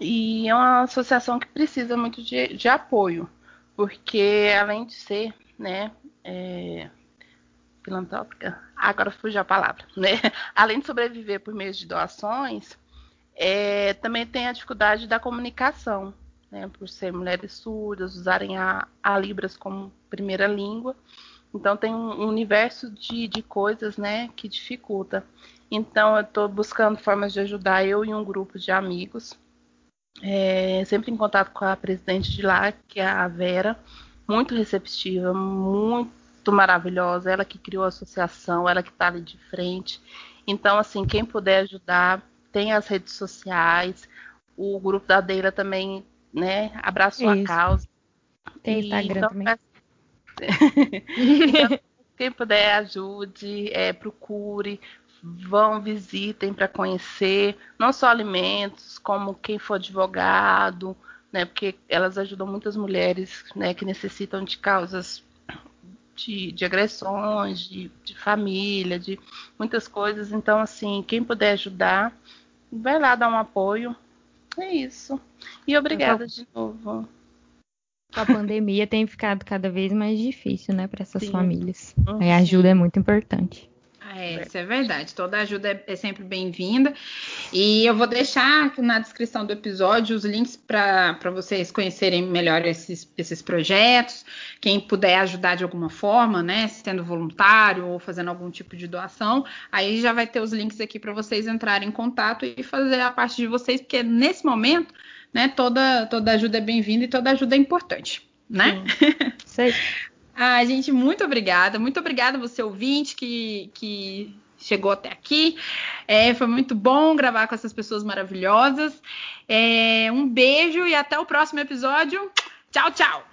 E é uma associação que precisa muito de, de apoio, porque além de ser, né, é, filantrópica, agora fugiu a palavra, né? Além de sobreviver por meio de doações, é, também tem a dificuldade da comunicação, né? Por ser mulheres surdas, usarem a, a Libras como primeira língua. Então tem um universo de, de coisas, né, que dificulta. Então eu estou buscando formas de ajudar eu e um grupo de amigos é, sempre em contato com a presidente de lá, que é a Vera, muito receptiva, muito maravilhosa, ela que criou a associação, ela que está ali de frente. Então, assim, quem puder ajudar, tem as redes sociais, o grupo da Deira também, né, abraçou a causa. Tem Instagram então, também. então, quem puder, ajude, é, procure, vão, visitem para conhecer, não só alimentos, como quem for advogado, né, porque elas ajudam muitas mulheres né, que necessitam de causas de, de agressões, de, de família, de muitas coisas. Então, assim, quem puder ajudar, vai lá dar um apoio. É isso. E obrigada de novo. A pandemia tem ficado cada vez mais difícil, né, para essas Sim. famílias. Uhum. A ajuda é muito importante. É, isso é verdade. Toda ajuda é, é sempre bem-vinda. E eu vou deixar aqui na descrição do episódio os links para vocês conhecerem melhor esses, esses projetos. Quem puder ajudar de alguma forma, né? Sendo voluntário ou fazendo algum tipo de doação, aí já vai ter os links aqui para vocês entrarem em contato e fazer a parte de vocês, porque nesse momento, né, toda, toda ajuda é bem-vinda e toda ajuda é importante, né? Aí. Ah, gente, muito obrigada. Muito obrigada você ouvinte que, que chegou até aqui. É, foi muito bom gravar com essas pessoas maravilhosas. É, um beijo e até o próximo episódio. Tchau, tchau.